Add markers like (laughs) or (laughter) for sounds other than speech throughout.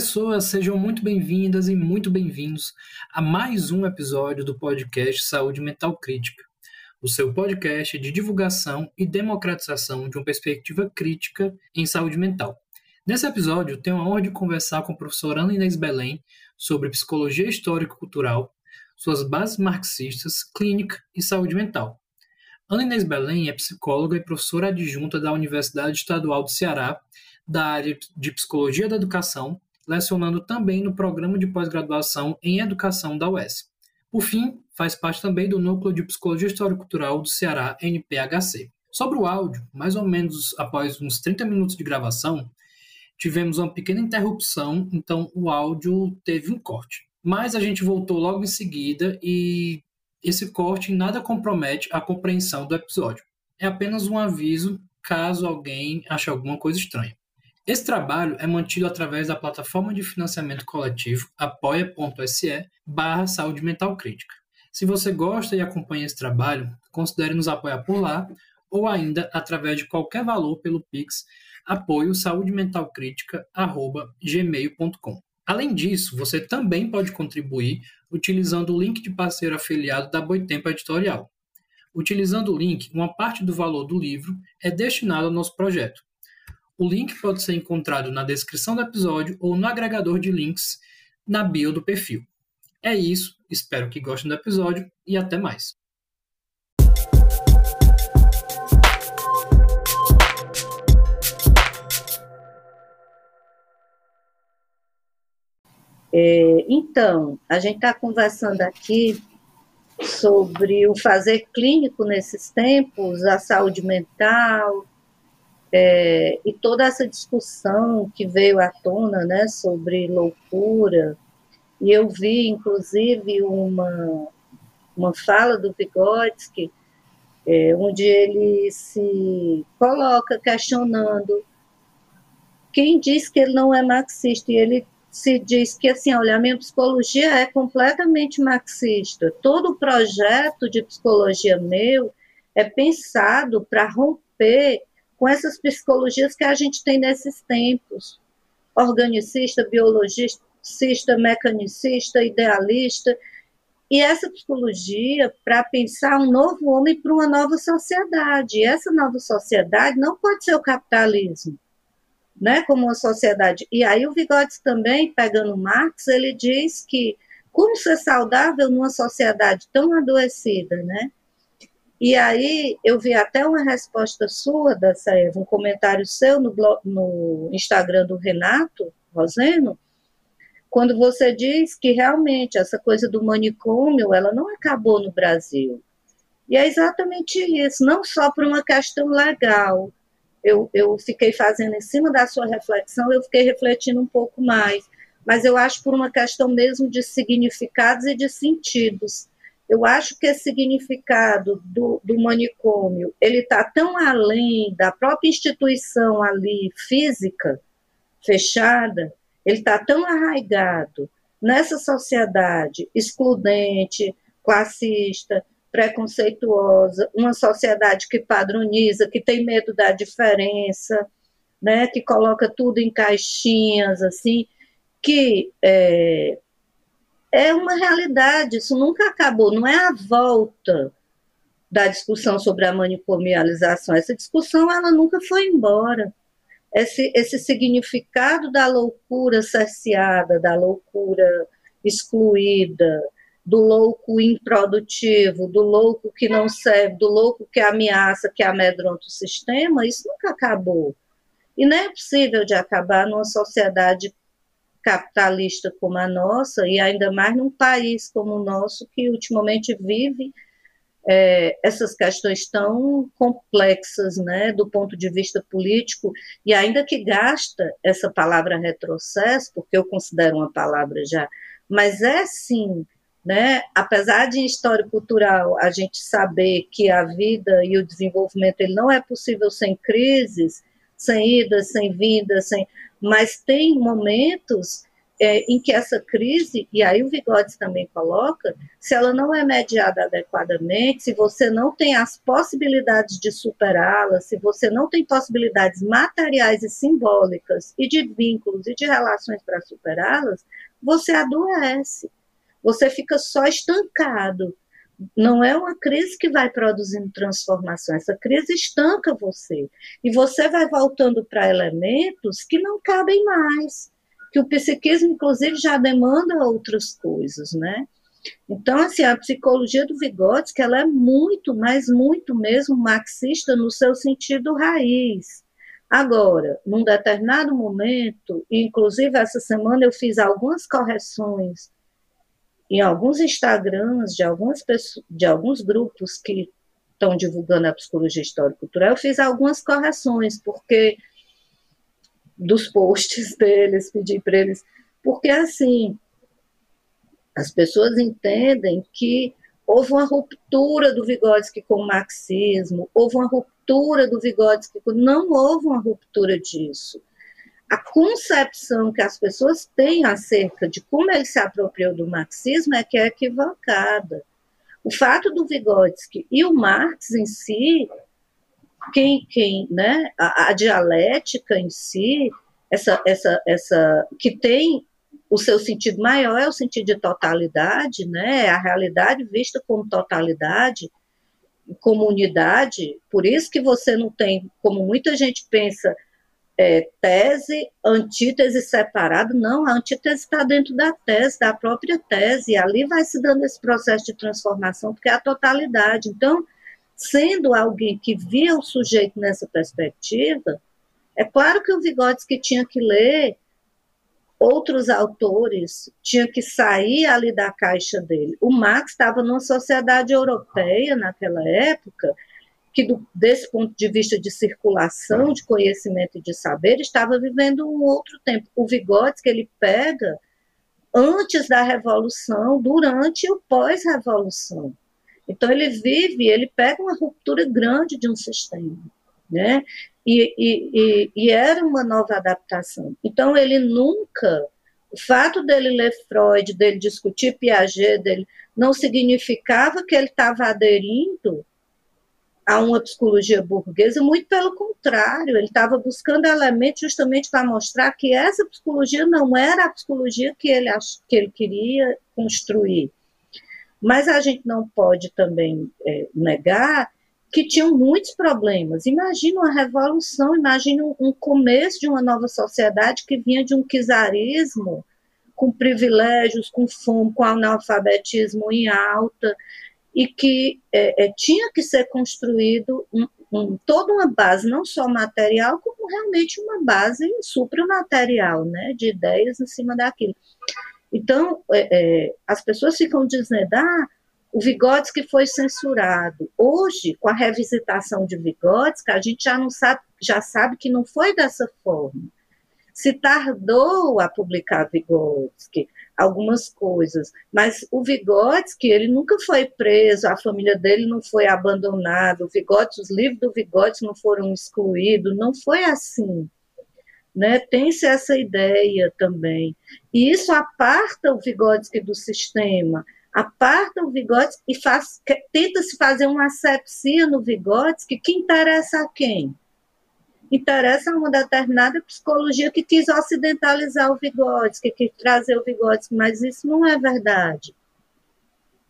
Pessoas, sejam muito bem-vindas e muito bem-vindos a mais um episódio do podcast Saúde Mental Crítica, o seu podcast de divulgação e democratização de uma perspectiva crítica em saúde mental. Nesse episódio, tenho a honra de conversar com a professora Ana Inês Belém sobre psicologia histórico-cultural, suas bases marxistas, clínica e saúde mental. Ana Inês Belém é psicóloga e professora adjunta da Universidade Estadual do Ceará da área de Psicologia da Educação, lecionando também no programa de pós-graduação em Educação da UES. Por fim, faz parte também do Núcleo de Psicologia Histórico-Cultural do Ceará, NPHC. Sobre o áudio, mais ou menos após uns 30 minutos de gravação, tivemos uma pequena interrupção, então o áudio teve um corte. Mas a gente voltou logo em seguida e esse corte nada compromete a compreensão do episódio. É apenas um aviso caso alguém ache alguma coisa estranha. Esse trabalho é mantido através da plataforma de financiamento coletivo apoia.se barra saúde mental crítica. Se você gosta e acompanha esse trabalho, considere nos apoiar por lá ou ainda através de qualquer valor pelo Pix apoio saudementalcrítica@gmail.com. Além disso, você também pode contribuir utilizando o link de parceiro afiliado da Boitempo Editorial. Utilizando o link, uma parte do valor do livro é destinado ao nosso projeto. O link pode ser encontrado na descrição do episódio ou no agregador de links na bio do perfil. É isso, espero que gostem do episódio e até mais. É, então, a gente está conversando aqui sobre o fazer clínico nesses tempos, a saúde mental, é, e toda essa discussão que veio à tona né, sobre loucura, e eu vi, inclusive, uma, uma fala do Vygotsky, é, onde ele se coloca questionando quem diz que ele não é marxista, e ele se diz que, assim, olha, a minha psicologia é completamente marxista, todo projeto de psicologia meu é pensado para romper com essas psicologias que a gente tem nesses tempos. Organicista, biologista, mecanicista, idealista. E essa psicologia para pensar um novo homem para uma nova sociedade. E essa nova sociedade não pode ser o capitalismo, né, como uma sociedade. E aí o Vygotsky também, pegando Marx, ele diz que como ser saudável numa sociedade tão adoecida, né? E aí eu vi até uma resposta sua, dessa Eva, um comentário seu no, blog, no Instagram do Renato Roseno, quando você diz que realmente essa coisa do manicômio, ela não acabou no Brasil. E é exatamente isso, não só por uma questão legal. Eu, eu fiquei fazendo em cima da sua reflexão, eu fiquei refletindo um pouco mais, mas eu acho por uma questão mesmo de significados e de sentidos eu acho que esse significado do, do manicômio ele está tão além da própria instituição ali física fechada, ele está tão arraigado nessa sociedade excludente, classista, preconceituosa, uma sociedade que padroniza, que tem medo da diferença, né, que coloca tudo em caixinhas, assim, que é, é uma realidade, isso nunca acabou, não é a volta da discussão sobre a manicomialização, essa discussão ela nunca foi embora. Esse, esse significado da loucura cerceada, da loucura excluída, do louco improdutivo, do louco que não serve, do louco que ameaça, que amedronta o sistema, isso nunca acabou. E não é possível de acabar numa sociedade capitalista como a nossa, e ainda mais num país como o nosso, que ultimamente vive é, essas questões tão complexas, né, do ponto de vista político, e ainda que gasta essa palavra retrocesso, porque eu considero uma palavra já, mas é sim, né, apesar de em história cultural a gente saber que a vida e o desenvolvimento ele não é possível sem crises, sem idas, sem vindas, sem, mas tem momentos é, em que essa crise, e aí o Vigodes também coloca, se ela não é mediada adequadamente, se você não tem as possibilidades de superá-la, se você não tem possibilidades materiais e simbólicas e de vínculos e de relações para superá-las, você adoece. Você fica só estancado. Não é uma crise que vai produzindo transformação, essa crise estanca você. E você vai voltando para elementos que não cabem mais que o psiquismo, inclusive, já demanda outras coisas, né? Então, assim, a psicologia do Vygotsky, ela é muito, mas muito mesmo marxista no seu sentido raiz. Agora, num determinado momento, inclusive essa semana eu fiz algumas correções em alguns Instagrams de, algumas pessoas, de alguns grupos que estão divulgando a psicologia histórico-cultural, eu fiz algumas correções, porque dos posts (laughs) deles, pedir para eles, porque assim, as pessoas entendem que houve uma ruptura do Vygotsky com o marxismo, houve uma ruptura do Vygotsky, não houve uma ruptura disso. A concepção que as pessoas têm acerca de como ele se apropriou do marxismo é que é equivocada. O fato do Vygotsky e o Marx em si quem, quem, né, a, a dialética em si, essa, essa, essa, que tem o seu sentido maior é o sentido de totalidade, né, a realidade vista como totalidade, como unidade, por isso que você não tem, como muita gente pensa, é, tese, antítese separado, não, a antítese está dentro da tese, da própria tese, e ali vai se dando esse processo de transformação, porque é a totalidade. Então, sendo alguém que via o sujeito nessa perspectiva, é claro que o Vygotsky tinha que ler outros autores, tinha que sair ali da caixa dele. O Marx estava numa sociedade europeia naquela época, que do, desse ponto de vista de circulação de conhecimento e de saber, estava vivendo um outro tempo. O Vygotsky, ele pega antes da Revolução, durante e o pós-Revolução. Então, ele vive, ele pega uma ruptura grande de um sistema, né? E, e, e, e era uma nova adaptação. Então, ele nunca. O fato dele ler Freud, dele discutir Piaget, dele, não significava que ele estava aderindo a uma psicologia burguesa, muito pelo contrário, ele estava buscando elementos justamente para mostrar que essa psicologia não era a psicologia que ele, que ele queria construir. Mas a gente não pode também é, negar que tinham muitos problemas. Imagina uma revolução, imagina um começo de uma nova sociedade que vinha de um czarismo, com privilégios, com fome, com analfabetismo em alta, e que é, é, tinha que ser construído um, um, toda uma base, não só material, como realmente uma base supramaterial, né, de ideias em cima daquilo. Então, é, é, as pessoas ficam dizendo, ah, o Vygotsky foi censurado. Hoje, com a revisitação de Vygotsky, a gente já não sabe, já sabe que não foi dessa forma. Se tardou a publicar Vygotsky, algumas coisas, mas o Vygotsky, ele nunca foi preso, a família dele não foi abandonada, o Vygotsky, os livros do Vygotsky não foram excluídos, não foi assim né? Tem-se essa ideia também. E isso aparta o Vygotsky do sistema, aparta o Vygotsky e tenta-se fazer uma asepsia no Vygotsky que interessa a quem? Interessa uma determinada psicologia que quis ocidentalizar o Vygotsky, que quis trazer o Vygotsky, mas isso não é verdade.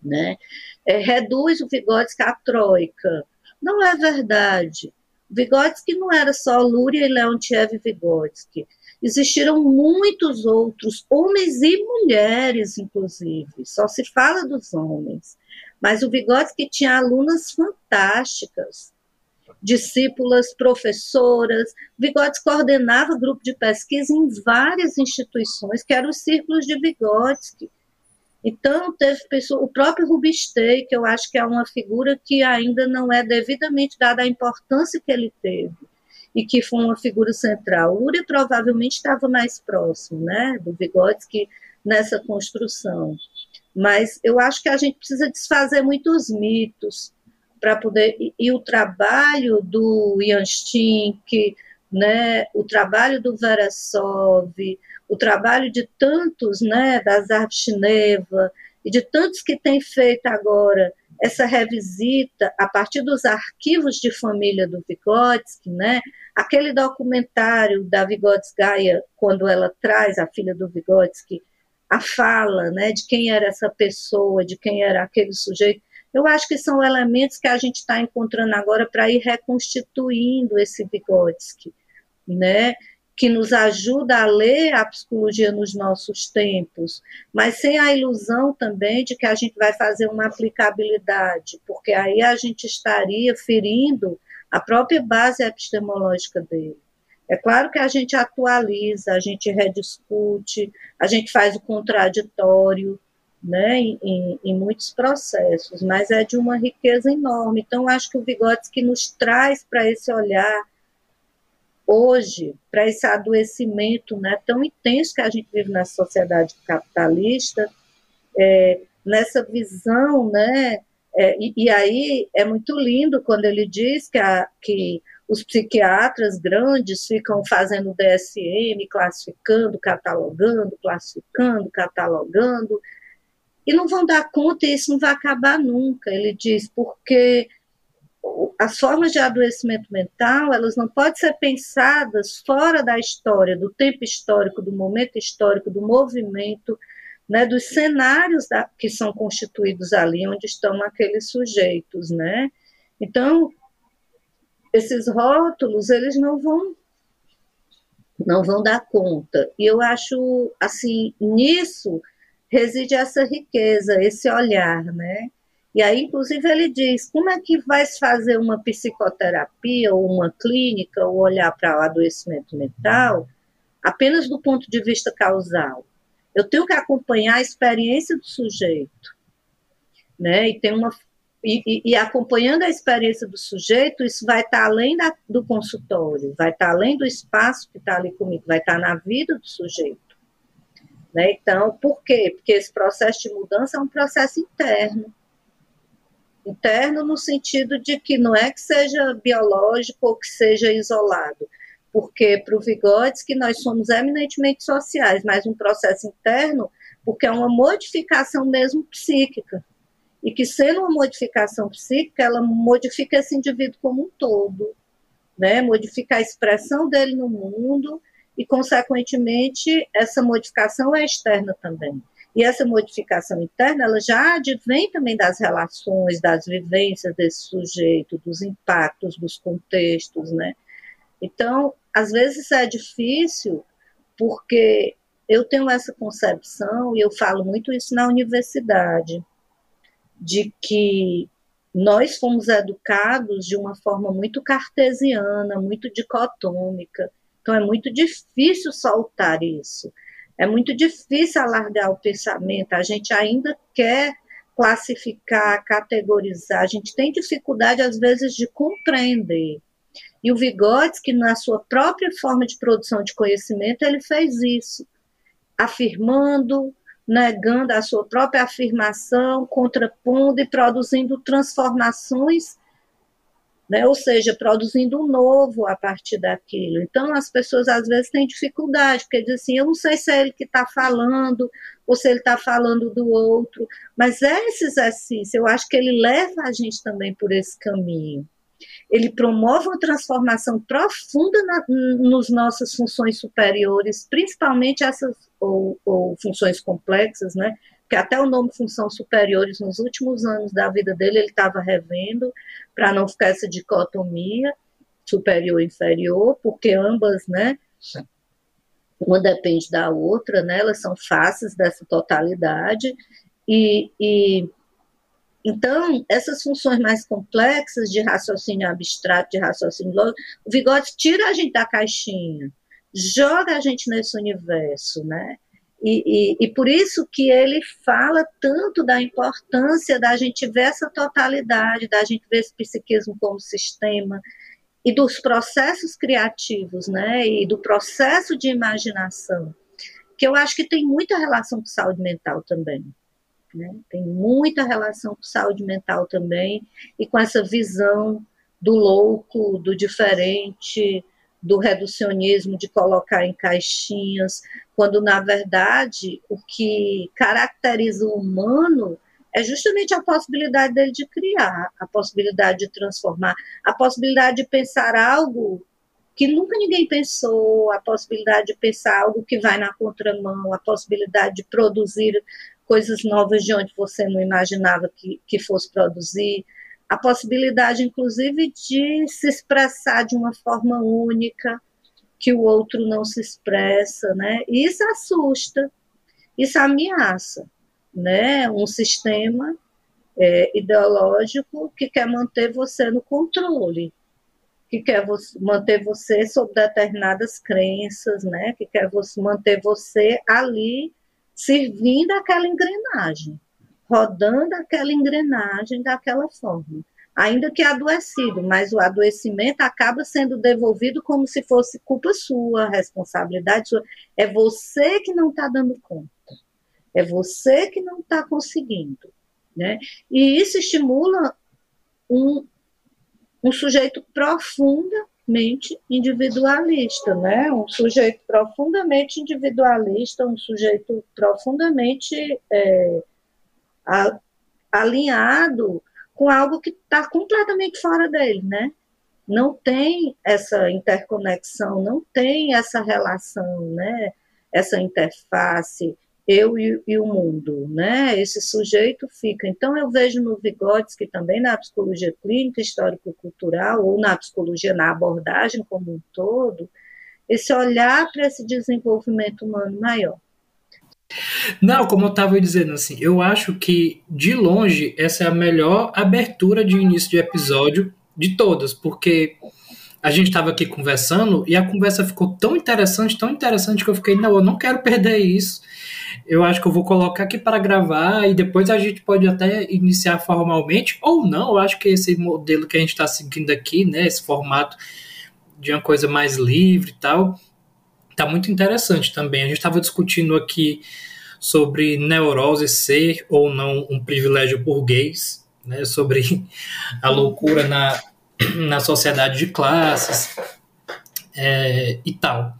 Né? É, reduz o Vygotsky à troika. Não é verdade. Vygotsky não era só Luria e Leontiev Vygotsky. Existiram muitos outros, homens e mulheres, inclusive. Só se fala dos homens. Mas o Vygotsky tinha alunas fantásticas, discípulas, professoras. Vygotsky coordenava grupo de pesquisa em várias instituições, que eram os círculos de Vygotsky. Então, teve pessoa, o próprio Rubinstein, que eu acho que é uma figura que ainda não é devidamente dada a importância que ele teve, e que foi uma figura central. O Uri provavelmente estava mais próximo né, do Vygotsky nessa construção. Mas eu acho que a gente precisa desfazer muitos mitos para poder. E, e, o trabalho do Janstin, né, o trabalho do Verasov, o trabalho de tantos, né, da Zarchineva e de tantos que têm feito agora essa revisita a partir dos arquivos de família do Vygotsky, né? Aquele documentário da Vygotskaya, quando ela traz a filha do Vygotsky, a fala, né, de quem era essa pessoa, de quem era aquele sujeito, eu acho que são elementos que a gente está encontrando agora para ir reconstituindo esse Vygotsky, né? que nos ajuda a ler a psicologia nos nossos tempos, mas sem a ilusão também de que a gente vai fazer uma aplicabilidade, porque aí a gente estaria ferindo a própria base epistemológica dele. É claro que a gente atualiza, a gente rediscute, a gente faz o contraditório, né, em, em, muitos processos, mas é de uma riqueza enorme. Então, acho que o Vygotsky nos traz para esse olhar hoje, para esse adoecimento né, tão intenso que a gente vive na sociedade capitalista, é, nessa visão, né, é, e, e, aí é muito lindo quando ele diz que, a, que os psiquiatras grandes ficam fazendo DSM, classificando, catalogando, classificando, catalogando, e não vão dar conta e isso não vai acabar nunca. Ele diz, porque as formas de adoecimento mental, elas não podem ser pensadas fora da história, do tempo histórico, do momento histórico, do movimento, né, dos cenários da, que são constituídos ali, onde estão aqueles sujeitos, né? Então, esses rótulos, eles não vão não vão dar conta. E eu acho, assim, nisso reside essa riqueza, esse olhar, né? E aí, inclusive, ele diz: como é que vai fazer uma psicoterapia ou uma clínica ou olhar para o adoecimento mental apenas do ponto de vista causal? Eu tenho que acompanhar a experiência do sujeito, né? E tem uma e, e, e, acompanhando a experiência do sujeito, isso vai estar além da, do consultório, vai estar além do espaço que está ali comigo, vai estar na vida do sujeito. Né? Então, por quê? Porque esse processo de mudança é um processo interno interno no sentido de que não é que seja biológico ou que seja isolado, porque para o Vygotsky nós somos eminentemente sociais, mas um processo interno porque é uma modificação mesmo psíquica, e que sendo uma modificação psíquica, ela modifica esse indivíduo como um todo, né? modifica a expressão dele no mundo, e, consequentemente, essa modificação é externa também. E essa modificação interna, ela já advém também das relações, das vivências desse sujeito, dos impactos, dos contextos, né? Então, às vezes é difícil, porque eu tenho essa concepção, e eu falo muito isso na universidade, de que nós fomos educados de uma forma muito cartesiana, muito dicotômica. Então, é muito difícil soltar isso. É muito difícil alargar o pensamento, a gente ainda quer classificar, categorizar, a gente tem dificuldade, às vezes, de compreender. E o Vygotsky, na sua própria forma de produção de conhecimento, ele fez isso, afirmando, negando a sua própria afirmação, contrapondo e produzindo transformações né? ou seja, produzindo um novo a partir daquilo. Então, as pessoas às vezes têm dificuldade, porque dizem assim: eu não sei se é ele que está falando, ou se ele está falando do outro, mas é esse exercício, eu acho que ele leva a gente também por esse caminho. Ele promove uma transformação profunda na, nos nossas funções superiores, principalmente essas ou, ou funções complexas, né? Que até o nome função superiores nos últimos anos da vida dele ele estava revendo para não ficar essa dicotomia superior e inferior, porque ambas, né, uma depende da outra, né, elas são faces dessa totalidade e, e então, essas funções mais complexas de raciocínio abstrato, de raciocínio lógico, o Vygotsky tira a gente da caixinha, joga a gente nesse universo, né? E, e, e, por isso que ele fala tanto da importância da gente ver essa totalidade, da gente ver esse psiquismo como sistema e dos processos criativos, né, e do processo de imaginação, que eu acho que tem muita relação com saúde mental também. Né? Tem muita relação com saúde mental também e com essa visão do louco, do diferente, do reducionismo, de colocar em caixinhas, quando na verdade o que caracteriza o humano é justamente a possibilidade dele de criar, a possibilidade de transformar, a possibilidade de pensar algo que nunca ninguém pensou, a possibilidade de pensar algo que vai na contramão, a possibilidade de produzir coisas novas de onde você não imaginava que, que fosse produzir, a possibilidade, inclusive, de se expressar de uma forma única, que o outro não se expressa, né? Isso assusta, isso ameaça, né? Um sistema é, ideológico que quer manter você no controle, que quer manter você sob determinadas crenças, né? Que quer manter você ali servindo aquela engrenagem rodando aquela engrenagem daquela forma. Ainda que adoecido, mas o adoecimento acaba sendo devolvido como se fosse culpa sua, responsabilidade sua. É você que não está dando conta. É você que não está conseguindo. Né? E isso estimula um, um sujeito profundamente individualista, né? um sujeito profundamente individualista, um sujeito profundamente é, a, alinhado com algo que está completamente fora dele, né? Não tem essa interconexão, não tem essa relação, né? Essa interface, eu e, e, o mundo, né? Esse sujeito fica. Então, eu vejo no Vygotsky também na psicologia clínica, histórico-cultural, ou na psicologia, na abordagem como um todo, esse olhar para esse desenvolvimento humano maior. Não, como eu estava dizendo assim, eu acho que de longe essa é a melhor abertura de início de episódio de todas, porque a gente estava aqui conversando e a conversa ficou tão interessante, tão interessante que eu fiquei, não, eu não quero perder isso. Eu acho que eu vou colocar aqui para gravar e depois a gente pode até iniciar formalmente ou não. Eu acho que esse modelo que a gente está seguindo aqui, né, esse formato de uma coisa mais livre e tal, tá muito interessante também. A gente estava discutindo aqui sobre neurose ser ou não um privilégio burguês, né, sobre a loucura na, na sociedade de classes é, e tal.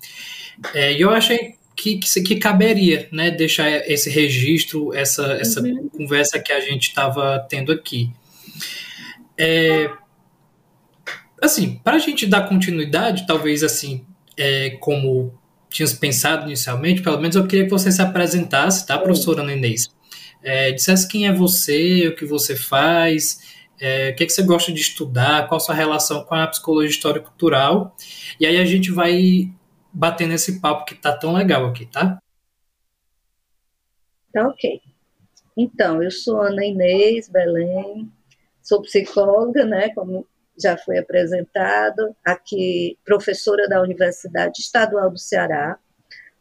É, e eu achei que, que, que, caberia né, deixar esse registro, essa, essa uhum. conversa que a gente estava tendo aqui. É, assim, para a gente dar continuidade, talvez assim, é, como tínhamos pensado inicialmente, pelo menos eu queria que você se apresentasse, tá, professora Nenês? É, dissesse quem é você, o que você faz, é, o que, é que você gosta de estudar, qual a sua relação com a psicologia histórica cultural, e aí a gente vai batendo esse papo que tá tão legal aqui, tá? Tá ok. Então, eu sou Ana Inês Belém, sou psicóloga, né, como já foi apresentado, aqui professora da Universidade Estadual do Ceará,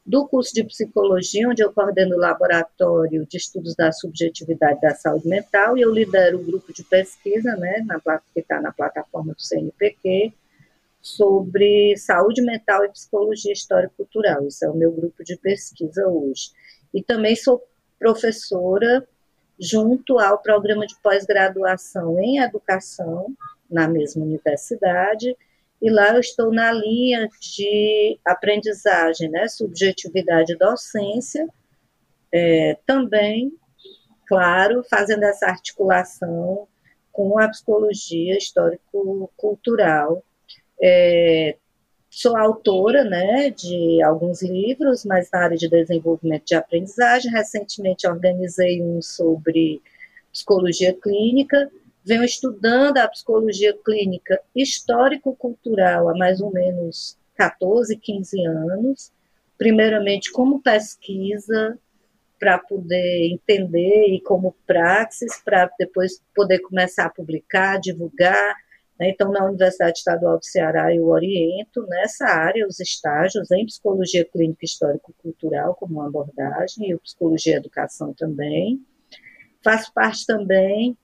do curso de psicologia, onde eu coordeno o laboratório de estudos da subjetividade da saúde mental, e eu lidero o grupo de pesquisa, né, na, que está na plataforma do CNPq, sobre saúde mental e psicologia histórica cultural. Isso é o meu grupo de pesquisa hoje. E também sou professora junto ao programa de pós-graduação em educação na mesma universidade, e lá eu estou na linha de aprendizagem, né, subjetividade e docência, é, também, claro, fazendo essa articulação com a psicologia histórico-cultural. É, sou autora né, de alguns livros, mas na área de desenvolvimento de aprendizagem. Recentemente organizei um sobre psicologia clínica venho estudando a psicologia clínica histórico-cultural há mais ou menos 14, 15 anos, primeiramente como pesquisa, para poder entender e como praxis, para depois poder começar a publicar, divulgar Né? Então, na Universidade Estadual do Ceará, eu oriento nessa área os estágios em psicologia clínica histórico-cultural como uma abordagem, e psicologia educação também. Faço parte também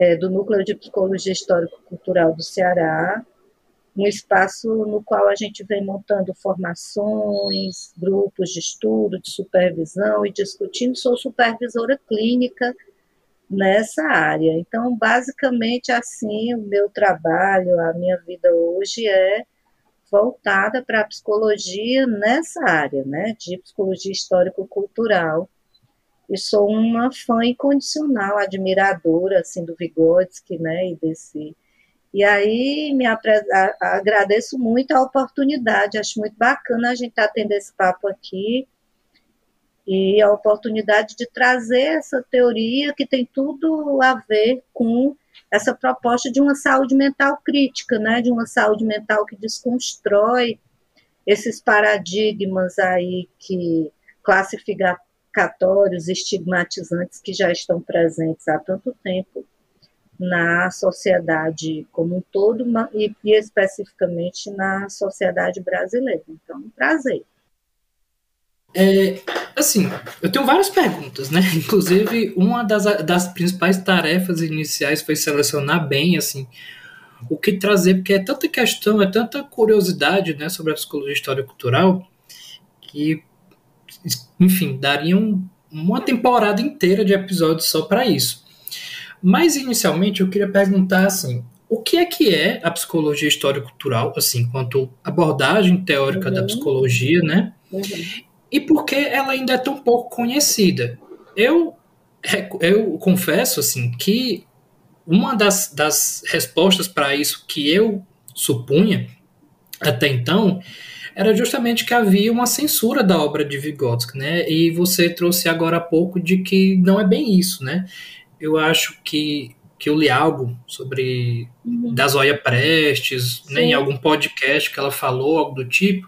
é, do Núcleo de Psicologia Histórico-Cultural do Ceará, um espaço no qual a gente vem montando formações, grupos de estudo, de supervisão e discutindo. Sou supervisora clínica nessa área. Então, basicamente, assim, o meu trabalho, a minha vida hoje é voltada para a psicologia nessa área, né, de psicologia histórico-cultural. E sou uma fã incondicional, admiradora, assim, do Vygotsky, né, e desse... E aí, me agradeço muito a oportunidade, acho muito bacana a gente estar tá tendo esse papo aqui, e a oportunidade de trazer essa teoria que tem tudo a ver com essa proposta de uma saúde mental crítica, né, de uma saúde mental que desconstrói esses paradigmas aí que classificatórios, estigmatizantes que já estão presentes há tanto tempo na sociedade como um todo e, e especificamente na sociedade brasileira. Então, um prazer. É, assim, eu tenho várias perguntas, né? (laughs) Inclusive, uma das, das principais tarefas iniciais foi selecionar bem, assim, o que trazer, porque é tanta questão, é tanta curiosidade, né, sobre a psicologia história cultural, que, enfim, dariam uma temporada inteira de episódios só para isso. Mas, inicialmente, eu queria perguntar, assim, o que é que é a psicologia história cultural, assim, quanto abordagem teórica uhum. da psicologia, né? Uhum e porque ela ainda é tão pouco conhecida. Eu, eu confesso assim que uma das, das respostas para isso que eu supunha até então era justamente que havia uma censura da obra de Vygotsky, né? E você trouxe agora há pouco de que não é bem isso, né? Eu acho que que eu li algo sobre uhum. da Zóia Prestes, né, em algum podcast que ela falou algo do tipo,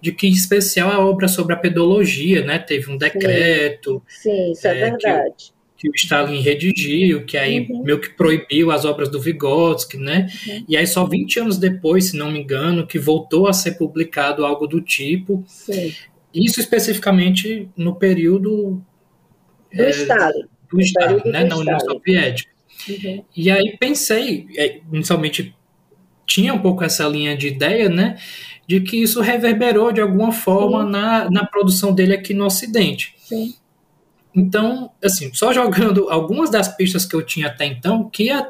de que, em especial, a obra sobre a pedologia, né? Teve um decreto. Sim, Sim isso é, é verdade. Que, que, o Stalin redigiu, que aí uhum. meio que proibiu as obras do Vygotsky, né? Uhum. E aí só 20 anos depois, se não me engano, que voltou a ser publicado algo do tipo. Sim. Isso especificamente no período do é, Stalin. Do Stalin, né? Na União Soviética. Uhum. E aí pensei, é, inicialmente tinha um pouco essa linha de ideia, né? de que isso reverberou de alguma forma na, na produção dele aqui no Ocidente. Sim. Então, assim, só jogando algumas das pistas que eu tinha até então, que, a,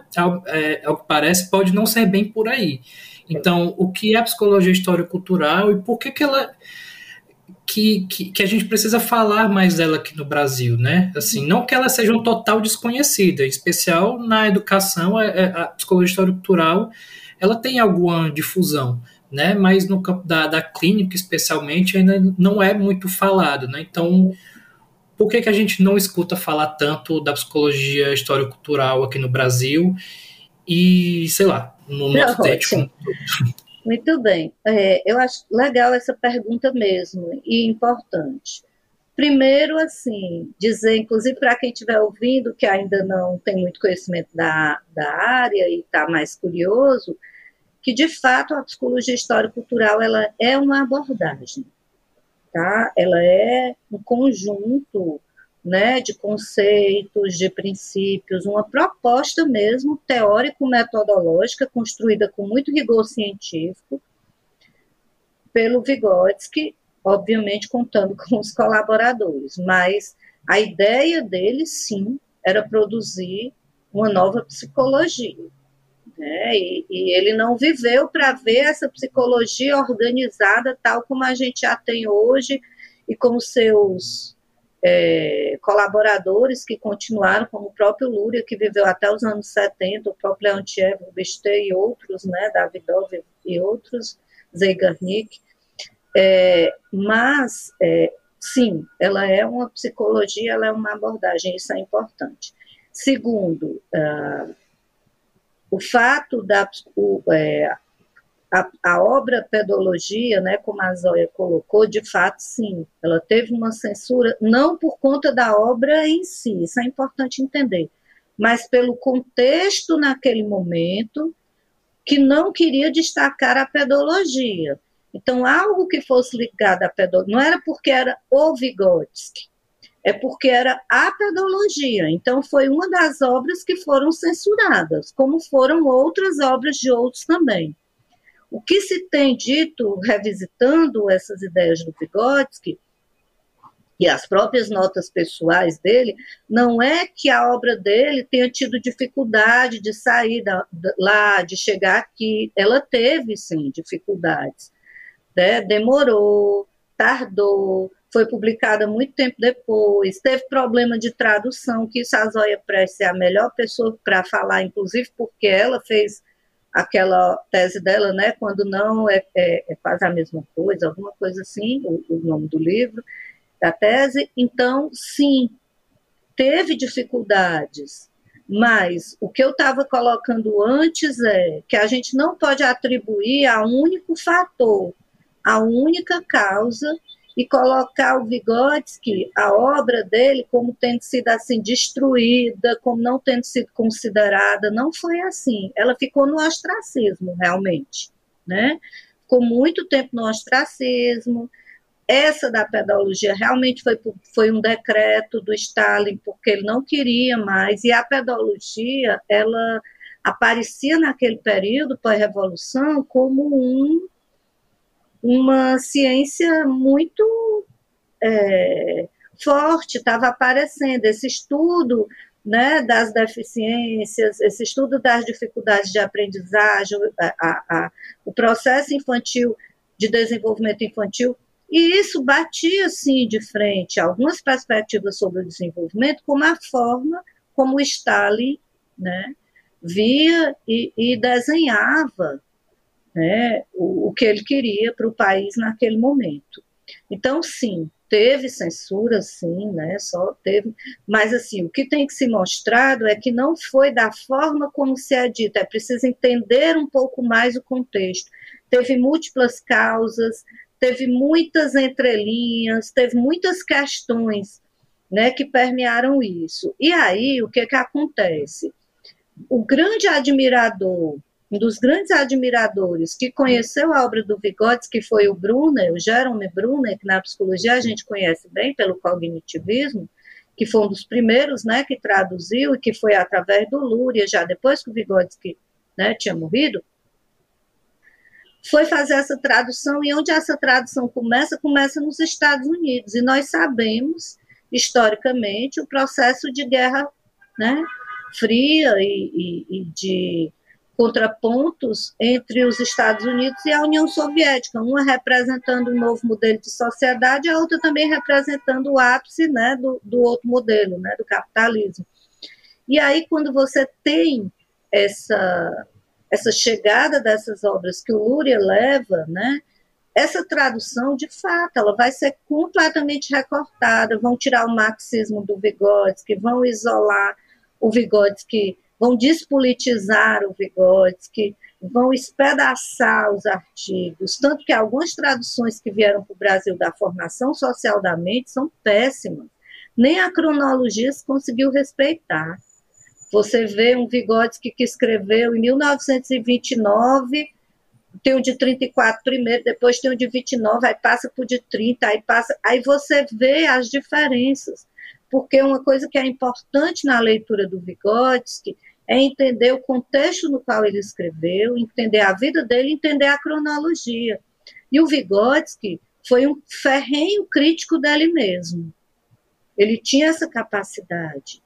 é, ao que parece, pode não ser bem por aí. Então, o que é a psicologia histórico-cultural e por que, que ela. Que, que, que, a gente precisa falar mais dela aqui no Brasil, né? Assim, não que ela seja um total desconhecida, em especial na educação, a, é, é, a psicologia histórico-cultural, ela tem alguma difusão, né? Mas no campo da, da clínica, especialmente, ainda não é muito falado, né? Então, por que, que a gente não escuta falar tanto da psicologia histórico-cultural aqui no Brasil e, sei lá, no nosso não, (laughs) Muito bem. É, eu acho legal essa pergunta mesmo e importante. Primeiro, assim, dizer, inclusive para quem estiver ouvindo, que ainda não tem muito conhecimento da, da área e está mais curioso, que de fato a psicologia histórico-cultural ela é uma abordagem, tá? Ela é um conjunto, né, de conceitos, de princípios, uma proposta mesmo teórico-metodológica construída com muito rigor científico pelo Vygotsky, obviamente contando (laughs) com os colaboradores, mas a ideia dele sim era produzir uma nova psicologia, né? E, e ele não viveu para ver essa psicologia organizada tal como a gente já tem hoje e com seus é, colaboradores que continuaram, como o próprio Lúria, que viveu até os anos 70, o próprio Leontiev Rubistet e outros, né, Davidov e outros, Zeigarnik. É, mas, é, sim, ela é uma psicologia, ela é uma abordagem, isso é importante. Segundo, uh, o fato da o, é, a, a, obra Pedologia, né, como a Zóia colocou, de fato, sim, ela teve uma censura, não por conta da obra em si, isso é importante entender, mas pelo contexto naquele momento, que não queria destacar a pedologia. Então, algo que fosse ligado à pedologia, não era porque era o Vygotsky, é porque era a pedologia. Então, foi uma das obras que foram censuradas, como foram outras obras de outros também. O que se tem dito, revisitando essas ideias do Vygotsky, e as próprias notas pessoais dele, não é que a obra dele tenha tido dificuldade de sair da, lá, de chegar aqui. Ela teve, sim, dificuldades. Né? Demorou, tardou, foi publicada muito tempo depois, teve problema de tradução, que isso a Zóia Prestes é a melhor pessoa para falar, inclusive porque ela fez aquela tese dela, né, quando não é, é, é quase a mesma coisa, alguma coisa assim, o, o nome do livro, da tese, então, sim, teve dificuldades, mas o que eu estava colocando antes é que a gente não pode atribuir a único fator, a única causa, e colocar o Vygotsky, a obra dele, como tendo sido assim destruída, como não tendo sido considerada, não foi assim. Ela ficou no ostracismo, realmente, né? Ficou muito tempo no ostracismo, essa da pedologia realmente foi, foi um decreto do Stalin, porque ele não queria mais, e a pedologia, ela aparecia naquele período pós-revolução como um, uma ciência muito é, forte, estava aparecendo. Esse estudo né, das deficiências, esse estudo das dificuldades de aprendizagem, a, a, a, o processo infantil de desenvolvimento infantil e isso batia, sim, de frente algumas perspectivas sobre o desenvolvimento, como a forma como Stalin né, via e, e desenhava né, o, o que ele queria para o país naquele momento. Então, sim, teve censura, sim, né? Só teve, mas assim, o que tem que ser mostrado é que não foi da forma como se é dito, é preciso entender um pouco mais o contexto. Teve múltiplas causas, teve muitas entrelinhas, teve muitas questões né, que permearam isso. E aí, o que, que acontece? O grande admirador, um dos grandes admiradores que conheceu a obra do Vygotsky, foi o Brunner, o Jerome Brunner, que na psicologia a gente conhece bem pelo cognitivismo, que foi um dos primeiros né, que traduziu e que foi através do Luria, já depois que o Vygotsky né, tinha morrido, foi fazer essa tradução, e onde essa tradução começa, começa nos Estados Unidos. E nós sabemos, historicamente, o processo de guerra né, fria e, e, e de contrapontos entre os Estados Unidos e a União Soviética, uma representando um novo modelo de sociedade, a outra também representando o ápice né, do, do outro modelo, né, do capitalismo. E aí, quando você tem essa essa chegada dessas obras que o Luria leva, né, essa tradução, de fato, ela vai ser completamente recortada, vão tirar o marxismo do Vygotsky, vão isolar o Vygotsky, vão despolitizar o Vygotsky, vão espedaçar os artigos, tanto que algumas traduções que vieram para o Brasil da formação social da mente são péssimas, nem a cronologia se conseguiu respeitar. Você vê um Vygotsky que escreveu em 1929, tem o de 34 primeiro, depois tem o de 29, aí passa por de 30, aí passa, aí você vê as diferenças, porque uma coisa que é importante na leitura do Vygotsky é entender o contexto no qual ele escreveu, entender a vida dele, entender a cronologia. E o Vygotsky foi um ferrenho crítico dele mesmo. Ele tinha essa capacidade.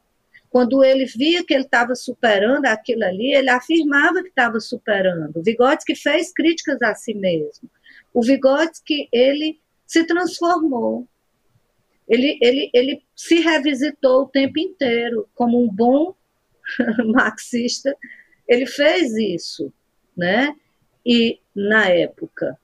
Quando ele via que ele estava superando aquilo ali, ele afirmava que estava superando. O Vygotsky fez críticas a si mesmo. O Vygotsky, ele se transformou. Ele, ele, ele se revisitou o tempo inteiro como um bom (laughs) marxista. Ele fez isso, né? E na época.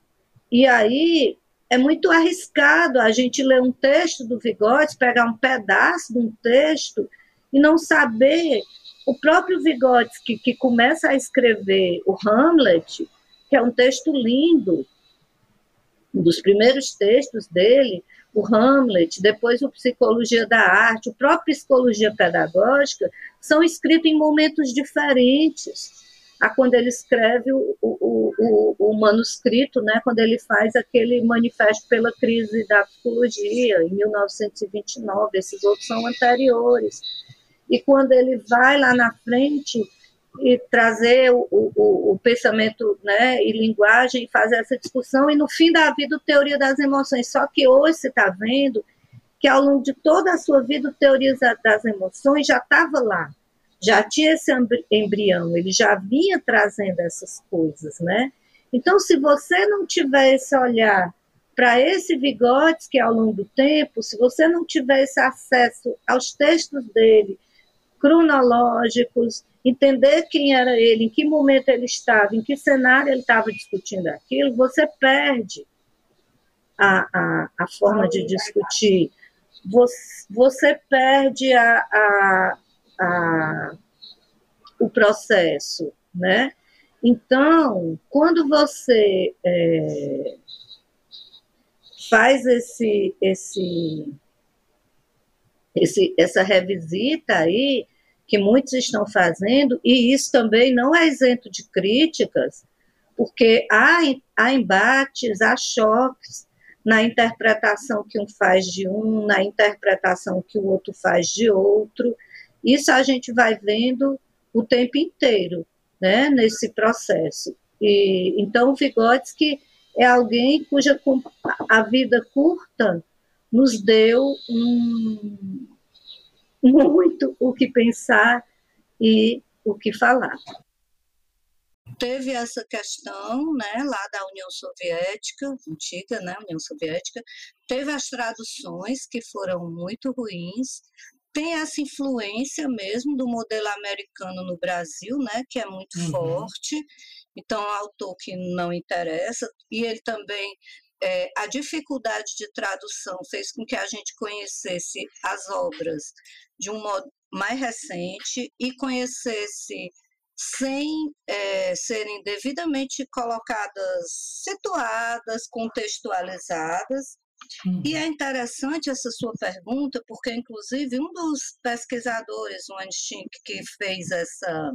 E aí é muito arriscado a gente ler um texto do Vygotsky, pegar um pedaço de um texto e não saber o próprio Vygotsky, que começa a escrever o Hamlet, que é um texto lindo, um dos primeiros textos dele, o Hamlet, depois o Psicologia da Arte, o próprio Psicologia Pedagógica, são escritos em momentos diferentes. a quando ele escreve o, o, o, o, manuscrito, né, quando ele faz aquele manifesto pela crise da psicologia, em 1929, esses outros são anteriores. E quando ele vai lá na frente e trazer o, o, o pensamento né, e linguagem, fazer essa discussão, e no fim da vida, teoria das emoções. Só que hoje você está vendo que ao longo de toda a sua vida, o teoria das emoções já estava lá já tinha esse embrião, ele já vinha trazendo essas coisas, né? Então, se você não tiver esse olhar para esse Vygotsky que ao longo do tempo, se você não tiver esse acesso aos textos dele, cronológicos, entender quem era ele, em que momento ele estava, em que cenário ele estava discutindo aquilo, você perde a, a, a forma de discutir. Você, você perde a, a a, o processo, né? Então, quando você é, faz esse, esse, esse, essa revisita aí, que muitos estão fazendo, e isso também não é isento de críticas, porque há, há embates, há choques na interpretação que um faz de um, na interpretação que o outro faz de outro, isso a gente vai vendo o tempo inteiro, né, nesse processo. E, então, Vygotsky é alguém cuja a vida curta nos deu um, (laughs) muito o que pensar e o que falar. Teve essa questão né, lá da União Soviética, antiga né, União Soviética, teve as traduções que foram muito ruins, tem essa influência mesmo do modelo americano no Brasil, né, que é muito uhum. forte. Então, é autor que não interessa, e ele também é, a dificuldade de tradução fez com que a gente conhecesse as obras de um modo mais recente e conhecesse sem é, serem devidamente colocadas, situadas, contextualizadas, Uhum. E é interessante essa sua pergunta, porque, inclusive, um dos pesquisadores, o Anstink, que fez essa,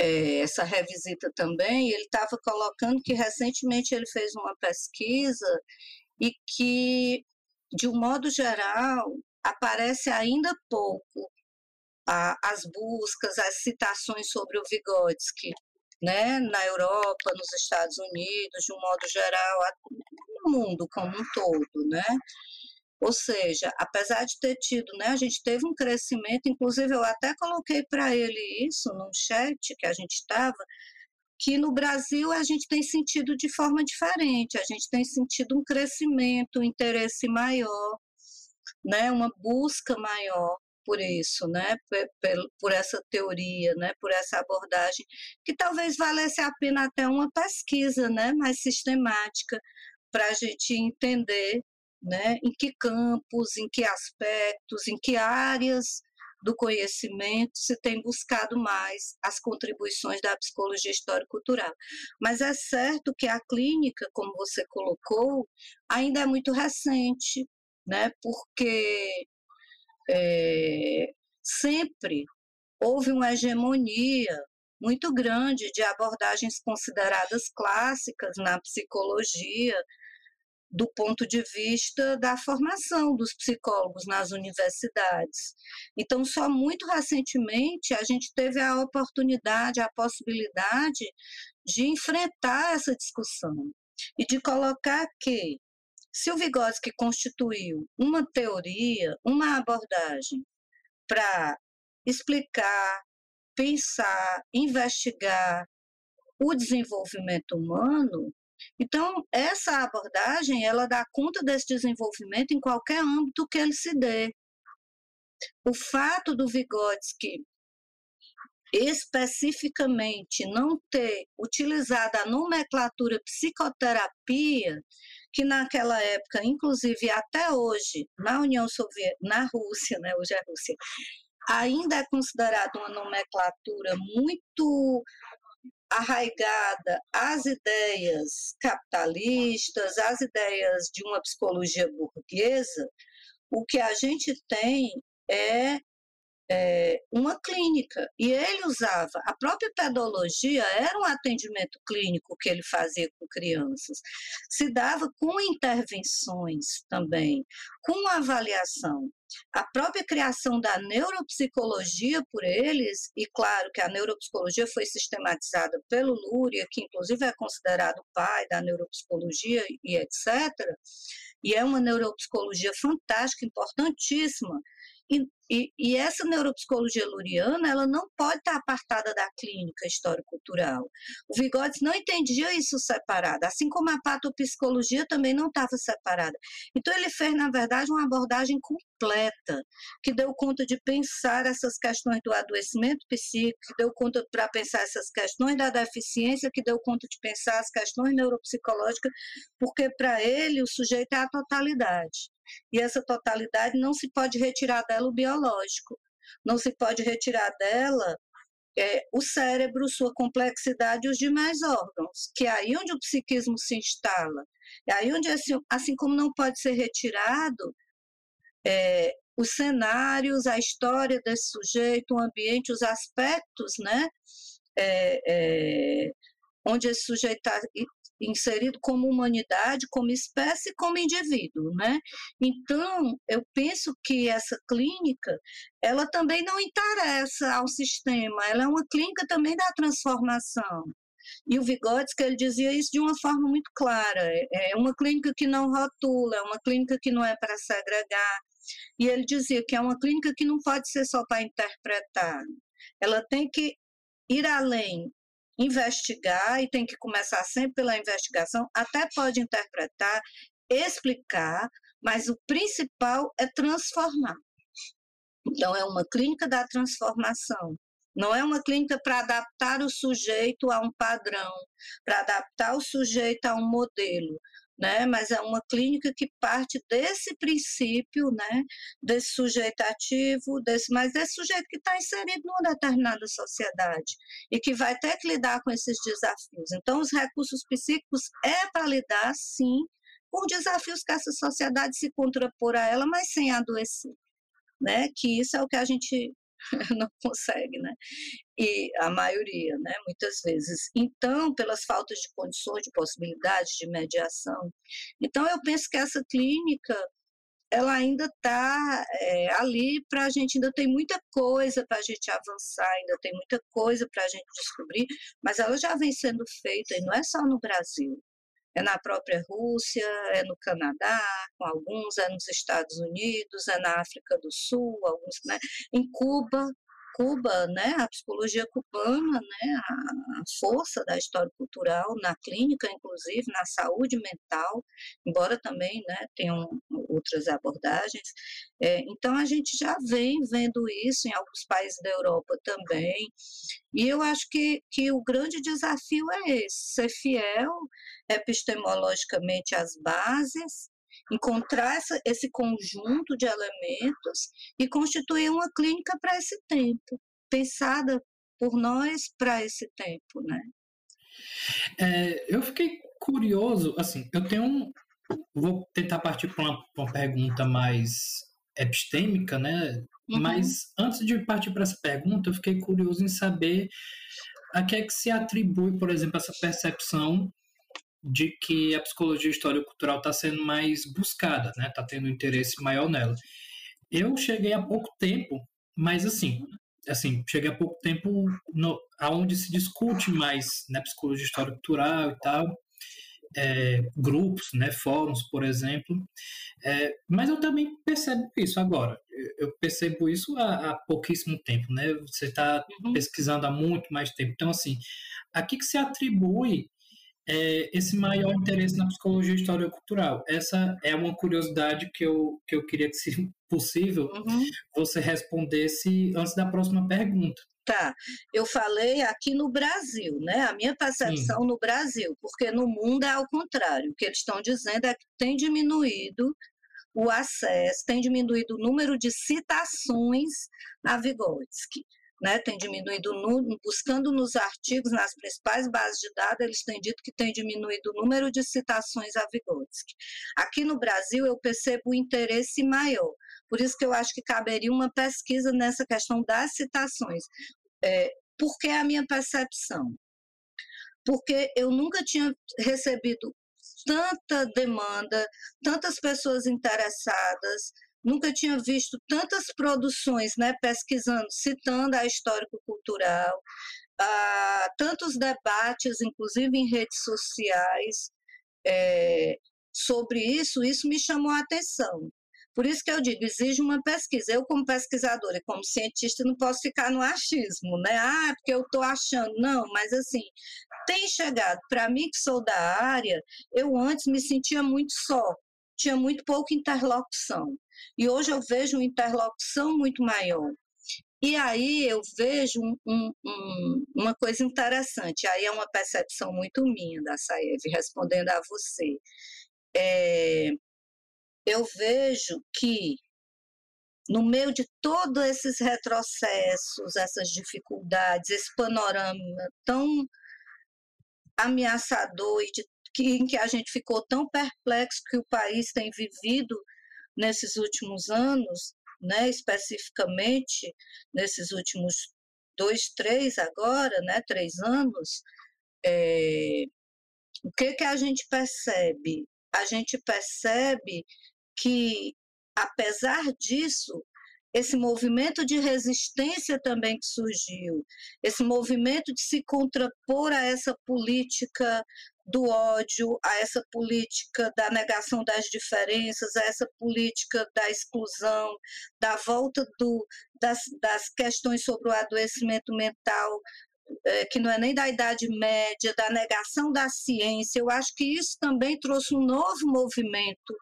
é, essa revisita também, ele estava colocando que recentemente ele fez uma pesquisa e que, de um modo geral, aparece ainda pouco a, as buscas, as citações sobre o Vygotsky né, na Europa, nos Estados Unidos, de um modo geral, no mundo como um todo, né? Ou seja, apesar de ter tido, né, a gente teve um crescimento, inclusive eu até coloquei para ele isso num chat que a gente estava, que no Brasil a gente tem sentido de forma diferente, a gente tem sentido um crescimento, um interesse maior, né, uma busca maior por isso, né? Por, por, essa teoria, né? Por essa abordagem, que talvez valesse a pena até uma pesquisa, né? Mais sistemática para a gente entender, né? Em que campos, em que aspectos, em que áreas do conhecimento se tem buscado mais as contribuições da psicologia histórico-cultural. Mas é certo que a clínica, como você colocou, ainda é muito recente, né? Porque é, sempre houve uma hegemonia muito grande de abordagens consideradas clássicas na psicologia, do ponto de vista da formação dos psicólogos nas universidades. Então, só muito recentemente a gente teve a oportunidade, a possibilidade de enfrentar essa discussão e de colocar que se o Vygotsky constituiu uma teoria, uma abordagem para explicar, pensar, investigar o desenvolvimento humano, então essa abordagem ela dá conta desse desenvolvimento em qualquer âmbito que ele se dê. O fato do Vygotsky especificamente não ter utilizado a nomenclatura psicoterapia que naquela época, inclusive até hoje, na União Soviética, na Rússia, né, hoje é Rússia, ainda é considerada uma nomenclatura muito arraigada às ideias capitalistas, às ideias de uma psicologia burguesa, o que a gente tem é é, uma clínica. E ele usava, a própria pedologia era um atendimento clínico que ele fazia com crianças. Se dava com intervenções também, com avaliação. A própria criação da neuropsicologia por eles, e claro que a neuropsicologia foi sistematizada pelo Luria, que inclusive é considerado o pai da neuropsicologia e etc., e é uma neuropsicologia fantástica, importantíssima, e, e, e, essa neuropsicologia luriana, ela não pode estar apartada da clínica histórico-cultural. O Vigodes não entendia isso separado, assim como a patopsicologia também não estava separada. Então ele fez, na verdade, uma abordagem completa, que deu conta de pensar essas questões do adoecimento psíquico, que deu conta para pensar essas questões da deficiência, que deu conta de pensar as questões neuropsicológicas, porque para ele o sujeito é a totalidade e essa totalidade não se pode retirar dela o biológico, não se pode retirar dela é, o cérebro, sua complexidade e os demais órgãos, que é aí onde o psiquismo se instala, é aí onde, assim, assim como não pode ser retirado é, os cenários, a história desse sujeito, o ambiente, os aspectos, né, é, é, onde esse sujeito está inserido como humanidade, como espécie, como indivíduo, né? Então, eu penso que essa clínica, ela também não interessa ao sistema, ela é uma clínica também da transformação. E o Vygotsky, ele dizia isso de uma forma muito clara, é, é uma clínica que não rotula, é uma clínica que não é para segregar, e ele dizia que é uma clínica que não pode ser só para interpretar, ela tem que ir além investigar e tem que começar sempre pela investigação, até pode interpretar, explicar, mas o principal é transformar. Então, é uma clínica da transformação. Não é uma clínica para adaptar o sujeito a um padrão, para adaptar o sujeito a um modelo né? Mas é uma clínica que parte desse princípio, né? Desse sujeito ativo, desse, mas desse sujeito que está inserido numa determinada sociedade e que vai ter que lidar com esses desafios. Então, os recursos psíquicos é para lidar, sim, com desafios que essa sociedade se contrapor a ela, mas sem adoecer. Né, que isso é o que a gente (laughs) não consegue, né? E a maioria, né? Muitas vezes. Então, pelas faltas de condições, de possibilidades de mediação. Então, eu penso que essa clínica ela ainda está é, ali para a gente, ainda tem muita coisa para a gente avançar, ainda tem muita coisa para a gente descobrir, mas ela já vem sendo feita, e não é só no Brasil, é na própria Rússia, é no Canadá, com alguns, é nos Estados Unidos, é na África do Sul, alguns, né? em Cuba, Cuba, né, a psicologia cubana, né, a, força da história cultural na clínica, inclusive na saúde mental, embora também, né, tenham outras abordagens. É, então a gente já vem vendo isso em alguns países da Europa também. E eu acho que, que o grande desafio é esse, ser fiel epistemologicamente às bases encontrar essa, esse conjunto de elementos e constituir uma clínica para esse tempo, pensada por nós para esse tempo, né? É, eu fiquei curioso, assim, eu tenho um, vou tentar partir para uma, uma, pergunta mais epistêmica, né? Uhum. Mas antes de partir para essa pergunta, eu fiquei curioso em saber a que é que se atribui, por exemplo, essa percepção de que a psicologia histórico cultural está sendo mais buscada, né? Está tendo interesse maior nela. Eu cheguei há pouco tempo, mas assim, assim, cheguei há pouco tempo no, aonde se discute mais, né, psicologia histórico cultural e tal, é, grupos, né, fóruns, por exemplo. É, mas eu também percebo isso agora. Eu percebo isso há, há pouquíssimo tempo, né? Você está uhum. pesquisando há muito mais tempo. Então, assim, a que, que se atribui é, esse maior interesse na psicologia histórico cultural. Essa é uma curiosidade que eu, que eu queria que, se (laughs) possível, uhum. você respondesse antes da próxima pergunta. Tá, eu falei aqui no Brasil, né? A minha percepção Sim. no Brasil, porque no mundo é ao contrário. O que eles estão dizendo é que tem diminuído o acesso, tem diminuído o número de citações a Vygotsky. Né, tem diminuído, no, buscando nos artigos, nas principais bases de dados, eles têm dito que tem diminuído o número de citações a Vygotsky. Aqui no Brasil, eu percebo o interesse maior, por isso que eu acho que caberia uma pesquisa nessa questão das citações. É, por que a minha percepção? Porque eu nunca tinha recebido tanta demanda, tantas pessoas interessadas, nunca tinha visto tantas produções, né, pesquisando, citando a histórico-cultural, tantos debates, inclusive em redes sociais, é, sobre isso, isso me chamou a atenção. Por isso que eu digo, exige uma pesquisa. Eu, como pesquisadora e como cientista, não posso ficar no achismo, né? Ah, porque eu estou achando. Não, mas assim, tem chegado. Para mim, que sou da área, eu antes me sentia muito só, tinha muito pouca interlocução. E hoje eu vejo uma interlocução muito maior. E aí eu vejo um, um, um, uma coisa interessante, aí é uma percepção muito minha da Saev, respondendo a você. É, eu vejo que no meio de todos esses retrocessos, essas dificuldades, esse panorama tão ameaçador e de, que, em que a gente ficou tão perplexo que o país tem vivido nesses últimos anos, né, especificamente nesses últimos dois, três agora, né, três anos, é, o que que a gente percebe? A gente percebe que, apesar disso, esse movimento de resistência também que surgiu, esse movimento de se contrapor a essa política do ódio, a essa política da negação das diferenças, a essa política da exclusão, da volta do, das, das questões sobre o adoecimento mental, é, que não é nem da Idade Média, da negação da ciência, eu acho que isso também trouxe um novo movimento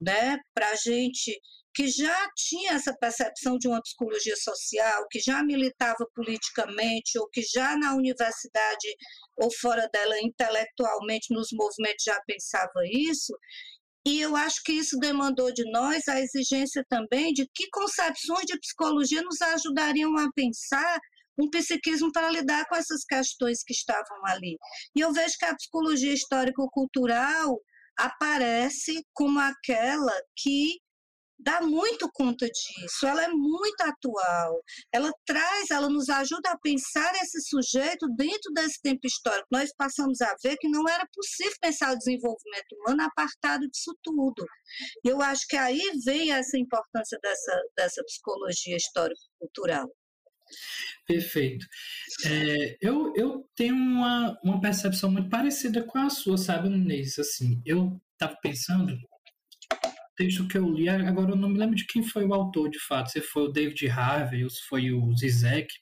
né, para a gente que já tinha essa percepção de uma psicologia social, que já militava politicamente, ou que já na universidade ou fora dela intelectualmente nos movimentos já pensava isso, e eu acho que isso demandou de nós a exigência também de que concepções de psicologia nos ajudariam a pensar um psiquismo para lidar com essas questões que estavam ali. E eu vejo que a psicologia histórico-cultural aparece como aquela que dá muito conta disso, ela é muito atual, ela traz, ela nos ajuda a pensar esse sujeito dentro desse tempo histórico. Nós passamos a ver que não era possível pensar o desenvolvimento humano apartado disso tudo. Eu acho que aí vem essa importância dessa, dessa psicologia histórico-cultural. Perfeito. É, eu, eu tenho uma, uma percepção muito parecida com a sua, sabe, Inês? Assim, eu estava pensando, texto que eu li, agora eu não me lembro de quem foi o autor de fato, se foi o David Harvey ou se foi o Zizek,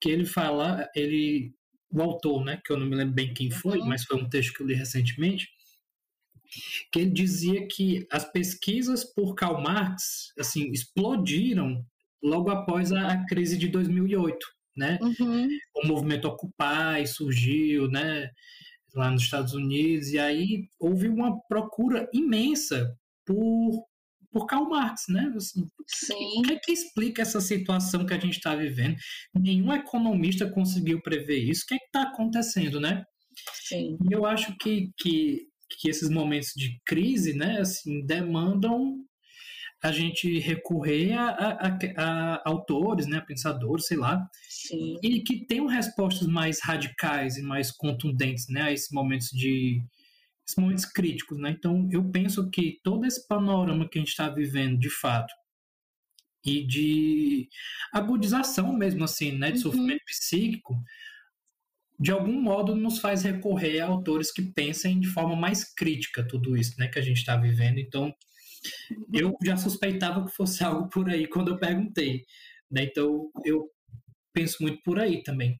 que ele fala, ele, o autor, né, que eu não me lembro bem quem foi, uhum. mas foi um texto que eu li recentemente, que ele dizia que as pesquisas por Karl Marx, assim, explodiram logo após a, a crise de 2008, né? Uhum. O movimento Occupy surgiu, né? Lá nos Estados Unidos, e aí houve uma procura imensa por, por Karl Marx, né? Assim, Sim. O que, é que explica essa situação que a gente está vivendo? Nenhum economista conseguiu prever isso. O que é está acontecendo, né? Sim. E eu acho que, que, que esses momentos de crise, né, assim, demandam a gente recorrer a, a, a, a autores, né, pensadores, sei lá, Sim. e que tenham respostas mais radicais e mais contundentes, né, a esses momentos de esses momentos críticos, né? Então, eu penso que todo esse panorama que a gente está vivendo, de fato, e de agudização mesmo, assim, né, de uhum. sofrimento psíquico, de algum modo nos faz recorrer a autores que pensem de forma mais crítica tudo isso, né, que a gente está vivendo. Então, eu já suspeitava que fosse (laughs) algo por aí quando eu perguntei. Né? Então, eu penso muito por aí também.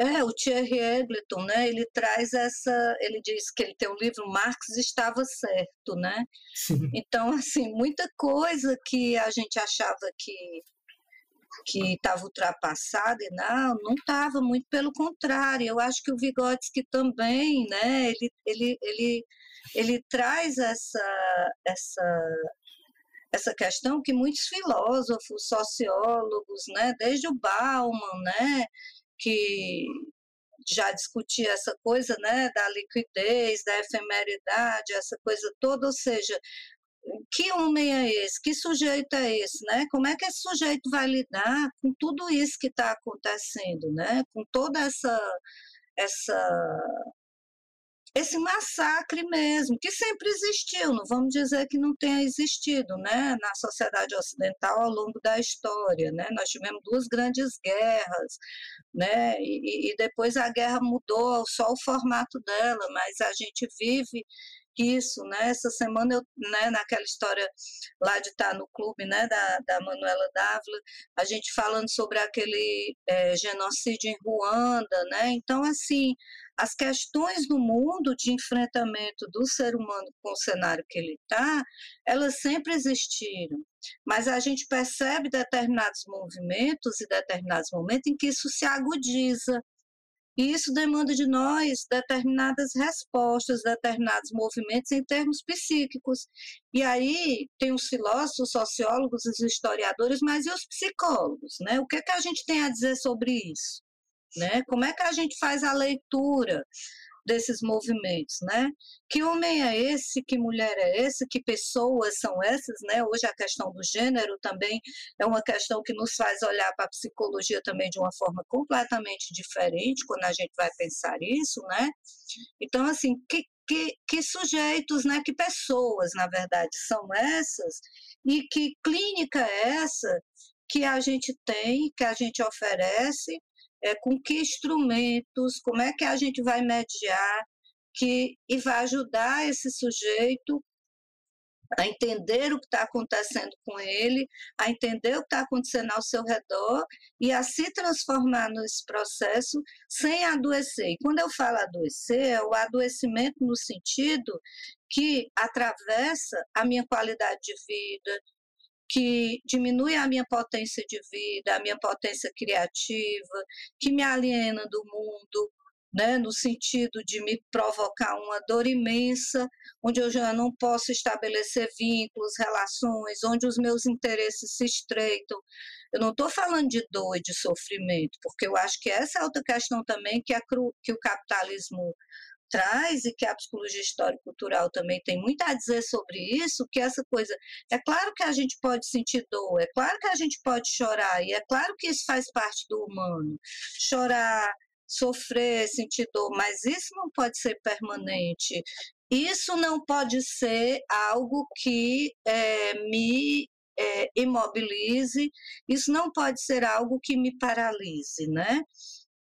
É, o Thierry Egleton, né, ele traz essa, ele diz que ele tem o um livro Marx estava certo, né? Sim. Então, assim, muita coisa que a gente achava que que estava ultrapassada e não, não estava, muito pelo contrário. Eu acho que o Vygotsky também, né, ele, ele, ele ele traz essa, essa, essa questão que muitos filósofos, sociólogos, né, desde o Bauman, né, que já discutia essa coisa, né, da liquidez, da efemeridade, essa coisa toda, ou seja, que homem é esse? Que sujeito é esse, né? Como é que esse sujeito vai lidar com tudo isso que está acontecendo, né? Com toda essa essa esse massacre mesmo, que sempre existiu, não vamos dizer que não tenha existido, né, na sociedade ocidental ao longo da história, né, nós tivemos duas grandes guerras, né, e, e depois a guerra mudou só o formato dela, mas a gente vive isso, né? Essa semana eu, né, naquela história lá de estar no clube, né, da, da Manuela Dávila, a gente falando sobre aquele é, genocídio em Ruanda, né? Então, assim, as questões no mundo de enfrentamento do ser humano com o cenário que ele está, elas sempre existiram. Mas a gente percebe determinados movimentos e determinados momentos em que isso se agudiza, e isso demanda de nós determinadas respostas, determinados movimentos em termos psíquicos. E aí tem os filósofos, os sociólogos, os historiadores, mas e os psicólogos? Né? O que, é que a gente tem a dizer sobre isso? Né? Como é que a gente faz a leitura desses movimentos, né? Que homem é esse? Que mulher é esse? Que pessoas são essas, né? Hoje a questão do gênero também é uma questão que nos faz olhar para a psicologia também de uma forma completamente diferente quando a gente vai pensar isso, né? Então, assim, que, que, que sujeitos, né? Que pessoas, na verdade, são essas e que clínica é essa que a gente tem, que a gente oferece é, com que instrumentos, como é que a gente vai mediar que, e vai ajudar esse sujeito a entender o que está acontecendo com ele, a entender o que está acontecendo ao seu redor e a se transformar nesse processo sem adoecer. E quando eu falo adoecer, é o adoecimento no sentido que atravessa a minha qualidade de vida, que diminui a minha potência de vida, a minha potência criativa, que me aliena do mundo, né, no sentido de me provocar uma dor imensa, onde eu já não posso estabelecer vínculos, relações, onde os meus interesses se estreitam. Eu não estou falando de dor e de sofrimento, porque eu acho que essa é outra questão também que, a, que o capitalismo traz e que a psicologia histórico-cultural também tem muito a dizer sobre isso, que essa coisa, é claro que a gente pode sentir dor, é claro que a gente pode chorar, e é claro que isso faz parte do humano. Chorar, sofrer, sentir dor, mas isso não pode ser permanente. Isso não pode ser algo que é, me é, imobilize, isso não pode ser algo que me paralise, né?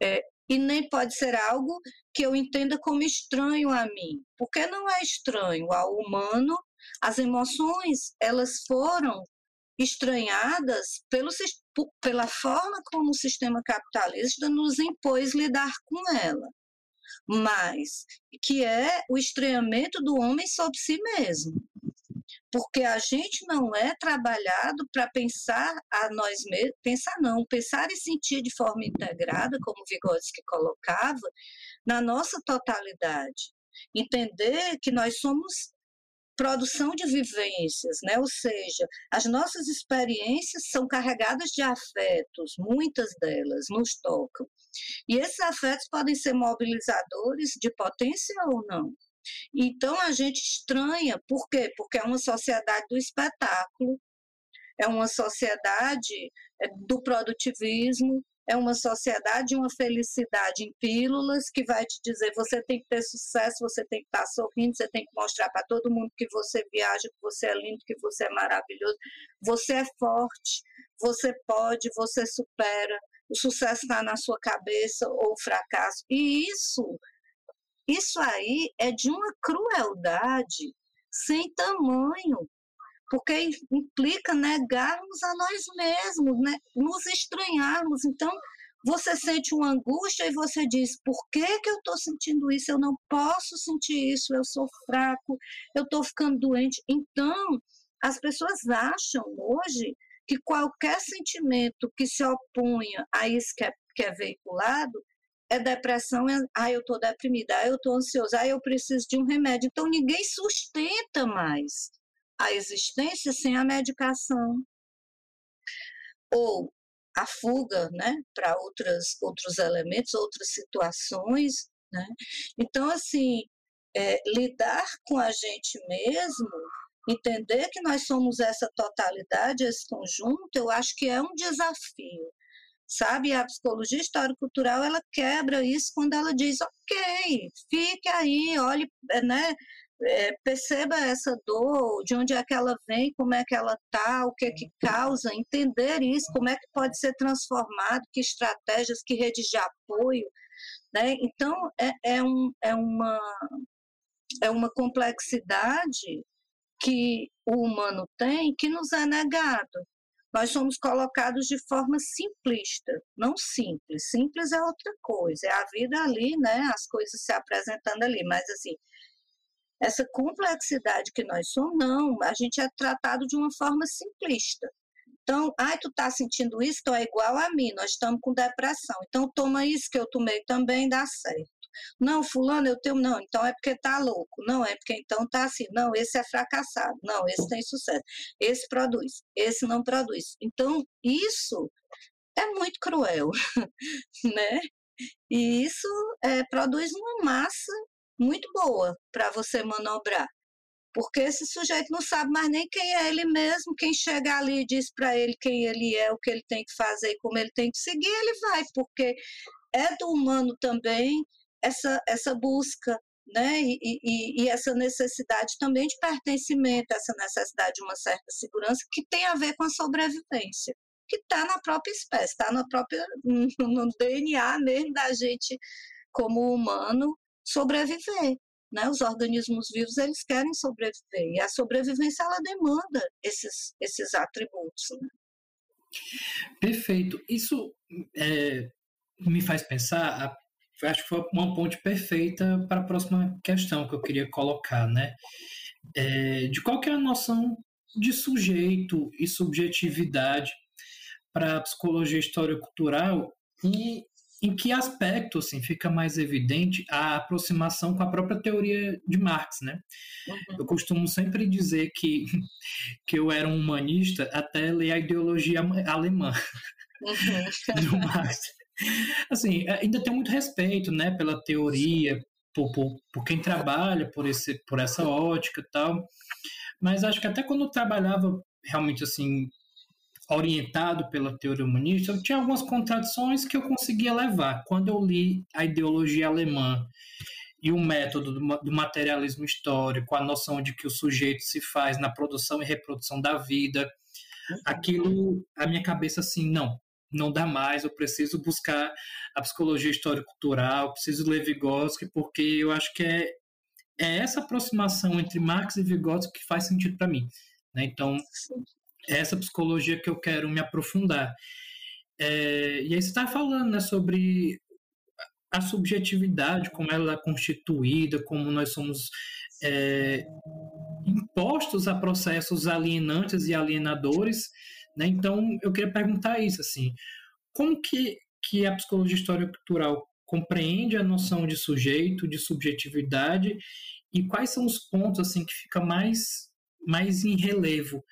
É, e nem pode ser algo que eu entenda como estranho a mim, porque não é estranho ao humano. As emoções, elas foram estranhadas pelo, pela forma como o sistema capitalista nos impôs lidar com ela, mas que é o estranhamento do homem sobre si mesmo porque a gente não é trabalhado para pensar a nós mesmos, pensar não, pensar e sentir de forma integrada, como Vygotsky colocava, na nossa totalidade. Entender que nós somos produção de vivências, né? ou seja, as nossas experiências são carregadas de afetos, muitas delas nos tocam. E esses afetos podem ser mobilizadores de potência ou não. Então a gente estranha, por quê? Porque é uma sociedade do espetáculo, é uma sociedade é, do produtivismo, é uma sociedade de uma felicidade em pílulas que vai te dizer você tem que ter sucesso, você tem que estar sorrindo, você tem que mostrar para todo mundo que você viaja, que você é lindo, que você é maravilhoso, você é forte, você pode, você supera, o sucesso está na sua cabeça ou o fracasso. E isso isso aí é de uma crueldade sem tamanho, porque implica negarmos a nós mesmos, né? nos estranharmos. Então, você sente uma angústia e você diz: por que, que eu estou sentindo isso? Eu não posso sentir isso, eu sou fraco, eu estou ficando doente. Então, as pessoas acham hoje que qualquer sentimento que se oponha a isso que é, que é veiculado é depressão, é, ah, eu estou deprimida, ah, eu estou ansiosa, ah, eu preciso de um remédio. Então ninguém sustenta mais a existência sem a medicação. Ou a fuga né, para outros elementos, outras situações. Né? Então, assim, é, lidar com a gente mesmo, entender que nós somos essa totalidade, esse conjunto, eu acho que é um desafio. Sabe, a psicologia histórico-cultural, ela quebra isso quando ela diz, ok, fique aí, olhe, né, é, perceba essa dor, de onde é que ela vem, como é que ela está, o que é que causa, entender isso, como é que pode ser transformado, que estratégias, que rede de apoio, né? Então, é, é, um, é, uma, é uma complexidade que o humano tem que nos é negado. Nós somos colocados de forma simplista, não simples. Simples é outra coisa, é a vida ali, né? As coisas se apresentando ali, mas assim, essa complexidade que nós somos, não, a gente é tratado de uma forma simplista. Então, ai, tu tá sentindo isso, então é igual a mim, nós estamos com depressão. Então, toma isso que eu tomei também, dá certo. Não, fulano, eu tenho, não, então é porque tá louco. Não, é porque então tá assim. Não, esse é fracassado. Não, esse tem sucesso. Esse produz, esse não produz. Então, isso é muito cruel, (laughs) né? E isso é, produz uma massa muito boa para você manobrar. Porque esse sujeito não sabe mais nem quem é ele mesmo, quem chega ali e diz para ele quem ele é, o que ele tem que fazer e como ele tem que seguir, ele vai, porque é do humano também essa, essa busca, né, e, e, e essa necessidade também de pertencimento, essa necessidade de uma certa segurança que tem a ver com a sobrevivência, que está na própria espécie, está (laughs) no próprio no DNA mesmo da gente como humano sobreviver. Né? Os organismos vivos eles querem sobreviver e a sobrevivência ela demanda esses, esses atributos. Né? Perfeito. Isso é, me faz pensar, acho que foi uma ponte perfeita para a próxima questão que eu queria colocar, né? É, de qual é a noção de sujeito e subjetividade para a psicologia história cultural e em que aspecto assim fica mais evidente a aproximação com a própria teoria de Marx, né? Uhum. Eu costumo sempre dizer que que eu era um humanista até ler a ideologia alemã uhum. (laughs) do Marx. Assim, ainda tenho muito respeito, né, pela teoria, por, por, por quem trabalha por esse por essa ótica e tal. Mas acho que até quando eu trabalhava realmente assim orientado pela teoria humanista, eu tinha algumas contradições que eu conseguia levar. Quando eu li a ideologia alemã e o método do, materialismo histórico, a noção de que o sujeito se faz na produção e reprodução da vida, aquilo, a minha cabeça assim, não, não dá mais, eu preciso buscar a psicologia histórico-cultural, preciso ler Vygotsky, porque eu acho que é, é essa aproximação entre Marx e Vygotsky que faz sentido para mim. Né? Então, é essa psicologia que eu quero me aprofundar. É, e aí você está falando né, sobre a subjetividade, como ela é constituída, como nós somos é, impostos a processos alienantes e alienadores. Né? Então, eu queria perguntar isso, assim, como que, que a psicologia histórica cultural compreende a noção de sujeito, de subjetividade, e quais são os pontos assim que fica mais, mais em relevo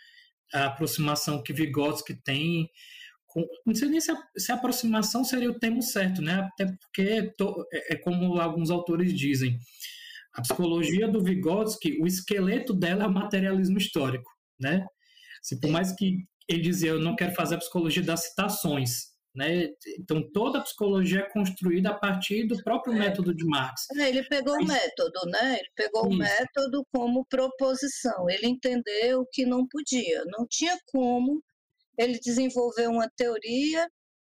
a aproximação que Vygotsky tem. Não sei nem se a, se a, aproximação seria o termo certo, né? Até porque to, é, é, como alguns autores dizem. A psicologia do Vygotsky, o esqueleto dela é o materialismo histórico, né? Se por mais que ele dizia, eu não quero fazer a psicologia das citações, né? Então, toda a psicologia é construída a partir do próprio é. método de Marx. É, ele pegou Mas, o método, né? Ele pegou isso. o método como proposição. Ele entendeu que não podia, não tinha como ele desenvolver uma teoria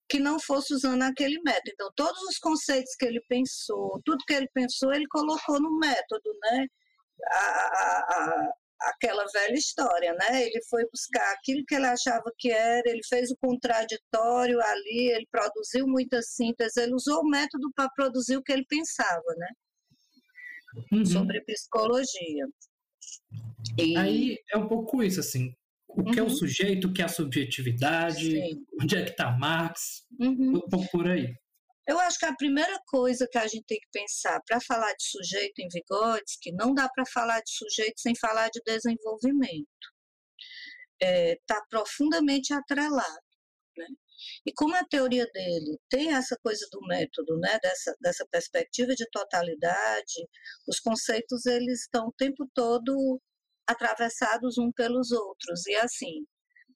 que não fosse usando aquele método. Então, todos os conceitos que ele pensou, tudo que ele pensou, ele colocou no método, né? A, a, aquela velha história, né? Ele foi buscar aquilo que ele achava que era, ele fez o contraditório ali, ele produziu muita síntese, ele usou o método para produzir o que ele pensava, né? Uhum. Sobre psicologia. E... Aí é um pouco isso, assim, o que uhum. é o uhum. sujeito, o que é a subjetividade, Sim. onde é que está Marx, uhum. um pouco por aí. Eu acho que a primeira coisa que a gente tem que pensar para falar de sujeito em Vygotsky, que não dá para falar de sujeito sem falar de desenvolvimento. Está é, tá profundamente atrelado. Né? E como a teoria dele tem essa coisa do método, né, dessa, dessa perspectiva de totalidade, os conceitos eles estão o tempo todo atravessados um pelos outros. E assim,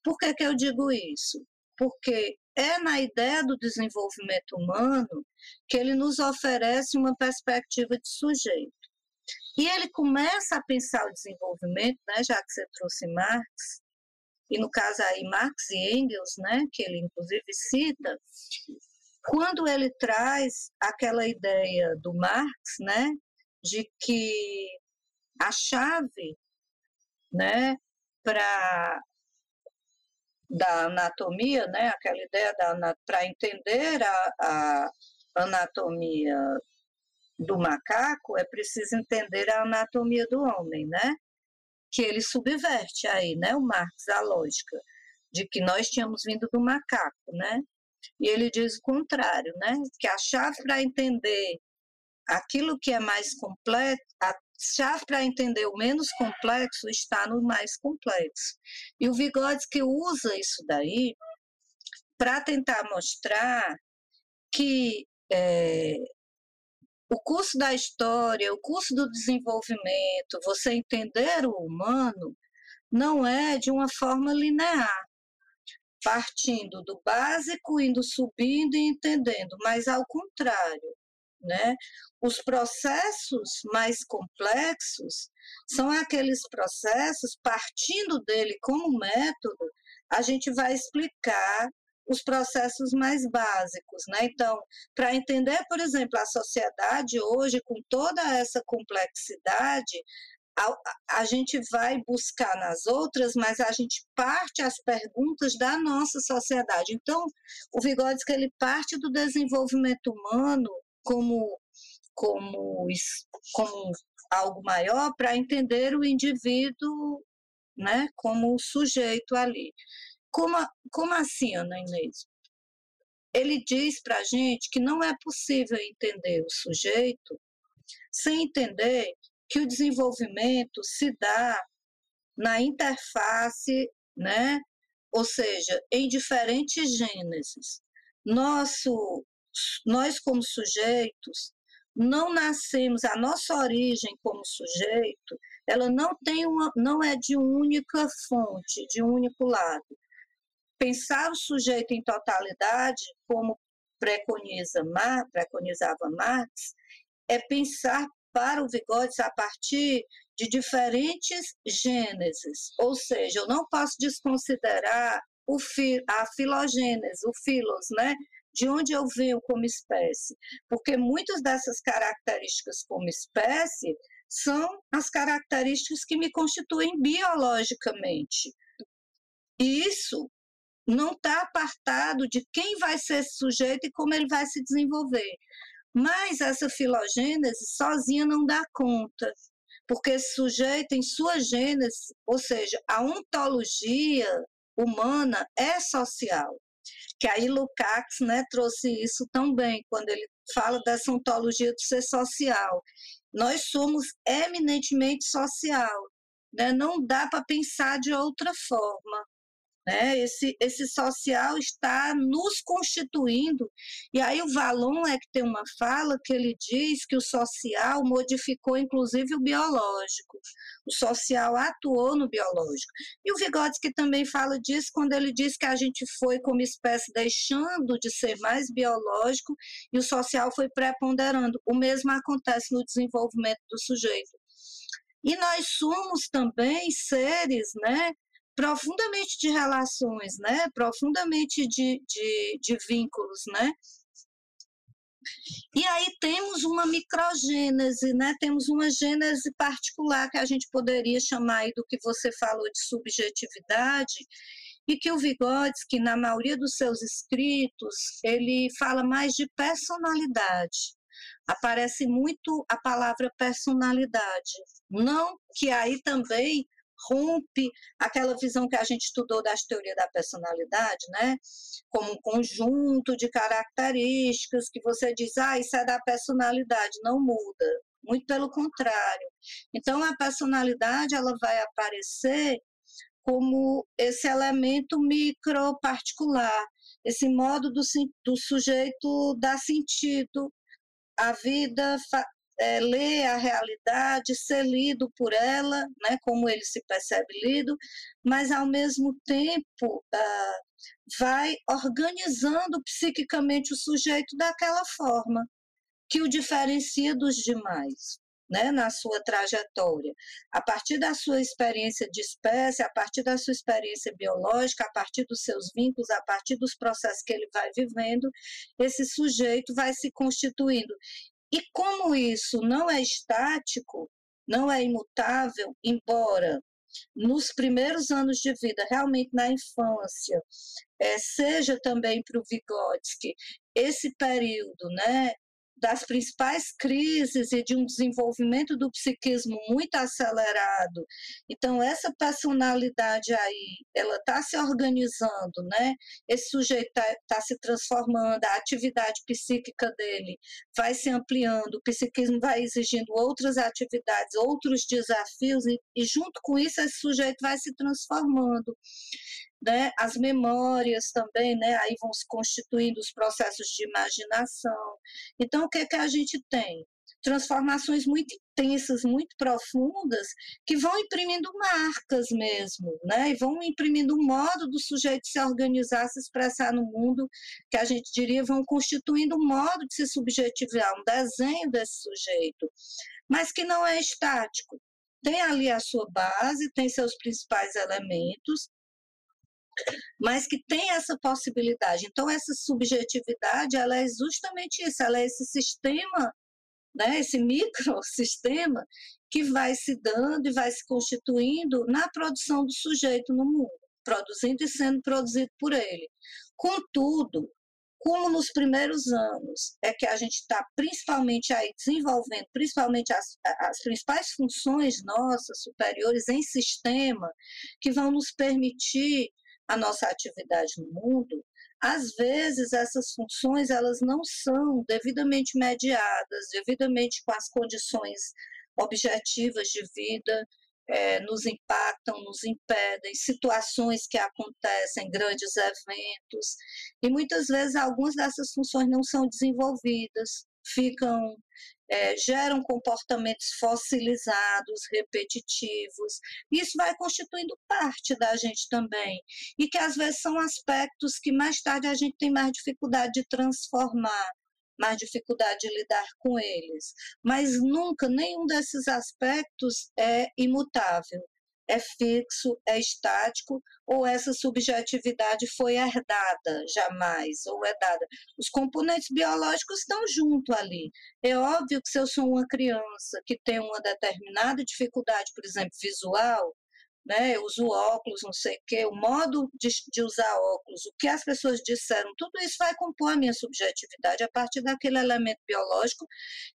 por que, que eu digo isso? Porque é na ideia do desenvolvimento humano que ele nos oferece uma perspectiva de sujeito. E ele começa a pensar o desenvolvimento, né, já que você trouxe Marx, e no caso aí Marx e Engels, né, que ele inclusive cita, quando ele traz aquela ideia do Marx, né, de que a chave, né, para da anatomia, né, aquela ideia para entender a, a anatomia do macaco é preciso entender a anatomia do homem, né? Que ele subverte aí, né, o Marx a lógica de que nós tínhamos vindo do macaco, né? E ele diz o contrário, né? Que a chave para entender aquilo que é mais complexo, chave para entender o menos complexo está no mais complexo. E o Vygotsky usa isso daí para tentar mostrar que é, o curso da história, o curso do desenvolvimento, você entender o humano, não é de uma forma linear, partindo do básico, indo subindo e entendendo, mas ao contrário, né? Os processos mais complexos são aqueles processos, partindo dele como método, a gente vai explicar os processos mais básicos, né? Então, para entender, por exemplo, a sociedade hoje com toda essa complexidade, a, a, gente vai buscar nas outras, mas a gente parte as perguntas da nossa sociedade. Então, o Vygotsky ele parte do desenvolvimento humano como como, como algo maior para entender o indivíduo né, como sujeito ali. Como, como assim, Ana Inês? Ele diz para a gente que não é possível entender o sujeito sem entender que o desenvolvimento se dá na interface, né? ou seja, em diferentes gêneses. Nosso, nós, como sujeitos, não nascemos, a nossa origem como sujeito, ela não tem uma, não é de única fonte, de único lado. Pensar o sujeito em totalidade, como preconiza Mar, preconizava Marx, é pensar para o Vygotsky a partir de diferentes gêneses, ou seja, eu não posso desconsiderar o fi, a filogênese, o filos, né, de onde eu venho como espécie, porque muitas dessas características como espécie são as características que me constituem biologicamente. E isso não está apartado de quem vai ser esse sujeito e como ele vai se desenvolver. Mas essa filogênese sozinha não dá conta, porque esse sujeito, em sua gênese, ou seja, a ontologia humana é social que aí Lukács né, trouxe isso tão bem, quando ele fala dessa ontologia do ser social. Nós somos eminentemente social, né? não dá para pensar de outra forma. Né? Esse, esse social está nos constituindo. E aí o Valon é que tem uma fala que ele diz que o social modificou inclusive o biológico. O social atuou no biológico. E o Vygotsky também fala disso quando ele diz que a gente foi como espécie deixando de ser mais biológico e o social foi preponderando. O mesmo acontece no desenvolvimento do sujeito. E nós somos também seres, né, profundamente de relações, né? Profundamente de, de, de vínculos, né? E aí temos uma microgênese, né? Temos uma gênese particular que a gente poderia chamar aí do que você falou de subjetividade, e que o Vygotsky, na maioria dos seus escritos, ele fala mais de personalidade. Aparece muito a palavra personalidade. Não que aí também rompe aquela visão que a gente estudou das teorias da personalidade, né? Como um conjunto de características que você diz, ah, isso é da personalidade, não muda. Muito pelo contrário. Então, a personalidade ela vai aparecer como esse elemento micro particular, esse modo do, do sujeito dar sentido à vida, é, ler a realidade, ser lido por ela, né, como ele se percebe lido, mas ao mesmo tempo ah, vai organizando psiquicamente o sujeito daquela forma que o diferencia dos demais. Né, na sua trajetória, a partir da sua experiência de espécie, a partir da sua experiência biológica, a partir dos seus vínculos, a partir dos processos que ele vai vivendo, esse sujeito vai se constituindo. E como isso não é estático, não é imutável, embora nos primeiros anos de vida, realmente na infância, é, seja também para o Vygotsky, esse período né, das principais crises e de um desenvolvimento do psiquismo muito acelerado. Então, essa personalidade aí, ela está se organizando, né? Esse sujeito está tá se transformando, a atividade psíquica dele vai se ampliando, o psiquismo vai exigindo outras atividades, outros desafios, e, e junto com isso, esse sujeito vai se transformando né, as memórias também, né, aí vão se constituindo os processos de imaginação. Então, o que, é que a gente tem? Transformações muito intensas, muito profundas, que vão imprimindo marcas mesmo, né, e vão imprimindo um modo do sujeito se organizar, se expressar no mundo, que a gente diria, vão constituindo um modo de se subjetivar, um desenho desse sujeito, mas que não é estático. Tem ali a sua base, tem seus principais elementos, mas que tem essa possibilidade. Então, essa subjetividade, ela é justamente isso, ela é esse sistema, né, esse microsistema que vai se dando e vai se constituindo na produção do sujeito no mundo, produzindo e sendo produzido por ele. Contudo, como nos primeiros anos é que a gente está principalmente aí desenvolvendo, principalmente as, as principais funções nossas superiores em sistema, que vão nos permitir a nossa atividade no mundo, às vezes essas funções elas não são devidamente mediadas, devidamente com as condições objetivas de vida, é, nos impactam, nos impedem, situações que acontecem, grandes eventos, e muitas vezes algumas dessas funções não são desenvolvidas, ficam é, geram comportamentos fossilizados, repetitivos. Isso vai constituindo parte da gente também. E que às vezes são aspectos que mais tarde a gente tem mais dificuldade de transformar, mais dificuldade de lidar com eles. Mas nunca nenhum desses aspectos é imutável é fixo, é estático, ou essa subjetividade foi herdada jamais, ou é dada. Os componentes biológicos estão junto ali. É óbvio que se eu sou uma criança que tem uma determinada dificuldade, por exemplo, visual, né, eu uso óculos, não sei o quê, o modo de, de, usar óculos, o que as pessoas disseram, tudo isso vai compor a minha subjetividade a partir daquele elemento biológico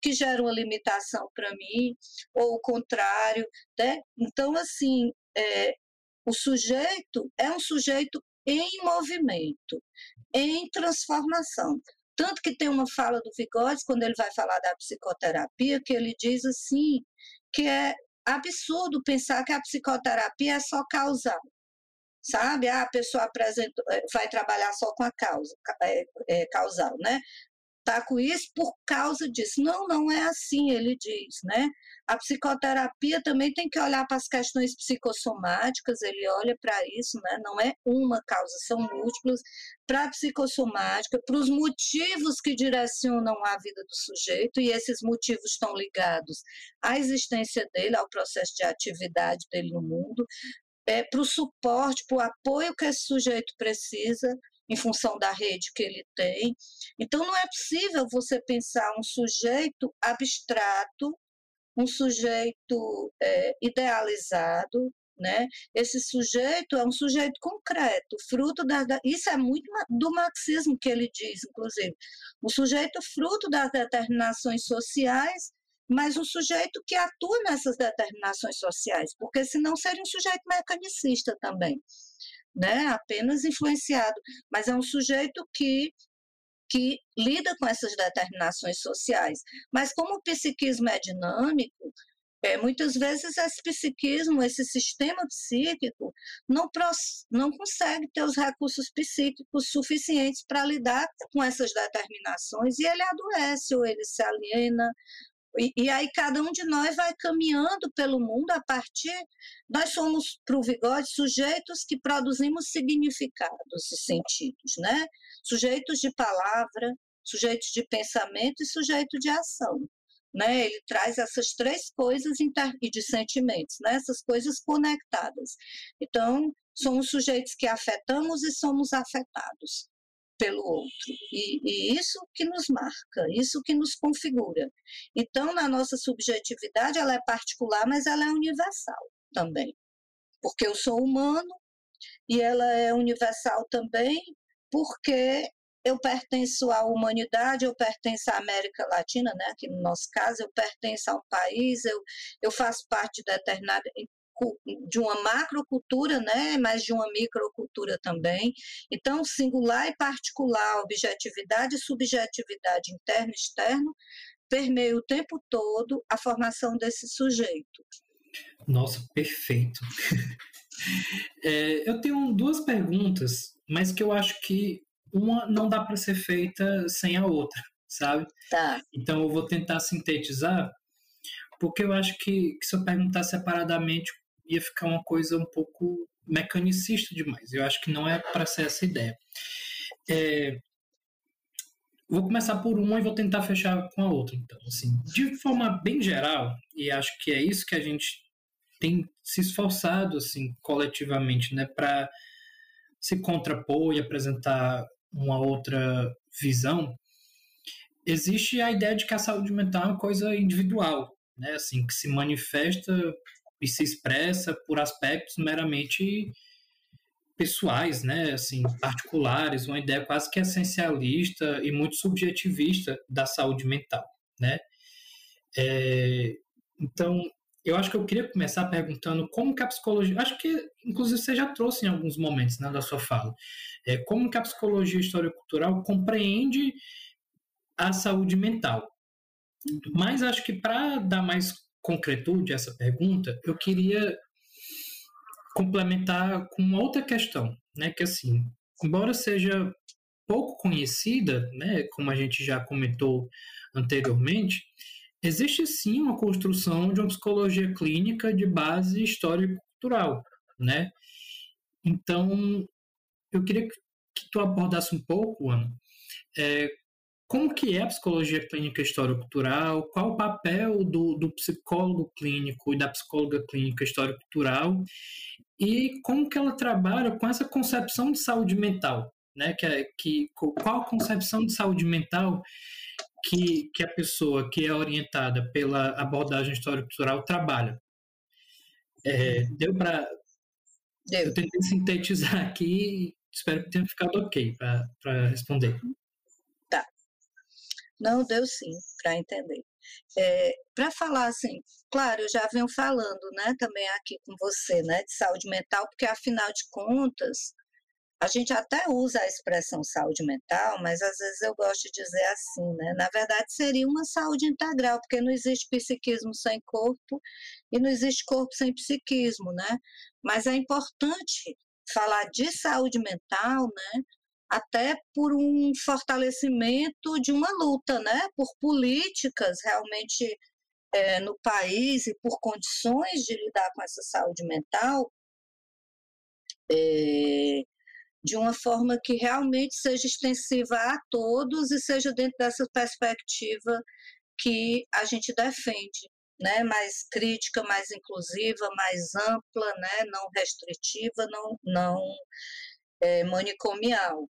que gera uma limitação para mim, ou o contrário, né? Então, assim, é, o sujeito é um sujeito em movimento, em transformação. Tanto que tem uma fala do Vygotsky, quando ele vai falar da psicoterapia, que ele diz assim, que é absurdo pensar que a psicoterapia é só causal. Sabe? Ah, a pessoa apresenta, eh, vai trabalhar só com a causa, é, é, causal, né? Tá com isso por causa disso. Não, não é assim, ele diz, né? A psicoterapia também tem que olhar para as questões psicossomáticas, ele olha para isso, né? Não é uma causa, são múltiplas, para a psicossomática, para os motivos que direcionam a vida do sujeito, e esses motivos estão ligados à existência dele, ao processo de atividade dele no mundo, é, para o suporte, para o apoio que esse sujeito precisa, em função da rede que ele tem. Então, não é possível você pensar um sujeito abstrato, um sujeito é, idealizado, né? Esse sujeito é um sujeito concreto, fruto da, da, Isso é muito do marxismo que ele diz, inclusive. O sujeito fruto das determinações sociais mas um sujeito que atua nessas determinações sociais, porque senão seria um sujeito mecanicista também, né? apenas influenciado, mas é um sujeito que que lida com essas determinações sociais. Mas como o psiquismo é dinâmico, é, muitas vezes esse psiquismo, esse sistema psíquico, não, não consegue ter os recursos psíquicos suficientes para lidar com essas determinações e ele adoece ou ele se aliena. E, e, aí cada um de nós vai caminhando pelo mundo a partir. Nós somos, para o Vigode, sujeitos que produzimos significados e sentidos, né? Sujeitos de palavra, sujeitos de pensamento e sujeito de ação né? Ele traz essas três coisas e de sentimentos, né? Essas coisas conectadas. Então, somos sujeitos que afetamos e somos afetados pelo outro. E, e, isso que nos marca, isso que nos configura. Então, na nossa subjetividade, ela é particular, mas ela é universal também. Porque eu sou humano e ela é universal também porque eu pertenço à humanidade, eu pertenço à América Latina, né, aqui no nosso caso, eu pertenço a um país, eu, eu faço parte determinada de uma macrocultura, né, mas de uma microcultura também. Então, singular e particular, objetividade e subjetividade interno e externo permeia o tempo todo a formação desse sujeito. Nossa, perfeito. (laughs) é, eu tenho duas perguntas, mas que eu acho que uma não dá para ser feita sem a outra, sabe? Tá. Então eu vou tentar sintetizar, porque eu acho que, que se eu perguntar separadamente ia ficar uma coisa um pouco mecanicista demais. Eu acho que não é para ser essa ideia. É, vou começar por uma e vou tentar fechar com a outra. Então, assim, de forma bem geral, e acho que é isso que a gente tem se esforçado, assim, coletivamente, né, para se contrapor e apresentar uma outra visão, existe a ideia de que a saúde mental é uma coisa individual, né? Assim, que se manifesta e se expressa por aspectos meramente pessoais, né? Assim, particulares, uma ideia quase que essencialista e muito subjetivista da saúde mental, né? É, então, eu acho que eu queria começar perguntando como que a psicologia, acho que inclusive você já trouxe em alguns momentos né, da sua fala, é, como que a psicologia histórico-cultural compreende a saúde mental. Mas acho que para dar mais concretude essa pergunta, eu queria complementar com uma outra questão, né, que assim, embora seja pouco conhecida, né, como a gente já comentou anteriormente, existe sim uma construção de uma psicologia clínica de base histórico-cultural, né? Então, eu queria que tu abordasse um pouco, Ana, é, como que é a psicologia clínica histórico-cultural, qual o papel do, do, psicólogo clínico e da psicóloga clínica histórico-cultural e como que ela trabalha com essa concepção de saúde mental, né? Que, é, que, qual a concepção de saúde mental que, que a pessoa que é orientada pela abordagem histórico-cultural trabalha. É, deu para. Eu tentei sintetizar aqui espero que tenha ficado ok para responder. Não, deu sim, para entender. É, para falar assim, claro, eu já venho falando, né, também aqui com você, né, de saúde mental, porque afinal de contas, a gente até usa a expressão saúde mental, mas às vezes eu gosto de dizer assim, né? Na verdade, seria uma saúde integral, porque não existe psiquismo sem corpo e não existe corpo sem psiquismo, né? Mas é importante falar de saúde mental, né? Até por um fortalecimento de uma luta, né? Por políticas realmente é, no país e por condições de lidar com essa saúde mental. É, de uma forma que realmente seja extensiva a todos e seja dentro dessa perspectiva que a gente defende, né, mais crítica, mais inclusiva, mais ampla, né, não restritiva, não, não é, manicomial.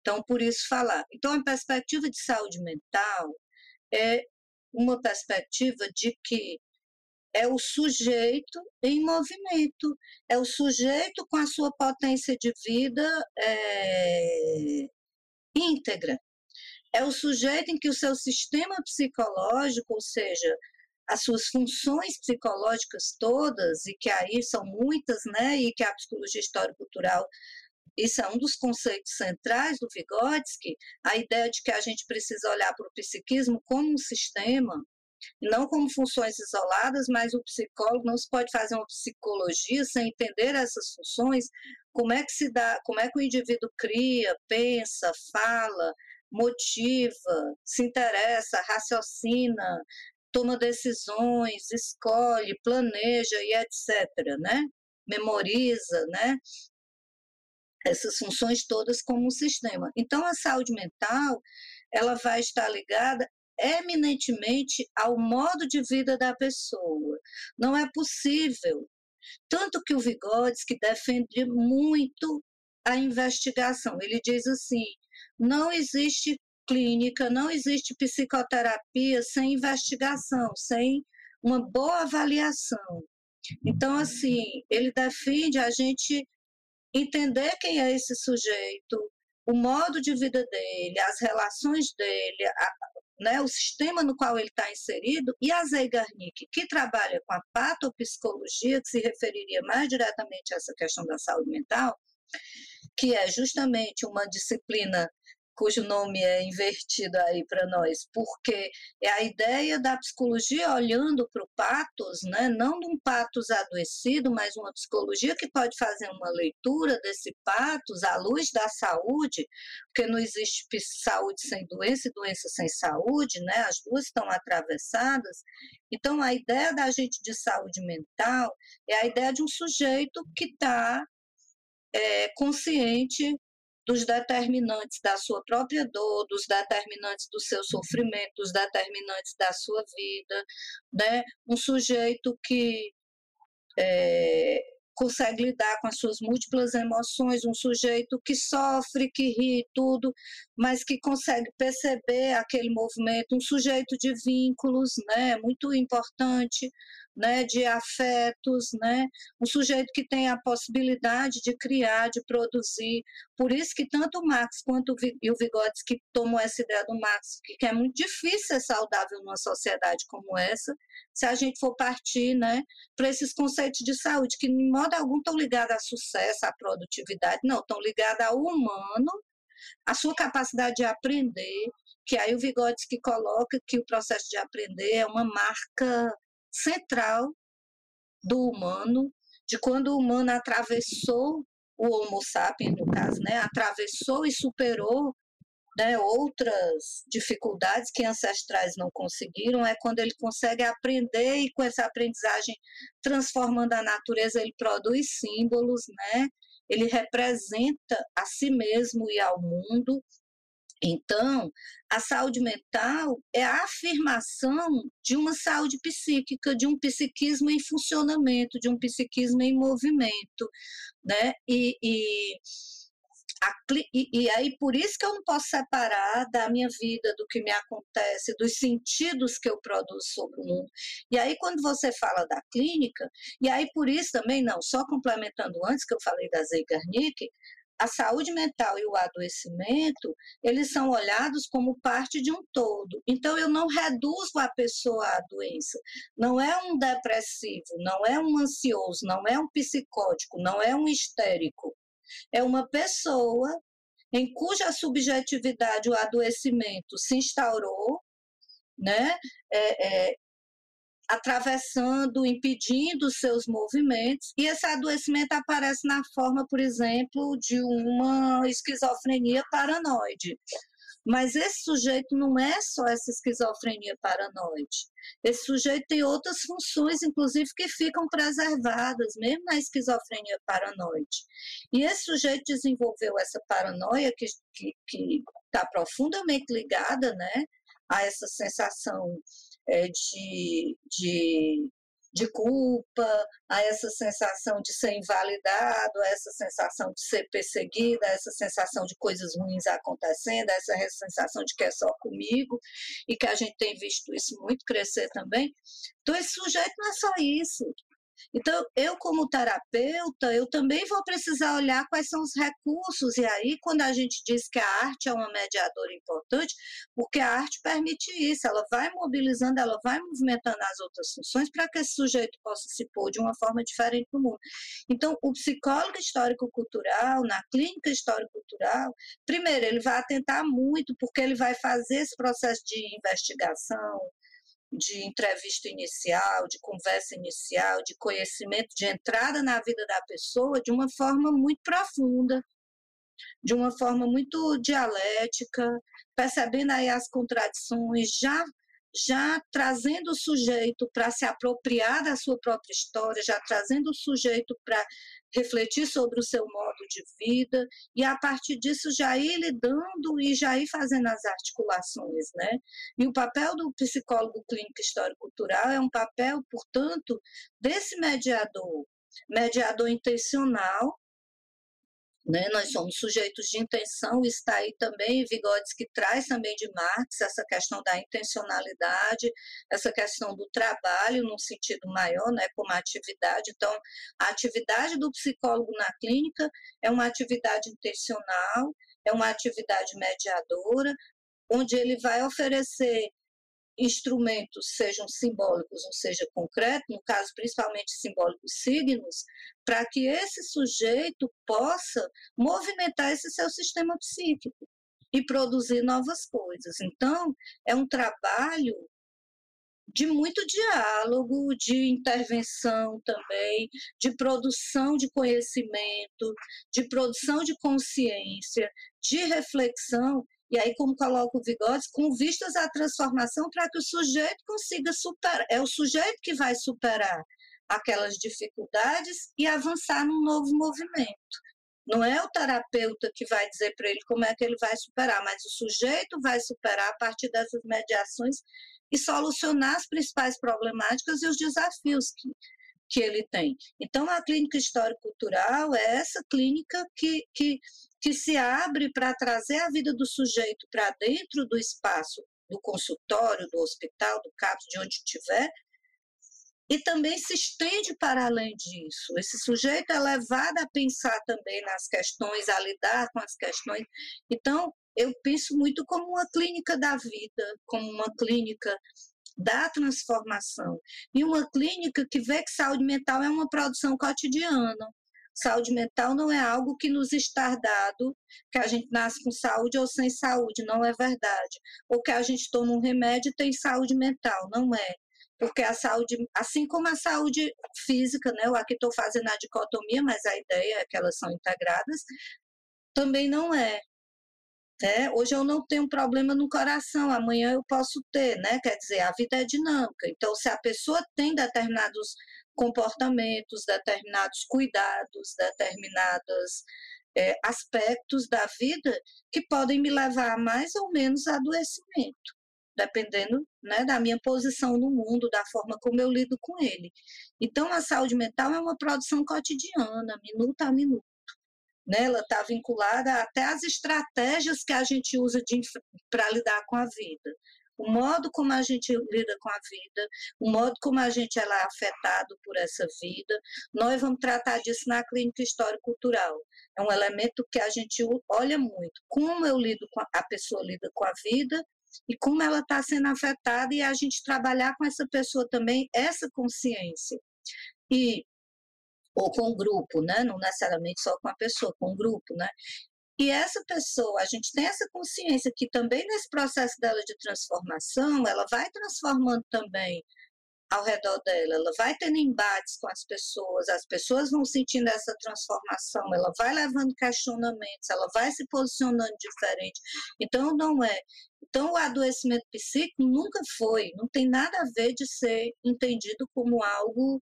Então, por isso falar. Então, a perspectiva de saúde mental é uma perspectiva de que é o sujeito em movimento, é o sujeito com a sua potência de vida é, íntegra. É o sujeito em que o seu sistema psicológico, ou seja, as suas funções psicológicas todas, e que aí são muitas, né, e que a psicologia histórico-cultural, isso é um dos conceitos centrais do Vygotsky, a ideia de que a gente precisa olhar para o psiquismo como um sistema, não como funções isoladas, mas o psicólogo não se pode fazer uma psicologia sem entender essas funções, como é que se dá, como é que o indivíduo cria, pensa, fala, motiva, se interessa, raciocina, toma decisões, escolhe, planeja e etc, né? Memoriza, né? Essas funções todas como um sistema. Então a saúde mental, ela vai estar ligada eminentemente ao modo de vida da pessoa. Não é possível. Tanto que o Vygotsky defende muito a investigação. Ele diz assim: não existe clínica, não existe psicoterapia sem investigação, sem uma boa avaliação. Então, assim, ele defende a gente entender quem é esse sujeito, o modo de vida dele, as relações dele, a, né, o sistema no qual ele está inserido, e a Zeigarnik, que trabalha com a patopsicologia, que se referiria mais diretamente a essa questão da saúde mental, que é justamente uma disciplina cujo nome é invertido aí para nós, porque é a ideia da psicologia olhando para o patos, né, não de um patos adoecido, mas uma psicologia que pode fazer uma leitura desse patos à luz da saúde, porque não existe saúde sem doença e doença sem saúde, né, as duas estão atravessadas. Então, a ideia da gente de saúde mental é a ideia de um sujeito que está é, consciente dos determinantes da sua própria dor, dos determinantes do seu sofrimento, dos determinantes da sua vida, né? Um sujeito que é, consegue lidar com as suas múltiplas emoções, um sujeito que sofre, que ri, tudo, mas que consegue perceber aquele movimento, um sujeito de vínculos, né? Muito importante, né, de afetos, né, um sujeito que tem a possibilidade de criar, de produzir. Por isso que tanto o Marx quanto o Vygotsky tomou essa ideia do Marx, que é muito difícil ser saudável numa sociedade como essa, se a gente for partir, né, para esses conceitos de saúde, que de modo algum estão ligados a sucesso, à produtividade, não, estão ligados ao humano, a sua capacidade de aprender, que aí o Vygotsky coloca que o processo de aprender é uma marca central do humano, de quando o humano atravessou o Homo sapiens, no caso, né, atravessou e superou né, outras dificuldades que ancestrais não conseguiram, é quando ele consegue aprender e com essa aprendizagem transformando a natureza, ele produz símbolos, né, ele representa a si mesmo e ao mundo então, a saúde mental é a afirmação de uma saúde psíquica, de um psiquismo em funcionamento, de um psiquismo em movimento, né? E, e, a, e, e aí por isso que eu não posso separar da minha vida, do que me acontece, dos sentidos que eu produzo sobre o mundo. E aí quando você fala da clínica, e aí por isso também não, só complementando antes que eu falei da Zeigarnik, a saúde mental e o adoecimento, eles são olhados como parte de um todo. Então, eu não reduzo a pessoa à doença. Não é um depressivo, não é um ansioso, não é um psicótico, não é um histérico. É uma pessoa em cuja subjetividade o adoecimento se instaurou, né? É, é, atravessando, impedindo seus movimentos, e esse adoecimento aparece na forma, por exemplo, de uma esquizofrenia paranoide. Mas esse sujeito não é só essa esquizofrenia paranoide. Esse sujeito tem outras funções, inclusive, que ficam preservadas, mesmo na esquizofrenia paranoide. E esse sujeito desenvolveu essa paranoia que está profundamente ligada né, a essa sensação é, de, de, de culpa, a essa sensação de ser invalidado, a essa sensação de ser perseguida, a essa sensação de coisas ruins acontecendo, a essa sensação de que é só comigo, e que a gente tem visto isso muito crescer também. Então, esse sujeito não é só isso. Então, eu como terapeuta, eu também vou precisar olhar quais são os recursos, e aí quando a gente diz que a arte é uma mediadora importante, porque a arte permite isso, ela vai mobilizando, ela vai movimentando as outras funções para que esse sujeito possa se pôr de uma forma diferente no mundo. Então, o psicólogo histórico-cultural, na clínica histórico-cultural, primeiro, ele vai atentar muito, porque ele vai fazer esse processo de investigação, de entrevista inicial, de conversa inicial, de conhecimento, de entrada na vida da pessoa de uma forma muito profunda, de uma forma muito dialética, percebendo aí as contradições, já já trazendo o sujeito para se apropriar da sua própria história, já trazendo o sujeito para refletir sobre o seu de vida e a partir disso já ir lidando e já ir fazendo as articulações, né? E o papel do psicólogo clínico histórico-cultural é um papel, portanto, desse mediador, mediador intencional, né? Nós somos sujeitos de intenção, está aí também que traz também de Marx essa questão da intencionalidade, essa questão do trabalho num sentido maior, né, como atividade. Então, a atividade do psicólogo na clínica é uma atividade intencional, é uma atividade mediadora, onde ele vai oferecer instrumentos, sejam simbólicos ou seja concretos, no caso principalmente simbólicos signos, para que esse sujeito possa movimentar esse seu sistema psíquico e produzir novas coisas. Então, é um trabalho de muito diálogo, de intervenção também, de produção de conhecimento, de produção de consciência, de reflexão e aí, como coloca o Vigodes, com vistas à transformação para que o sujeito consiga superar. É o sujeito que vai superar aquelas dificuldades e avançar num novo movimento. Não é o terapeuta que vai dizer para ele como é que ele vai superar, mas o sujeito vai superar a partir dessas mediações e solucionar as principais problemáticas e os desafios que, que ele tem. Então, a clínica histórico-cultural é essa clínica que, que, que se abre para trazer a vida do sujeito para dentro do espaço do consultório, do hospital, do CAPS, de onde estiver, e também se estende para além disso. Esse sujeito é levado a pensar também nas questões, a lidar com as questões. Então, eu penso muito como uma clínica da vida, como uma clínica da transformação. E uma clínica que vê que saúde mental é uma produção cotidiana. Saúde mental não é algo que nos está dado, que a gente nasce com saúde ou sem saúde, não é verdade. Ou que a gente toma um remédio e tem saúde mental, não é. Porque a saúde, assim como a saúde física, né, eu aqui estou fazendo a dicotomia, mas a ideia é que elas são integradas, também não é. É, hoje eu não tenho problema no coração, amanhã eu posso ter, né? Quer dizer, a vida é dinâmica. Então, se a pessoa tem determinados comportamentos, determinados cuidados, determinados é, aspectos da vida que podem me levar a mais ou menos adoecimento, dependendo né, da minha posição no mundo, da forma como eu lido com ele. Então, a saúde mental é uma produção cotidiana, minuto a minuto né, ela está vinculada até às estratégias que a gente usa para lidar com a vida. O modo como a gente lida com a vida, o modo como a gente é afetado por essa vida, nós vamos tratar disso na clínica histórico-cultural. É um elemento que a gente olha muito, como eu lido com a, a pessoa lida com a vida e como ela está sendo afetada e a gente trabalhar com essa pessoa também essa consciência. E ou com um grupo, né? Não necessariamente só com a pessoa, com um grupo, né? E essa pessoa, a gente tem essa consciência que também nesse processo dela de transformação, ela vai transformando também ao redor dela, ela vai tendo embates com as pessoas, as pessoas vão sentindo essa transformação, ela vai levando questionamentos, ela vai se posicionando diferente. Então, não é. Então, o adoecimento psíquico nunca foi, não tem nada a ver de ser entendido como algo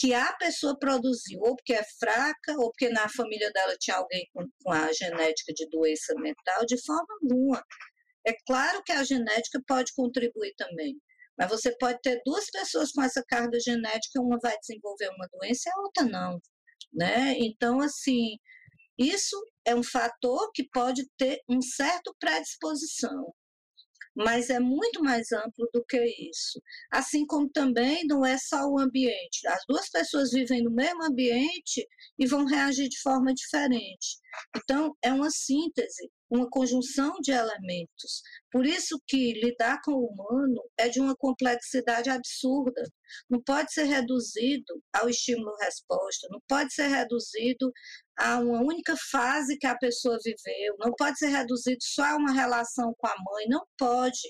que a pessoa produziu, ou porque é fraca, ou porque na família dela tinha alguém com, com a genética de doença mental, de forma alguma. É claro que a genética pode contribuir também, mas você pode ter duas pessoas com essa carga genética, uma vai desenvolver uma doença e a outra não, né? Então, assim, isso é um fator que pode ter um certo predisposição. Mas é muito mais amplo do que isso. Assim como também não é só o ambiente. As duas pessoas vivem no mesmo ambiente e vão reagir de forma diferente. Então, é uma síntese, uma conjunção de elementos. Por isso que lidar com o humano é de uma complexidade absurda. Não pode ser reduzido ao estímulo-resposta, não pode ser reduzido a uma única fase que a pessoa viveu, não pode ser reduzido só a uma relação com a mãe, não pode,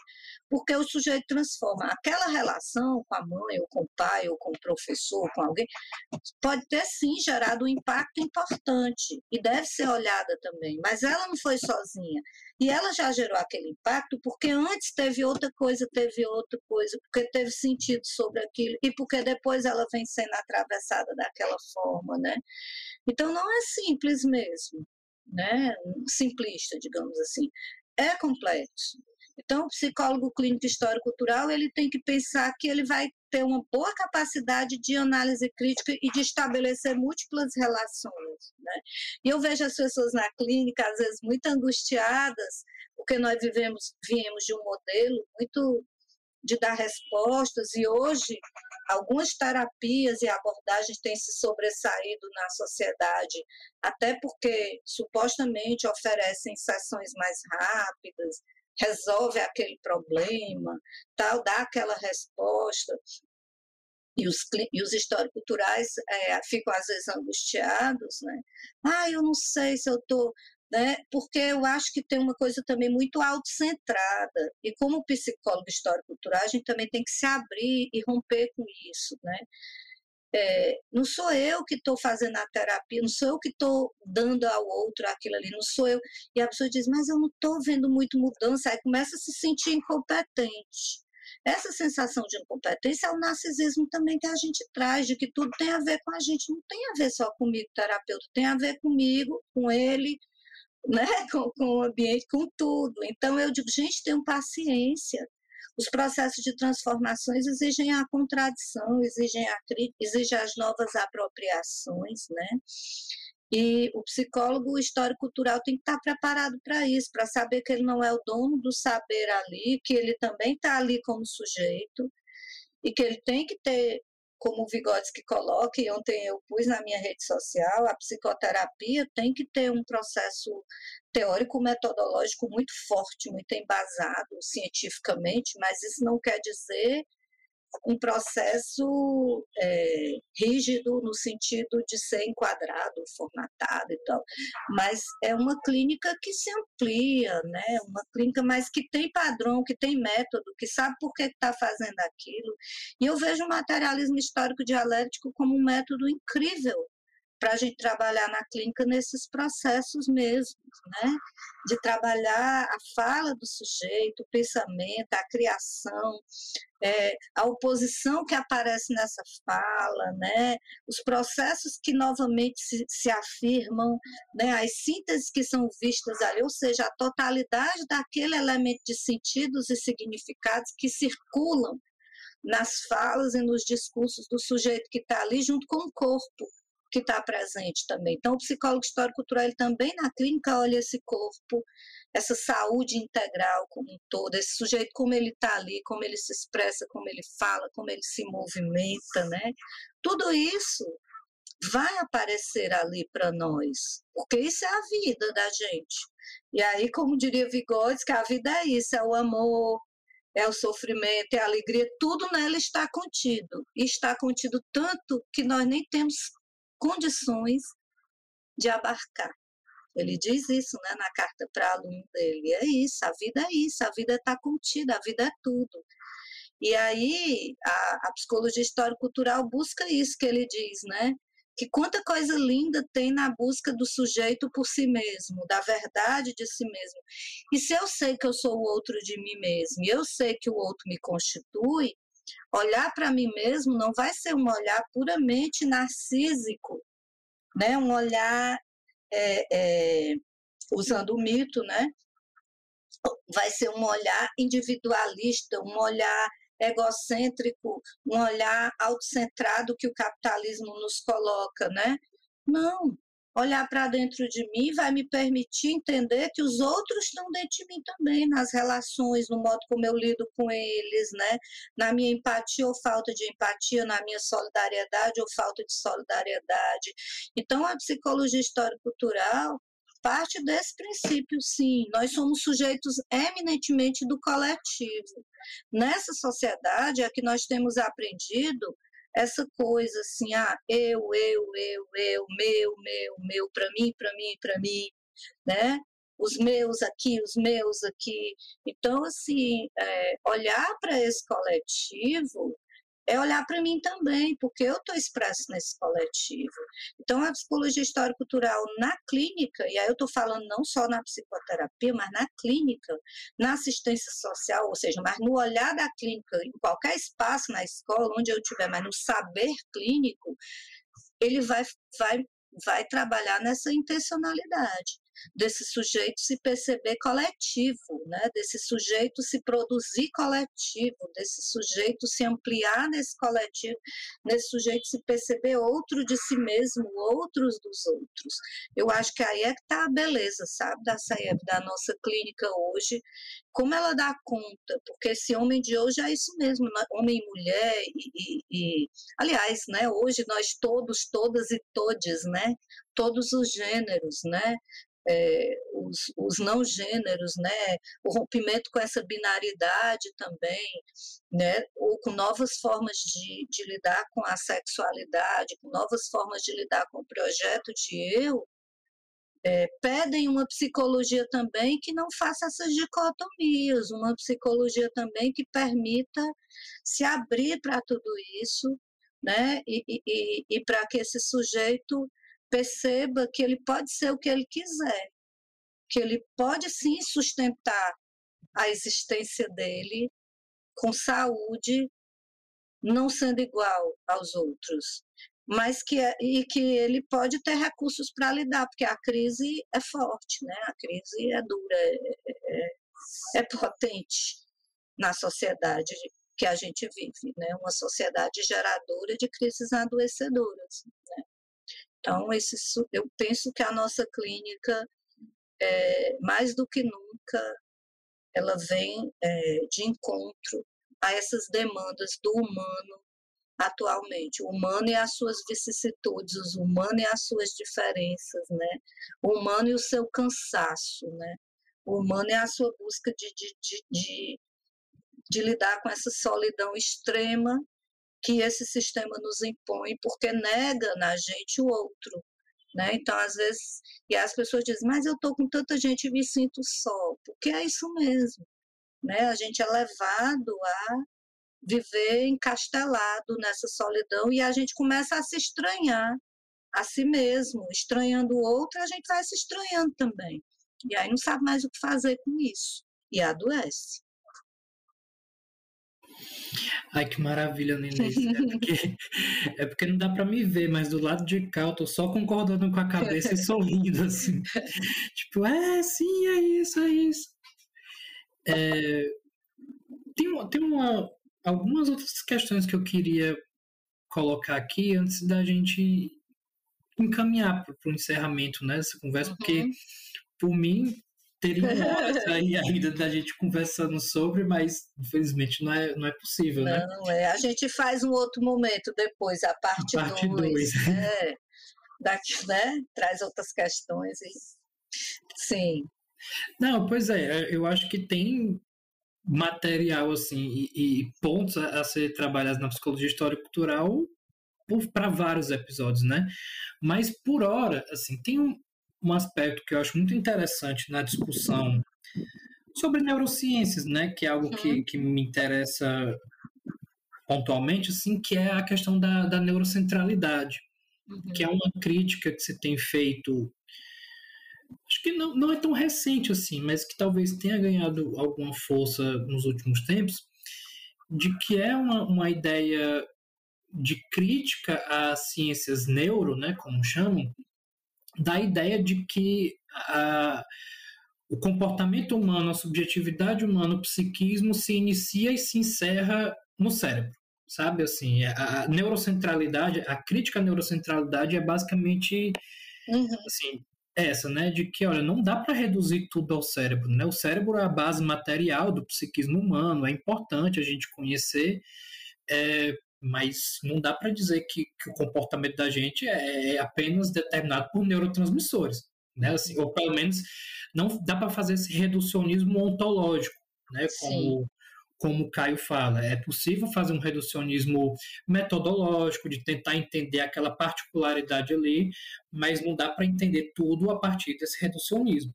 porque o sujeito transforma aquela relação com a mãe, ou com o pai, ou com o professor, com alguém, pode ter sim gerado um impacto importante e deve ser olhada também, mas ela não foi sozinha. E ela já gerou aquele impacto porque antes teve outra coisa, teve outra coisa, porque teve sentido sobre aquilo e porque depois ela vem sendo atravessada daquela forma, né? Então não é simples mesmo, né? Simplista, digamos assim. É complexo. Então, o psicólogo clínico histórico-cultural ele tem que pensar que ele vai ter uma boa capacidade de análise crítica e de estabelecer múltiplas relações. Né? E eu vejo as pessoas na clínica, às vezes, muito angustiadas, porque nós vivemos, viemos de um modelo muito de dar respostas, e hoje algumas terapias e abordagens têm se sobressaído na sociedade, até porque supostamente oferecem sessões mais rápidas, resolve aquele problema, tal, dá aquela resposta. E os, e os historiculturais é, ficam às vezes angustiados, né? Ah, eu não sei se eu estou né? Porque eu acho que tem uma coisa também muito autocentrada. E como psicólogo histórico-cultural, a gente também tem que se abrir e romper com isso, né? É, não sou eu que estou fazendo a terapia, não sou eu que estou dando ao outro aquilo ali, não sou eu. E a pessoa diz, mas eu não estou vendo muito mudança, aí começa a se sentir incompetente. Essa sensação de incompetência é o narcisismo também que a gente traz, de que tudo tem a ver com a gente, não tem a ver só comigo, terapeuta, tem a ver comigo, com ele, né, (laughs) com, com o ambiente, com tudo. Então eu digo, gente, tenham paciência. Os processos de transformações exigem a contradição, exigem, a, exigem as novas apropriações, né? E o psicólogo histórico-cultural tem que estar preparado para isso, para saber que ele não é o dono do saber ali, que ele também está ali como sujeito, e que ele tem que ter como o Vygotsky coloca, e ontem eu pus na minha rede social, a psicoterapia tem que ter um processo teórico-metodológico muito forte, muito embasado cientificamente, mas isso não quer dizer um processo é, rígido no sentido de ser enquadrado, formatado e tal, mas é uma clínica que se amplia, né? Uma clínica mais que tem padrão, que tem método, que sabe por que está fazendo aquilo. E eu vejo o materialismo histórico dialético como um método incrível para a gente trabalhar na clínica nesses processos mesmo, né? De trabalhar a fala do sujeito, o pensamento, a criação, é, a oposição que aparece nessa fala, né? Os processos que novamente se, se afirmam, né? As sínteses que são vistas ali, ou seja, a totalidade daquele elemento de sentidos e significados que circulam nas falas e nos discursos do sujeito que está ali junto com o corpo, que está presente também. Então, o psicólogo histórico-cultural ele também na clínica olha esse corpo, essa saúde integral como um todo, esse sujeito como ele está ali, como ele se expressa, como ele fala, como ele se movimenta, né? Tudo isso vai aparecer ali para nós, porque isso é a vida da gente. E aí, como diria Vigodes, que a vida é isso, é o amor, é o sofrimento, é a alegria, tudo nela está contido. E está contido tanto que nós nem temos condições de abarcar. Ele diz isso né, na carta para aluno dele. É isso, a vida é isso, a vida está contida, a vida é tudo. E aí a, a psicologia histórico-cultural busca isso que ele diz, né? Que quanta coisa linda tem na busca do sujeito por si mesmo, da verdade de si mesmo. E se eu sei que eu sou o outro de mim mesmo, e eu sei que o outro me constitui, olhar para mim mesmo não vai ser um olhar puramente narcísico, né? Um olhar é, é, usando o mito, né? Vai ser um olhar individualista, um olhar egocêntrico, um olhar autocentrado que o capitalismo nos coloca, né? Não, olhar para dentro de mim vai me permitir entender que os outros estão dentro de mim também, nas relações, no modo como eu lido com eles, né? Na minha empatia ou falta de empatia, na minha solidariedade ou falta de solidariedade. Então, a psicologia histórico-cultural parte desse princípio, sim. Nós somos sujeitos eminentemente do coletivo. Nessa sociedade é que nós temos aprendido essa coisa assim, ah, eu, eu, eu, eu, meu, meu, meu, para mim, para mim, para mim, né? Os meus aqui, os meus aqui. Então, assim, é, olhar para esse coletivo é olhar para mim também, porque eu estou expresso nesse coletivo. Então, a psicologia histórico-cultural na clínica, e aí eu estou falando não só na psicoterapia, mas na clínica, na assistência social, ou seja, mas no olhar da clínica, em qualquer espaço na escola, onde eu estiver, mas no saber clínico, ele vai, vai, vai trabalhar nessa intencionalidade desse sujeito se perceber coletivo, né? desse sujeito se produzir coletivo, desse sujeito se ampliar nesse coletivo, desse sujeito se perceber outro de si mesmo, outros dos outros. Eu acho que aí é que está a beleza, sabe, da SAEB, da nossa clínica hoje, como ela dá conta, porque esse homem de hoje é isso mesmo, né? homem e mulher, e, e, e, aliás, né, hoje nós todos, todas e todes, né, todos os gêneros, né, é, os, os, não gêneros, né, o rompimento com essa binaridade também, né, ou com novas formas de, de lidar com a sexualidade, com novas formas de lidar com o projeto de eu, é, pedem uma psicologia também que não faça essas dicotomias, uma psicologia também que permita se abrir para tudo isso, né, e, e, e para que esse sujeito perceba que ele pode ser o que ele quiser, que ele pode sim sustentar a existência dele com saúde, não sendo igual aos outros, mas que é, e que ele pode ter recursos para lidar, porque a crise é forte, né? A crise é dura, é, é, é potente na sociedade que a gente vive, né? Uma sociedade geradora de crises adoecedoras, né? Então, esse, eu penso que a nossa clínica, é, mais do que nunca, ela vem é, de encontro a essas demandas do humano atualmente, o humano e as suas vicissitudes, o humano e as suas diferenças, né? O humano e o seu cansaço, né? O humano e a sua busca de, de, de, de, de lidar com essa solidão extrema que esse sistema nos impõe porque nega na gente o outro. Né? Então, às vezes, e as pessoas dizem, mas eu estou com tanta gente e me sinto só, porque é isso mesmo. Né? A gente é levado a viver encastelado nessa solidão e a gente começa a se estranhar a si mesmo, estranhando o outro, a gente vai se estranhando também. E aí não sabe mais o que fazer com isso e adoece. Ai, que maravilha, Nenê. É porque, (laughs) é porque não dá para me ver, mas do lado de cá eu tô só concordando com a cabeça e sorrindo, assim. (laughs) Tipo, é, sim, é isso, é isso. É, tem tem uma, algumas outras questões que eu queria colocar aqui antes da gente encaminhar para o encerramento né, dessa conversa, uhum. porque, por mim, teria horas (laughs) aí ainda da gente conversando sobre, mas infelizmente não é, não é possível, não, né? Não, é. A gente faz um outro momento depois, a parte 2. Parte 2. É, daqui, né? Traz outras questões. E... Sim. Não, pois é, eu acho que tem material assim e, e pontos a, a, ser trabalhados na psicologia histórica cultural para vários episódios, né? Mas por hora, assim, tem um, um aspecto que eu acho muito interessante na discussão sobre neurociências, né, que é algo que, uhum. que me interessa pontualmente, assim, que é a questão da, da neurocentralidade, uhum. que é uma crítica que se tem feito, acho que não, não é tão recente assim, mas que talvez tenha ganhado alguma força nos últimos tempos, de que é uma, uma ideia de crítica às ciências neuro, né, como chamam, da ideia de que a, o comportamento humano, a subjetividade humana, o psiquismo se inicia e se encerra no cérebro, sabe? Assim, a, a neurocentralidade, a crítica à neurocentralidade é basicamente uhum. assim, essa, né, de que, olha, não dá para reduzir tudo ao cérebro, né? O cérebro é a base material do psiquismo humano, é importante a gente conhecer, é, mas não dá para dizer que, que, o comportamento da gente é, é apenas determinado por neurotransmissores, né? Assim, ou pelo menos não dá para fazer esse reducionismo ontológico, né? Como como o Caio fala, é possível fazer um reducionismo metodológico, de tentar entender aquela particularidade ali, mas não dá para entender tudo a partir desse reducionismo.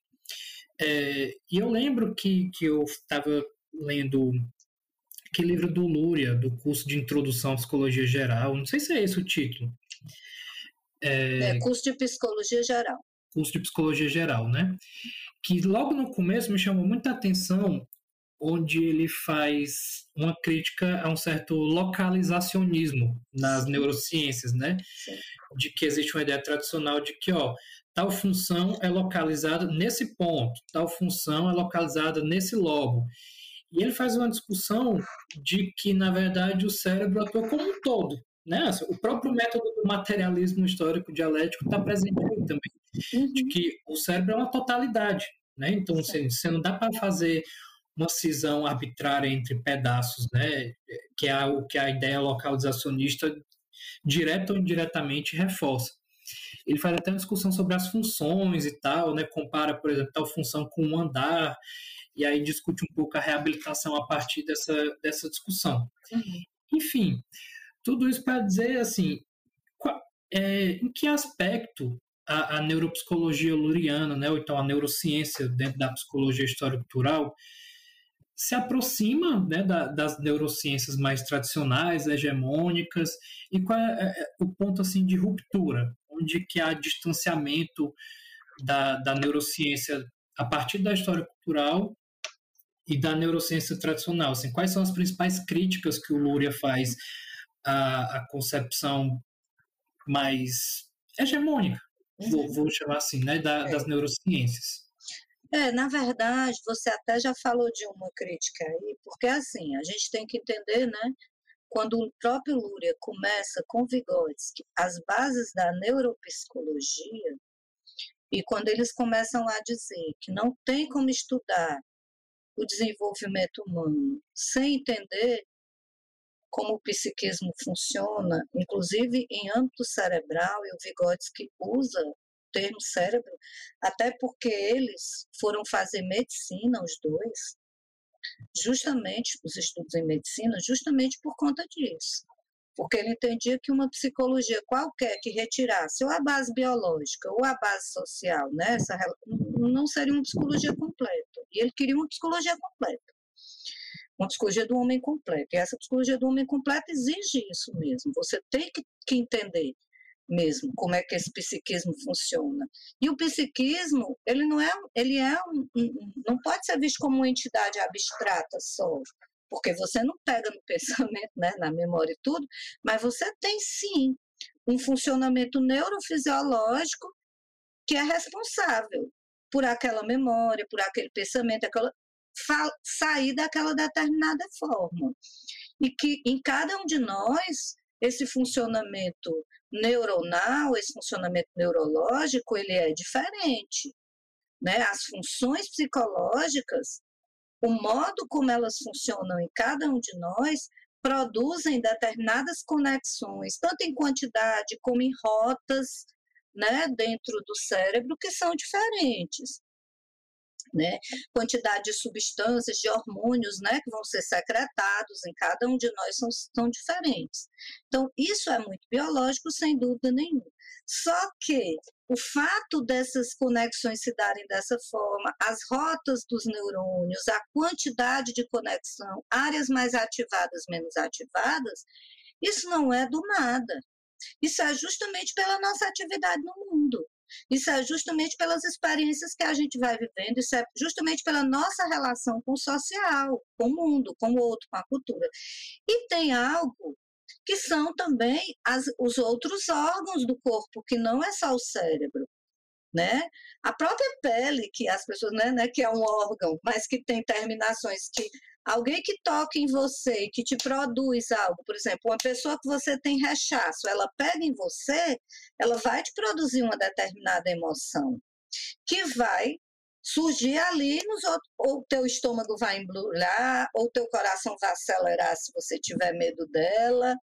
É, e eu lembro que, que eu estava lendo aquele livro do Lúria, do curso de Introdução à Psicologia Geral, não sei se é esse o título. É, é curso de Psicologia Geral. Curso de Psicologia Geral, né? Que logo no começo me chamou muita atenção onde ele faz uma crítica a um certo localizacionismo nas Sim. neurociências, né? Sim. De que existe uma ideia tradicional de que, ó, tal função é localizada nesse ponto, tal função é localizada nesse lobo. E ele faz uma discussão de que, na verdade, o cérebro atua como um todo. Né? Assim, o próprio método do materialismo histórico dialético está presente aí também, uhum. de que o cérebro é uma totalidade. Né? Então, você, você não dá para fazer uma cisão arbitrária entre pedaços, né, que é o que a ideia localizacionista direta ou indiretamente reforça. Ele faz até uma discussão sobre as funções e tal, né, compara, por exemplo, tal função com um andar, e aí discute um pouco a reabilitação a partir dessa, dessa discussão. Uhum. Enfim, tudo isso para dizer, assim, qual, é, em que aspecto a, a, neuropsicologia luriana, né, ou então a neurociência dentro da psicologia histórico-cultural, se aproxima né, da, das neurociências mais tradicionais, hegemônicas, e qual é, é, é, o ponto assim de ruptura, onde que há distanciamento da, da neurociência a partir da história cultural e da neurociência tradicional. Assim, quais são as principais críticas que o Luria faz à, à concepção mais hegemônica, vou, uhum. vou chamar assim, né, da, das é. neurociências? É, na verdade, você até já falou de uma crítica aí, porque assim, a gente tem que entender, né, quando o próprio Lúria começa com Vygotsky as bases da neuropsicologia, e quando eles começam a dizer que não tem como estudar o desenvolvimento humano sem entender como o psiquismo funciona, inclusive em âmbito cerebral, e o Vygotsky usa termo cérebro, até porque eles foram fazer medicina, os dois, justamente, os estudos em medicina, justamente por conta disso. Porque ele entendia que uma psicologia qualquer que retirasse ou a base biológica ou a base social, né, essa, não seria uma psicologia completa. E ele queria uma psicologia completa. Uma psicologia do homem completo. E essa psicologia do homem completo exige isso mesmo. Você tem que, que entender mesmo, como é que esse psiquismo funciona. E o psiquismo, ele não é, ele é um, um, não pode ser visto como uma entidade abstrata só, porque você não pega no (laughs) pensamento, né, na memória e tudo, mas você tem sim um funcionamento neurofisiológico que é responsável por aquela memória, por aquele pensamento, aquela sair daquela determinada forma. E que em cada um de nós esse funcionamento neuronal, esse funcionamento neurológico, ele é diferente. Né? As funções psicológicas, o modo como elas funcionam em cada um de nós, produzem determinadas conexões, tanto em quantidade como em rotas, né, dentro do cérebro, que são diferentes né? Quantidade de substâncias, de hormônios, né, que vão ser secretados em cada um de nós são, são diferentes. Então, isso é muito biológico, sem dúvida nenhuma. Só que o fato dessas conexões se darem dessa forma, as rotas dos neurônios, a quantidade de conexão, áreas mais ativadas, menos ativadas, isso não é do nada. Isso é justamente pela nossa atividade no mundo. Isso é justamente pelas experiências que a gente vai vivendo, isso é justamente pela nossa relação com o social, com o mundo, com o outro, com a cultura. E tem algo que são também as, os outros órgãos do corpo, que não é só o cérebro. Né? A própria pele, que as pessoas, né, né, que é um órgão, mas que tem terminações que Alguém que toca em você, que te produz algo, por exemplo, uma pessoa que você tem rechaço, ela pega em você, ela vai te produzir uma determinada emoção, que vai surgir ali, nos outros, ou teu estômago vai embrulhar, ou teu coração vai acelerar se você tiver medo dela,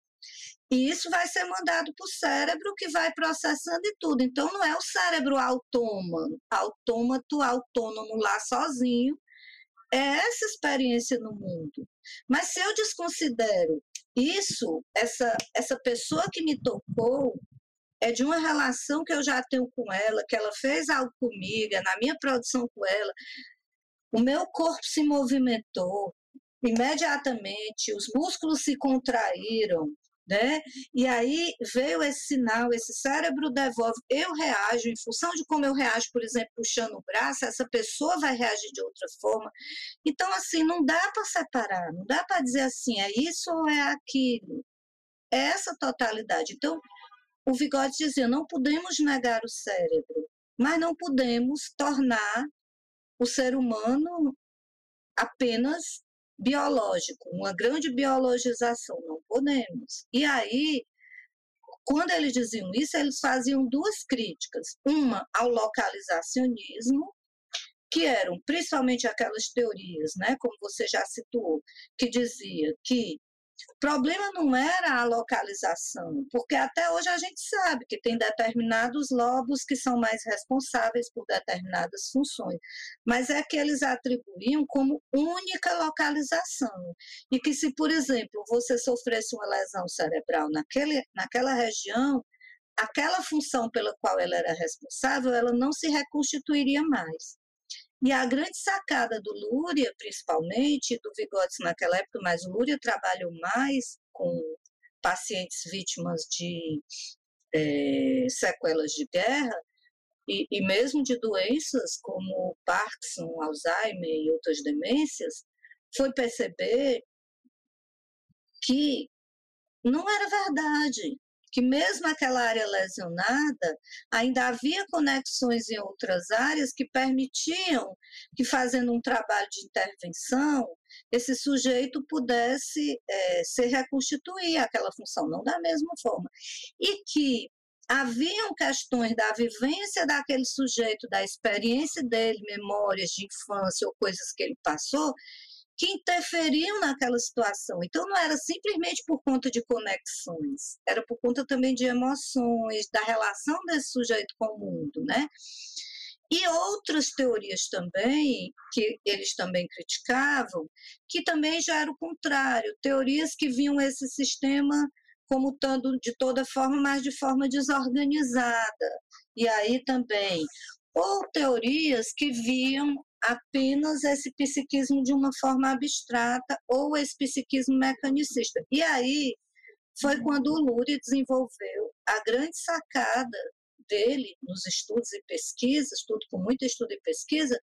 e isso vai ser mandado para o cérebro que vai processando e tudo. Então não é o cérebro autômato, autômato, autônomo lá sozinho, é essa experiência no mundo. Mas se eu desconsidero isso, essa, essa pessoa que me tocou, é de uma relação que eu já tenho com ela, que ela fez algo comigo, é na minha produção com ela, o meu corpo se movimentou imediatamente, os músculos se contraíram, né? E aí veio esse sinal, esse cérebro devolve, eu reajo, em função de como eu reajo, por exemplo, puxando o braço, essa pessoa vai reagir de outra forma. Então, assim, não dá para separar, não dá para dizer assim, é isso ou é aquilo. É essa totalidade. Então, o Vygotsky dizia, não podemos negar o cérebro, mas não podemos tornar o ser humano apenas biológico, uma grande biologização, não podemos. E aí, quando eles diziam isso, eles faziam duas críticas. Uma ao localizacionismo, que eram principalmente aquelas teorias, né, como você já citou, que dizia que o problema não era a localização, porque até hoje a gente sabe que tem determinados lobos que são mais responsáveis por determinadas funções, mas é que eles atribuíam como única localização. E que se, por exemplo, você sofresse uma lesão cerebral naquele, naquela região, aquela função pela qual ela era responsável, ela não se reconstituiria mais. E a grande sacada do Lúria, principalmente, do Vygotsky naquela época, mas o Lúria trabalhou mais com pacientes vítimas de é, sequelas de guerra, e, e, mesmo de doenças como Parkinson, Alzheimer e outras demências, foi perceber que não era verdade que mesmo aquela área lesionada, ainda havia conexões em outras áreas que permitiam que, fazendo um trabalho de intervenção, esse sujeito pudesse é, se reconstituir aquela função, não da mesma forma. E que haviam questões da vivência daquele sujeito, da experiência dele, memórias de infância ou coisas que ele passou, que interferiam naquela situação. Então, não era simplesmente por conta de conexões, era por conta também de emoções, da relação desse sujeito com o mundo, né? E outras teorias também, que eles também criticavam, que também já era o contrário, teorias que viam esse sistema como estando de toda forma, mas de forma desorganizada. E aí também, ou teorias que viam apenas esse psiquismo de uma forma abstrata ou esse psiquismo mecanicista. E aí foi quando o Lurie desenvolveu a grande sacada dele nos estudos e pesquisas, tudo com muito estudo e pesquisa,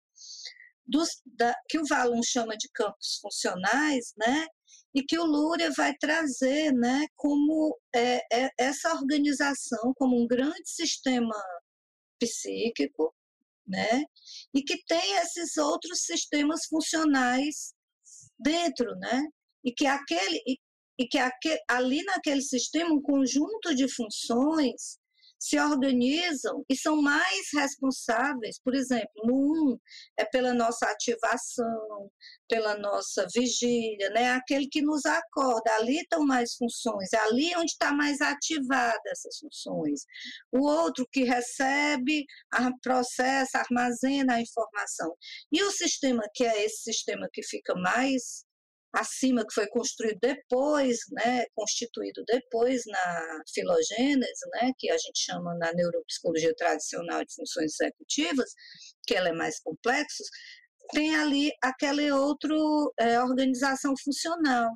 dos, da, que o Valon chama de campos funcionais, né? E que o Luria vai trazer, né, como é, é, essa organização como um grande sistema psíquico né? E que tem esses outros sistemas funcionais dentro, né? E que aquele e, e que aquele, ali naquele sistema um conjunto de funções se organizam e são mais responsáveis, por exemplo, no um é pela nossa ativação, pela nossa vigília, né? Aquele que nos acorda, ali estão mais funções, é ali onde está mais ativada essas funções. O outro que recebe, processa, armazena a informação. E o sistema que é esse sistema que fica mais acima, que foi construído depois, né, constituído depois na filogênese, né, que a gente chama na neuropsicologia tradicional de funções executivas, que ela é mais complexo, tem ali aquela outra é, organização funcional.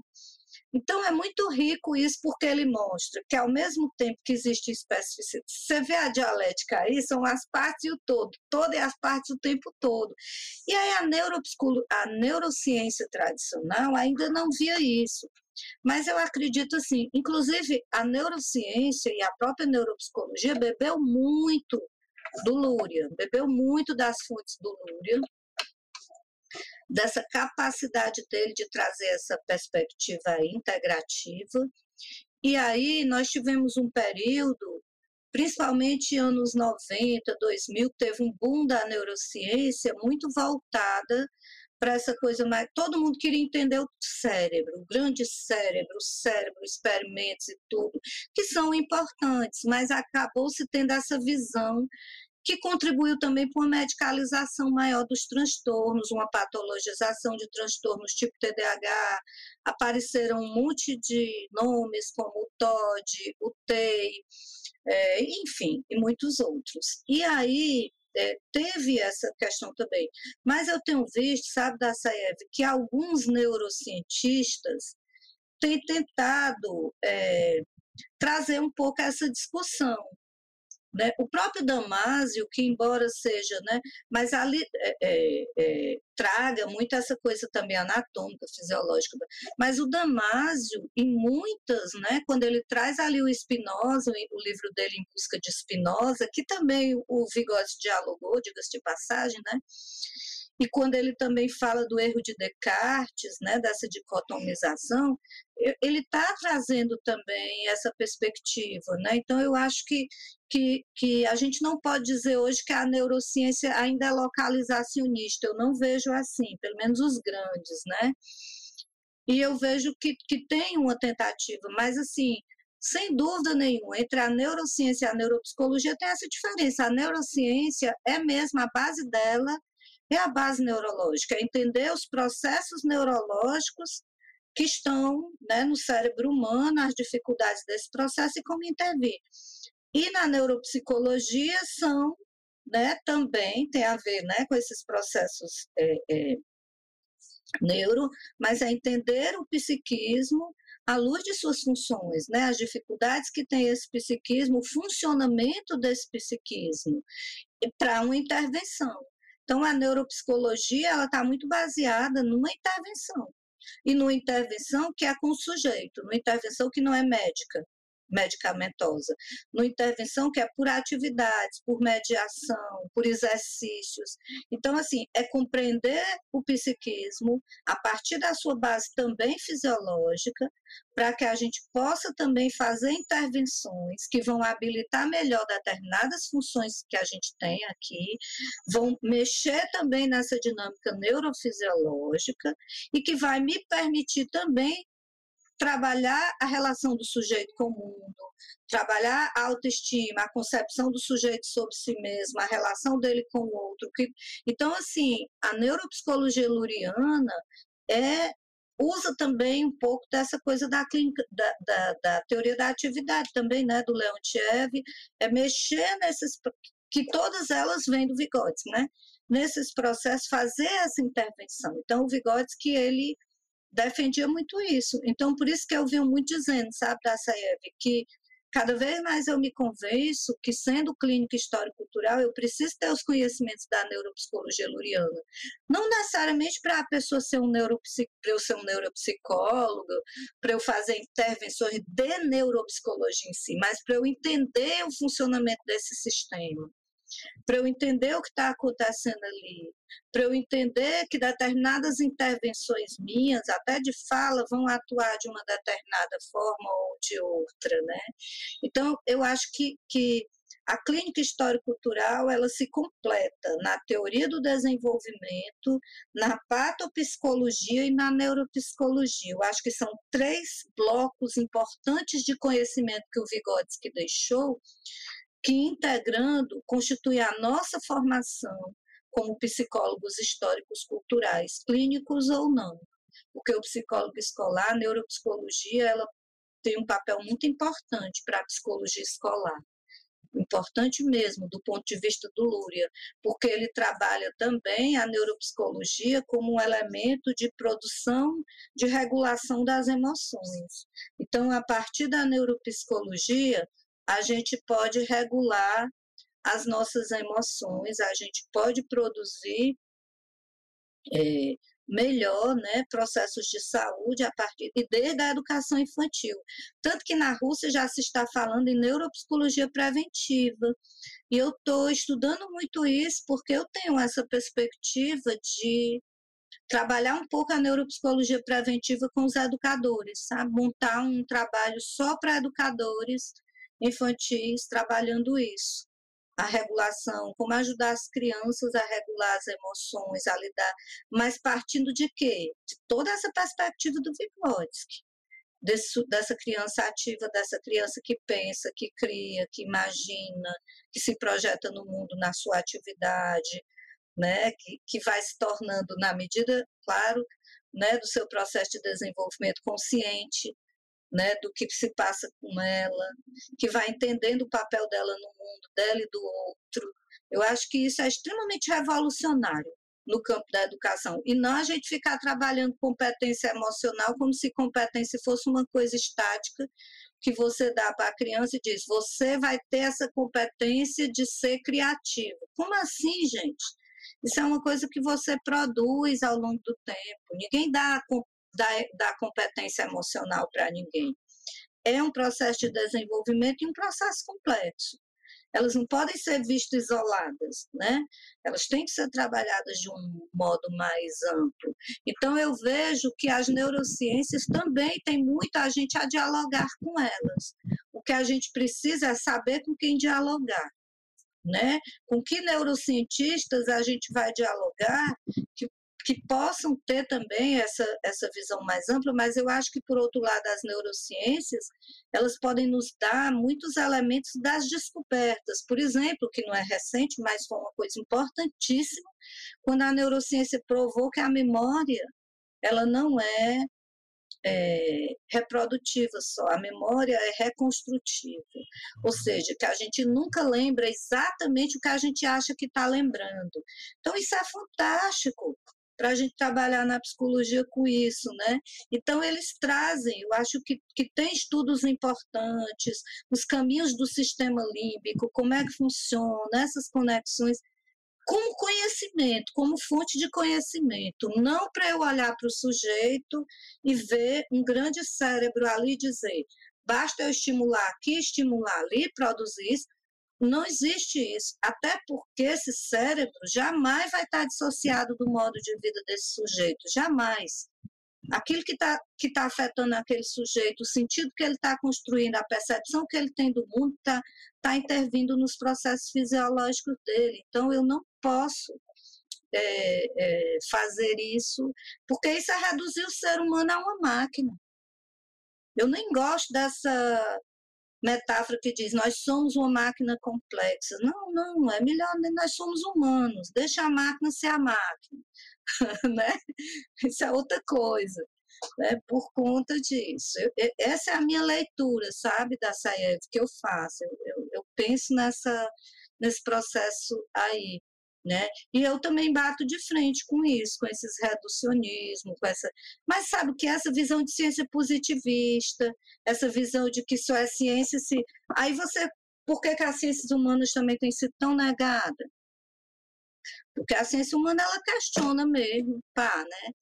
Então é muito rico isso porque ele mostra que ao mesmo tempo que existe especificidade, você vê a dialética aí, são as partes e o todo, todo e as partes o tempo todo. E aí a, a neurociência tradicional ainda não via isso. Mas eu acredito assim, inclusive a neurociência e a própria neuropsicologia bebeu muito do Lúria, bebeu muito das fontes do Lúria, dessa capacidade dele de trazer essa perspectiva integrativa. E aí nós tivemos um período, principalmente anos 90, 2000, teve um boom da neurociência muito voltada para essa coisa mais. Todo mundo queria entender o cérebro, o grande cérebro, o cérebro, experimentos e tudo, que são importantes, mas acabou se tendo essa visão que contribuiu também para uma medicalização maior dos transtornos, uma patologização de transtornos tipo TDAH, apareceram um monte de nomes como o TOD, o TEI, é, enfim, e muitos outros. E aí é, teve essa questão também. Mas eu tenho visto, sabe, da Saev, que alguns neurocientistas têm tentado é, trazer um pouco essa discussão. Né? O próprio Damásio, que embora seja, né, mas ali é, é, é, traga muito essa coisa também anatômica, fisiológica, mas o Damásio, em muitas, né, quando ele traz ali o Spinoza, o livro dele Em Busca de Spinoza, que também o Vygotsky dialogou, diga-se de passagem, né, e quando ele também fala do erro de Descartes, né, dessa dicotomização, ele está trazendo também essa perspectiva, né? Então eu acho que, que, que a gente não pode dizer hoje que a neurociência ainda é localizacionista. Eu não vejo assim, pelo menos os grandes, né? E eu vejo que, que tem uma tentativa, mas assim, sem dúvida nenhuma, entre a neurociência e a neuropsicologia tem essa diferença. A neurociência é mesmo a base dela é a base neurológica, é entender os processos neurológicos que estão né, no cérebro humano, as dificuldades desse processo e como intervir. E na neuropsicologia são, né, também tem a ver né, com esses processos é, é, neuro, mas é entender o psiquismo à luz de suas funções, né, as dificuldades que tem esse psiquismo, o funcionamento desse psiquismo, para uma intervenção. Então, a neuropsicologia ela está muito baseada numa intervenção. E numa intervenção que é com o sujeito, numa intervenção que não é médica, medicamentosa, numa intervenção que é por atividades, por mediação, por exercícios. Então, assim, é compreender o psiquismo a partir da sua base também fisiológica, para que a gente possa também fazer intervenções que vão habilitar melhor determinadas funções que a gente tem aqui, vão mexer também nessa dinâmica neurofisiológica e que vai me permitir também trabalhar a relação do sujeito com o mundo, trabalhar a autoestima, a concepção do sujeito sobre si mesmo, a relação dele com o outro. Então, assim, a neuropsicologia luriana é usa também um pouco dessa coisa da, clínica, da, da, da teoria da atividade também, né, do Leontiev, é mexer nesses, que todas elas vêm do Vygotsky, né, nesses processos, fazer essa intervenção. Então, o Vygotsky, ele defendia muito isso. Então, por isso que eu venho muito dizendo, sabe, da Saev, que cada vez mais eu me convenço que, sendo clínica histórico-cultural, eu preciso ter os conhecimentos da neuropsicologia luriana. Não necessariamente para a pessoa ser um neuropsic, eu ser um neuropsicólogo, para eu fazer intervenções de neuropsicologia em si, mas para eu entender o funcionamento desse sistema para eu entender o que está acontecendo ali, para eu entender que determinadas intervenções minhas, até de fala, vão atuar de uma determinada forma ou de outra, né? Então, eu acho que, que a clínica histórico-cultural ela se completa na teoria do desenvolvimento, na patopsicologia e na neuropsicologia. Eu acho que são três blocos importantes de conhecimento que o Vygotsky deixou, que integrando constitui a nossa formação como psicólogos históricos culturais, clínicos ou não. Porque o psicólogo escolar, a neuropsicologia, ela tem um papel muito importante para a psicologia escolar. Importante mesmo do ponto de vista do Lúria, porque ele trabalha também a neuropsicologia como um elemento de produção de regulação das emoções. Então, a partir da neuropsicologia, a gente pode regular as nossas emoções, a gente pode produzir é, melhor né, processos de saúde a partir e desde a educação infantil. Tanto que na Rússia já se está falando em neuropsicologia preventiva. E eu estou estudando muito isso porque eu tenho essa perspectiva de trabalhar um pouco a neuropsicologia preventiva com os educadores, sabe? Montar um trabalho só para educadores infantis trabalhando isso. A regulação, como ajudar as crianças a regular as emoções, a lidar, mas partindo de quê? De toda essa perspectiva do Vygotsky, desse, dessa criança ativa, dessa criança que pensa, que cria, que imagina, que se projeta no mundo na sua atividade, né, que, que vai se tornando, na medida, claro, né, do seu processo de desenvolvimento consciente, né, do que se passa com ela, que vai entendendo o papel dela no mundo, dela e do outro. Eu acho que isso é extremamente revolucionário no campo da educação. E não a gente ficar trabalhando competência emocional como se competência fosse uma coisa estática que você dá para a criança e diz: você vai ter essa competência de ser criativo. Como assim, gente? Isso é uma coisa que você produz ao longo do tempo. Ninguém dá, dá competência emocional para ninguém. É um processo de desenvolvimento e um processo complexo. Elas não podem ser vistas isoladas, né? Elas têm que ser trabalhadas de um modo mais amplo. Então, eu vejo que as neurociências também têm muito a gente a dialogar com elas. O que a gente precisa é saber com quem dialogar né? Com que neurocientistas a gente vai dialogar que, que possam ter também essa, essa visão mais ampla, mas eu acho que, por outro lado, as neurociências, elas podem nos dar muitos elementos das descobertas. Por exemplo, que não é recente, mas foi uma coisa importantíssima, quando a neurociência provou que a memória, ela não é é, reprodutiva só, a memória é reconstrutiva, ou seja, que a gente nunca lembra exatamente o que a gente acha que está lembrando. Então, isso é fantástico para a gente trabalhar na psicologia com isso, né? Então, eles trazem, eu acho que, que tem estudos importantes, os caminhos do sistema límbico, como é que funciona, essas conexões, como conhecimento, como fonte de conhecimento, não para eu olhar para o sujeito e ver um grande cérebro ali dizer, basta eu estimular aqui, estimular ali, produzir isso. Não existe isso, até porque esse cérebro jamais vai estar dissociado do modo de vida desse sujeito, jamais. Aquilo que está que tá afetando aquele sujeito, o sentido que ele está construindo, a percepção que ele tem do mundo, está tá intervindo nos processos fisiológicos dele. Então, eu não posso é, é, fazer isso, porque isso é reduzir o ser humano a uma máquina. Eu nem gosto dessa metáfora que diz nós somos uma máquina complexa. Não, não, é melhor nós somos humanos, deixa a máquina ser a máquina, (laughs) né? Isso é outra coisa, né? Por conta disso. Eu, essa é a minha leitura, sabe, da Saev, que eu faço. Eu, eu, eu penso nessa, nesse processo aí né? E eu também bato de frente com isso, com esses reducionismo, com essa. Mas sabe que essa visão de ciência positivista, essa visão de que só é ciência se. Aí você. Por que, que as ciências humanas também têm sido tão negadas? Porque a ciência humana ela questiona mesmo, pá, né?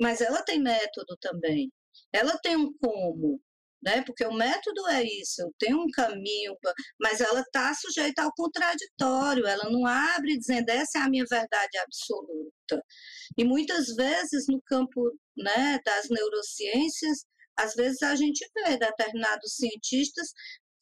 Mas ela tem método também. Ela tem um como, né? Porque o método é isso, tem um caminho, mas ela está sujeita ao contraditório, ela não abre dizendo essa é a minha verdade absoluta. E muitas vezes no campo né, das neurociências, às vezes a gente vê determinados cientistas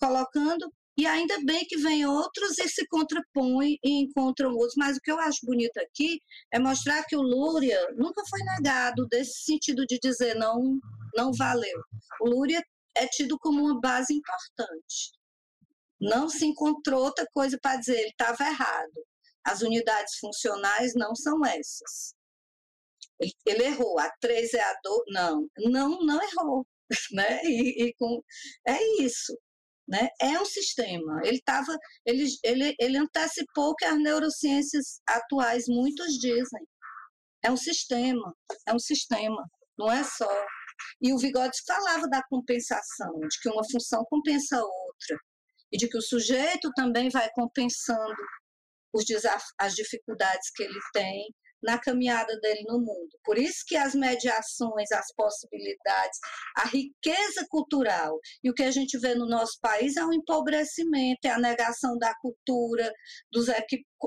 colocando e ainda bem que vem outros e se contrapõem e encontram outros. Mas o que eu acho bonito aqui é mostrar que o Lúria nunca foi negado desse sentido de dizer não, não valeu. O Lúria é tido como uma base importante. Não se encontrou outra coisa para dizer, ele estava errado. As unidades funcionais não são essas. Ele, ele, errou, a 3 é a 2, não, não, não errou, (laughs) né? E, e, com, é isso, né? É um sistema. Ele tava, ele, ele, ele antecipou o que as neurociências atuais muitos dizem. É um sistema, é um sistema, não é só e o Vygotsky falava da compensação, de que uma função compensa a outra, e de que o sujeito também vai compensando os as dificuldades que ele tem na caminhada dele no mundo. Por isso que as mediações, as possibilidades, a riqueza cultural e o que a gente vê no nosso país é um empobrecimento, é a negação da cultura, dos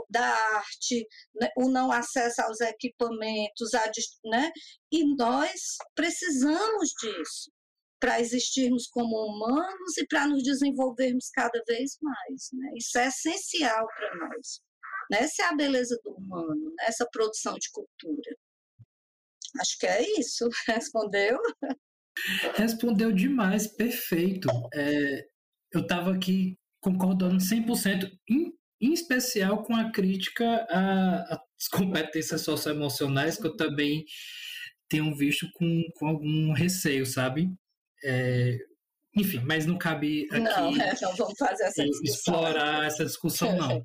da arte, né, o não acesso aos equipamentos, a, né? e nós precisamos disso para existirmos como humanos e para nos desenvolvermos cada vez mais. Né? Isso é essencial para nós. Né? Essa é a beleza do humano, né? essa produção de cultura. Acho que é isso. (laughs) Respondeu? Respondeu demais, perfeito. É, eu estava aqui concordando 100%, em, em especial com a crítica às (laughs) competências socioemocionais, que eu também tenho visto com, com algum receio, sabe? É, enfim, mas não cabe aqui não, (laughs) é, não vamos fazer essa explorar essa discussão, não.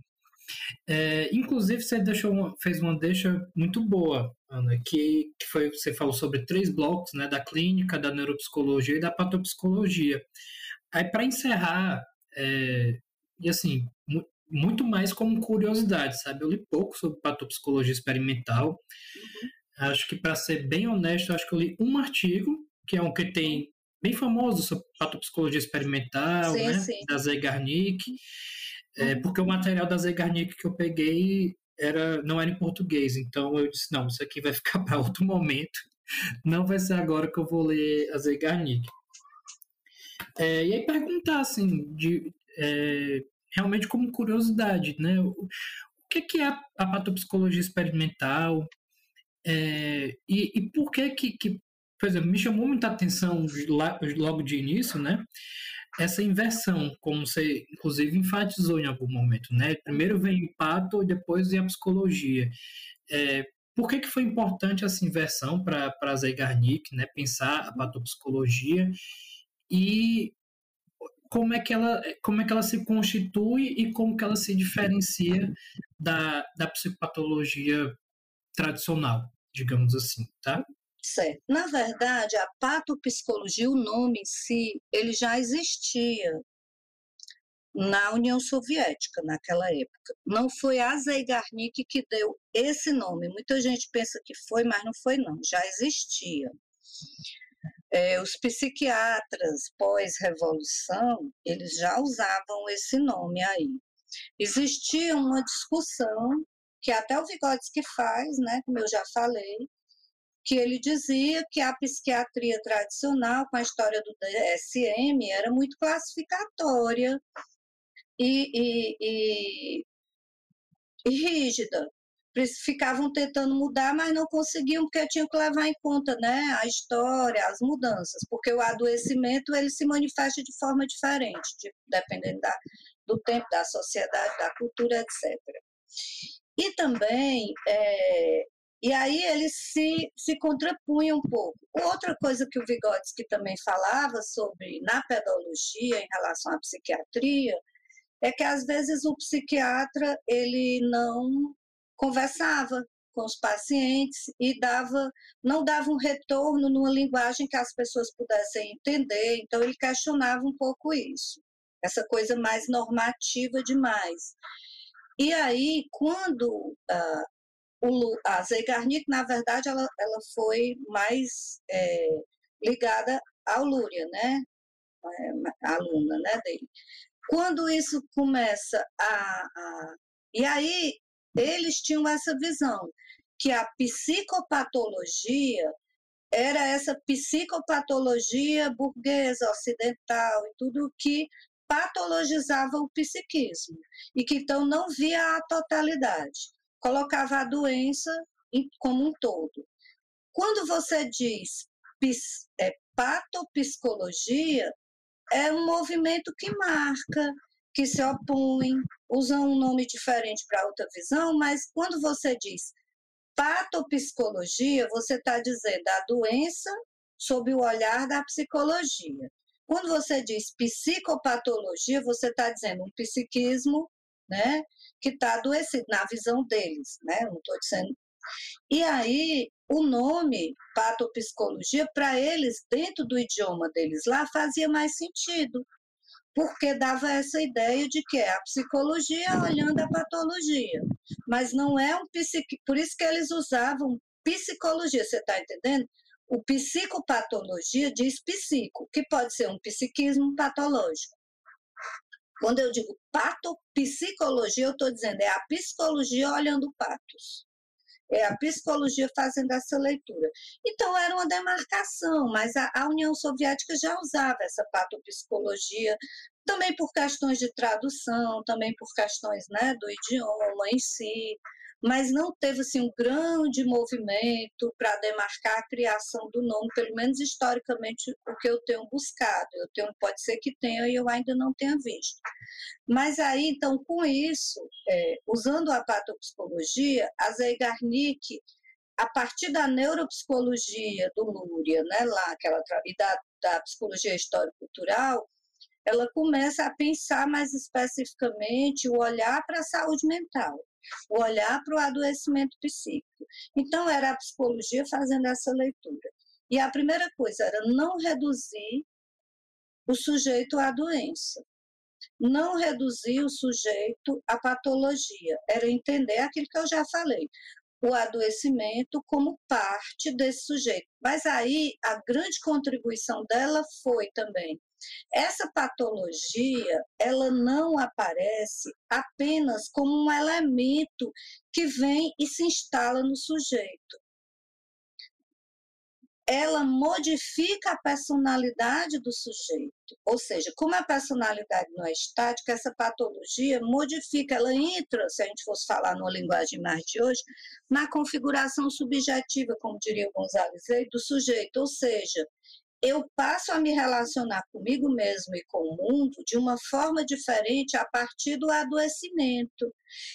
É, inclusive, você deixou uma, fez uma deixa muito boa, Ana, que, que foi, você falou sobre três blocos, né, da clínica, da neuropsicologia e da patopsicologia. Aí, para encerrar, é, e assim, muito mais como curiosidade, sabe? Eu li pouco sobre patopsicologia experimental. Uhum. Acho que, para ser bem honesto, acho que eu li um artigo, que é um que tem bem famoso sobre patopsicologia experimental, sim, né? Sim. Da Zegarnik. É, porque o material da Zegarnik que eu peguei era, não era em português, então eu disse, não, isso aqui vai ficar (laughs) para outro momento, não vai ser agora que eu vou ler a Zegarnik. É, e aí perguntar, assim, de, é, realmente como curiosidade, né, o, que, que é a, a patopsicologia experimental é, e, e por que que, que por exemplo, me chamou muita atenção logo de início, né? Essa inversão, como você inclusive enfatizou em algum momento, né? Primeiro vem o pato e depois vem a psicologia. É, por que, que foi importante essa inversão para Zeigarnik, né? Pensar a patopsicologia e como é que ela como é que ela se constitui e como que ela se diferencia da, da psicopatologia tradicional, digamos assim, tá? Certo. Na verdade, a patopsicologia, o nome em si, ele já existia na União Soviética naquela época. Não foi a Zeigarnik que deu esse nome. Muita gente pensa que foi, mas não foi não, já existia. É, os psiquiatras pós-revolução, eles já usavam esse nome aí. Existia uma discussão que até o Vygotsky faz, né, como eu já falei, que ele dizia que a psiquiatria tradicional, com a história do DSM, era muito classificatória e, e, e, e rígida. Ficavam tentando mudar, mas não conseguiam, porque tinham que levar em conta né, a história, as mudanças, porque o adoecimento ele se manifesta de forma diferente, de, dependendo da, do tempo, da sociedade, da cultura, etc. E também é, e aí eles se, se contrapunham um pouco. Outra coisa que o Vygotsky também falava sobre na pedologia em relação à psiquiatria é que às vezes o psiquiatra ele não conversava com os pacientes e dava não dava um retorno numa linguagem que as pessoas pudessem entender, então ele questionava um pouco isso. Essa coisa mais normativa demais. E aí, quando uh, o, a Zeigarnik, na verdade, ela, ela foi mais é, ligada ao Lúria, né? É, a aluna né, dele. Quando isso começa a, a. E aí, eles tinham essa visão, que a psicopatologia era essa psicopatologia burguesa, ocidental e tudo que patologizava o psiquismo e que então não via a totalidade colocava a doença como um todo. Quando você diz é, patopsicologia, é um movimento que marca, que se opõe, usa um nome diferente para outra visão, mas quando você diz patopsicologia, você está dizendo a doença sob o olhar da psicologia. Quando você diz psicopatologia, você está dizendo um psiquismo né, que está adoecido na visão deles, né? Não estou dizendo. E aí o nome patopsicologia para eles dentro do idioma deles lá fazia mais sentido, porque dava essa ideia de que é a psicologia olhando a patologia, mas não é um psique, por isso que eles usavam psicologia, você está entendendo? O psicopatologia diz psico, que pode ser um psiquismo patológico. Quando eu digo patopsicologia, eu estou dizendo é a psicologia olhando patos. É a psicologia fazendo essa leitura. Então, era uma demarcação, mas a, a União Soviética já usava essa patopsicologia, também por questões de tradução, também por questões né, do idioma em si mas não teve assim, um grande movimento para demarcar a criação do nome, pelo menos historicamente o que eu tenho buscado. Eu tenho, pode ser que tenha e eu ainda não tenha visto. Mas aí, então, com isso, é, usando a patopsicologia, a Zeigarnik, a partir da neuropsicologia do Lúria, né, lá, aquela, e da, da psicologia histórico-cultural, ela começa a pensar mais especificamente o olhar para a saúde mental olhar para o adoecimento psíquico. Então, era a psicologia fazendo essa leitura. E a primeira coisa era não reduzir o sujeito à doença, não reduzir o sujeito à patologia, era entender aquilo que eu já falei, o adoecimento como parte desse sujeito. Mas aí a grande contribuição dela foi também essa patologia, ela não aparece apenas como um elemento que vem e se instala no sujeito. Ela modifica a personalidade do sujeito. Ou seja, como a personalidade não é estática, essa patologia modifica, ela entra, se a gente fosse falar numa linguagem mais de hoje, na configuração subjetiva, como diria o Gonzalez, do sujeito. Ou seja, eu passo a me relacionar comigo mesmo e com o mundo de uma forma diferente a partir do adoecimento.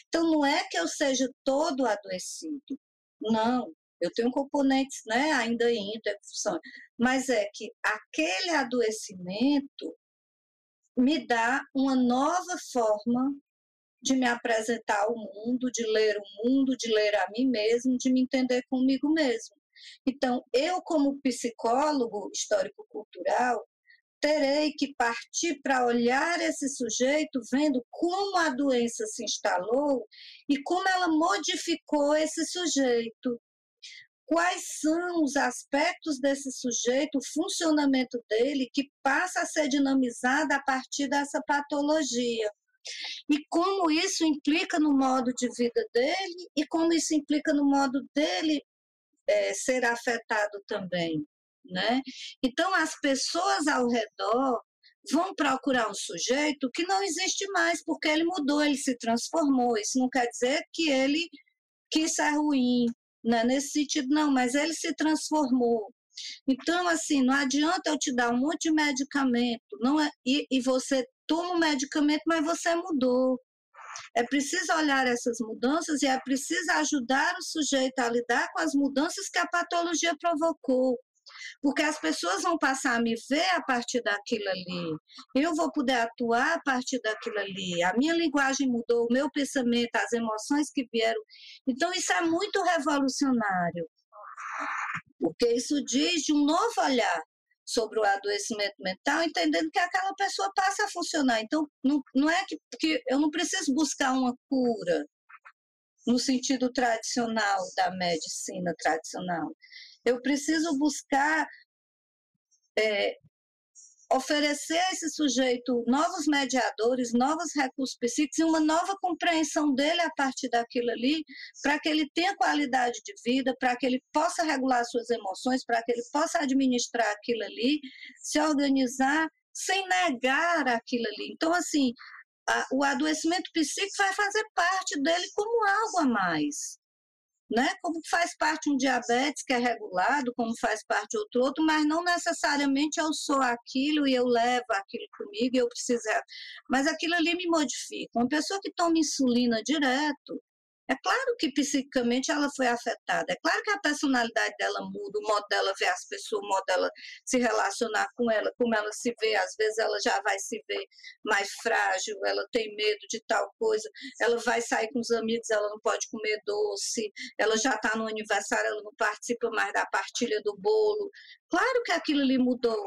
Então, não é que eu seja todo adoecido, não. Eu tenho componentes né, ainda em mas é que aquele adoecimento me dá uma nova forma de me apresentar ao mundo, de ler o mundo, de ler a mim mesmo, de me entender comigo mesmo. Então, eu, como psicólogo histórico-cultural, terei que partir para olhar esse sujeito, vendo como a doença se instalou e como ela modificou esse sujeito. Quais são os aspectos desse sujeito, o funcionamento dele, que passa a ser dinamizado a partir dessa patologia. E como isso implica no modo de vida dele e como isso implica no modo dele é, ser afetado também, né? Então as pessoas ao redor vão procurar um sujeito que não existe mais porque ele mudou, ele se transformou. Isso não quer dizer que ele que isso é ruim, né? Nesse sentido não, mas ele se transformou. Então assim, não adianta eu te dar um monte de medicamento, não é, e, e você toma o medicamento, mas você mudou. É preciso olhar essas mudanças e é preciso ajudar o sujeito a lidar com as mudanças que a patologia provocou. Porque as pessoas vão passar a me ver a partir daquilo ali. Eu vou poder atuar a partir daquilo ali. A minha linguagem mudou, o meu pensamento, as emoções que vieram. Então, isso é muito revolucionário. Porque isso diz de um novo olhar sobre o adoecimento mental, entendendo que aquela pessoa passa a funcionar. Então, não, não é que, que eu não preciso buscar uma cura no sentido tradicional da medicina tradicional. Eu preciso buscar é, oferecer a esse sujeito novos mediadores, novos recursos psíquicos e uma nova compreensão dele a partir daquilo ali, para que ele tenha qualidade de vida, para que ele possa regular suas emoções, para que ele possa administrar aquilo ali, se organizar sem negar aquilo ali. Então, assim, a, o adoecimento psíquico vai fazer parte dele como algo a mais né? Como faz parte um diabetes que é regulado, como faz parte outro outro, mas não necessariamente eu sou aquilo e eu levo aquilo comigo e eu preciso. Mas aquilo ali me modifica. Uma pessoa que toma insulina direto, é claro que psiquicamente ela foi afetada, é claro que a personalidade dela muda, o modo dela ver as pessoas, o modo dela se relacionar com ela, como ela se vê, às vezes ela já vai se ver mais frágil, ela tem medo de tal coisa, ela vai sair com os amigos, ela não pode comer doce, ela já está no aniversário, ela não participa mais da partilha do bolo. Claro que aquilo ali mudou,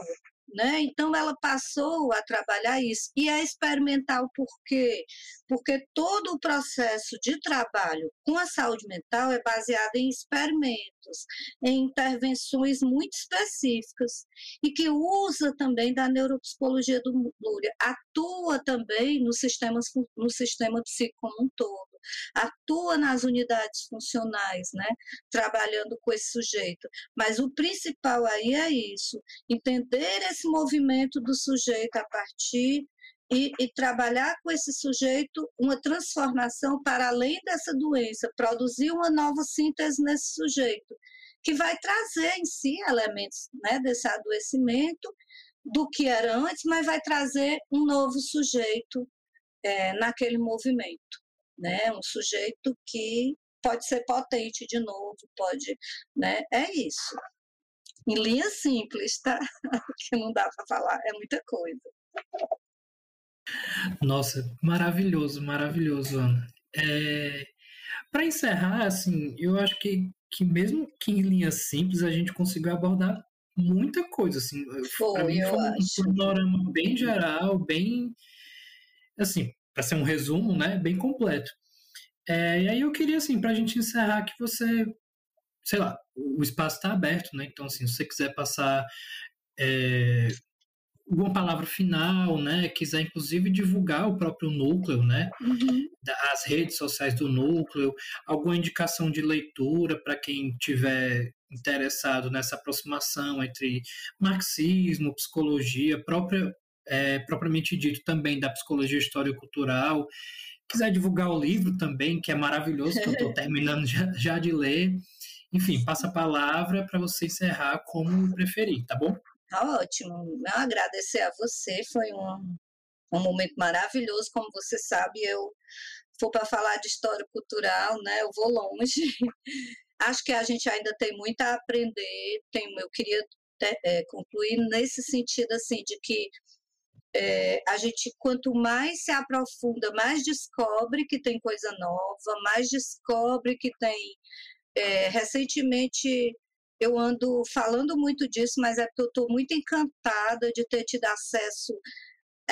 né? Então ela passou a trabalhar isso e é experimental por quê? Porque todo o processo de trabalho com a saúde mental é baseado em experimentos, em intervenções muito específicas e que usa também da neuropsicologia do Lúria, atua também no sistema no sistema psíquico como um todo atua nas unidades funcionais, né, trabalhando com esse sujeito. Mas o principal aí é isso, entender esse movimento do sujeito a partir e, e, trabalhar com esse sujeito uma transformação para além dessa doença, produzir uma nova síntese nesse sujeito, que vai trazer em si elementos né, desse adoecimento do que era antes, mas vai trazer um novo sujeito é, naquele movimento né? Um sujeito que pode ser potente de novo, pode, né? É isso. Em linha simples, tá? (laughs) que não dá para falar, é muita coisa. Nossa, maravilhoso, maravilhoso, Ana. É, para encerrar, assim, eu acho que, que mesmo que em linha simples a gente conseguiu abordar muita coisa, assim. Para mim foi um panorama bem geral, bem assim, para ser um resumo, né, bem completo. É, e aí eu queria, assim, para a gente encerrar, que você, sei lá, o espaço está aberto, né? Então, assim, se você quiser passar é, uma palavra final, né? Quiser, inclusive, divulgar o próprio núcleo, né? Uhum. As redes sociais do núcleo, alguma indicação de leitura para quem tiver interessado nessa aproximação entre marxismo, psicologia, própria, é, propriamente dito também da psicologia histórico-cultural quiser divulgar o livro também, que é maravilhoso, que eu estou (laughs) terminando já, já, de ler. Enfim, passa a palavra para você encerrar como preferir, tá bom? Tá ótimo. Agradecer a você, foi um, um momento maravilhoso, como você sabe, eu for para falar de história cultural, né, eu vou longe. (laughs) Acho que a gente ainda tem muito a aprender, tem, eu queria é, concluir nesse sentido, assim, de que é, a gente, quanto mais se aprofunda, mais descobre que tem coisa nova, mais descobre que tem. É, recentemente eu ando falando muito disso, mas é porque eu estou muito encantada de ter tido acesso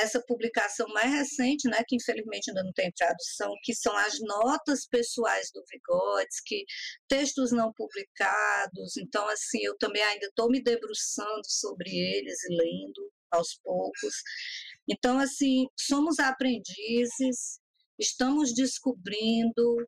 essa publicação mais recente, né, que infelizmente ainda não tem tradução, que são as notas pessoais do Vigotes, que textos não publicados, então assim, eu também ainda estou me debruçando sobre eles e lendo aos poucos. Então, assim, somos aprendizes, estamos descobrindo.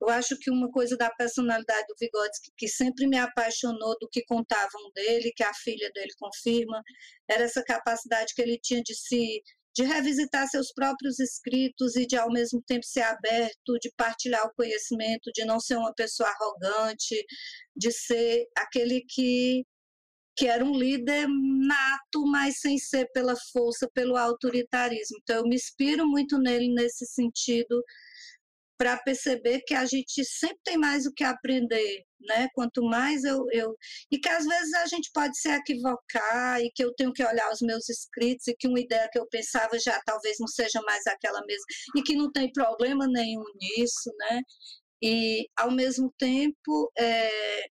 Eu acho que uma coisa da personalidade do Vygotsky que sempre me apaixonou do que contavam dele, que a filha dele confirma, era essa capacidade que ele tinha de se de revisitar seus próprios escritos e de ao mesmo tempo ser aberto, de partilhar o conhecimento, de não ser uma pessoa arrogante, de ser aquele que que era um líder nato, mas sem ser pela força, pelo autoritarismo. Então, eu me inspiro muito nele nesse sentido, para perceber que a gente sempre tem mais o que aprender, né? Quanto mais eu, eu. E que às vezes a gente pode se equivocar e que eu tenho que olhar os meus escritos e que uma ideia que eu pensava já talvez não seja mais aquela mesma, e que não tem problema nenhum nisso, né? E, ao mesmo tempo, é,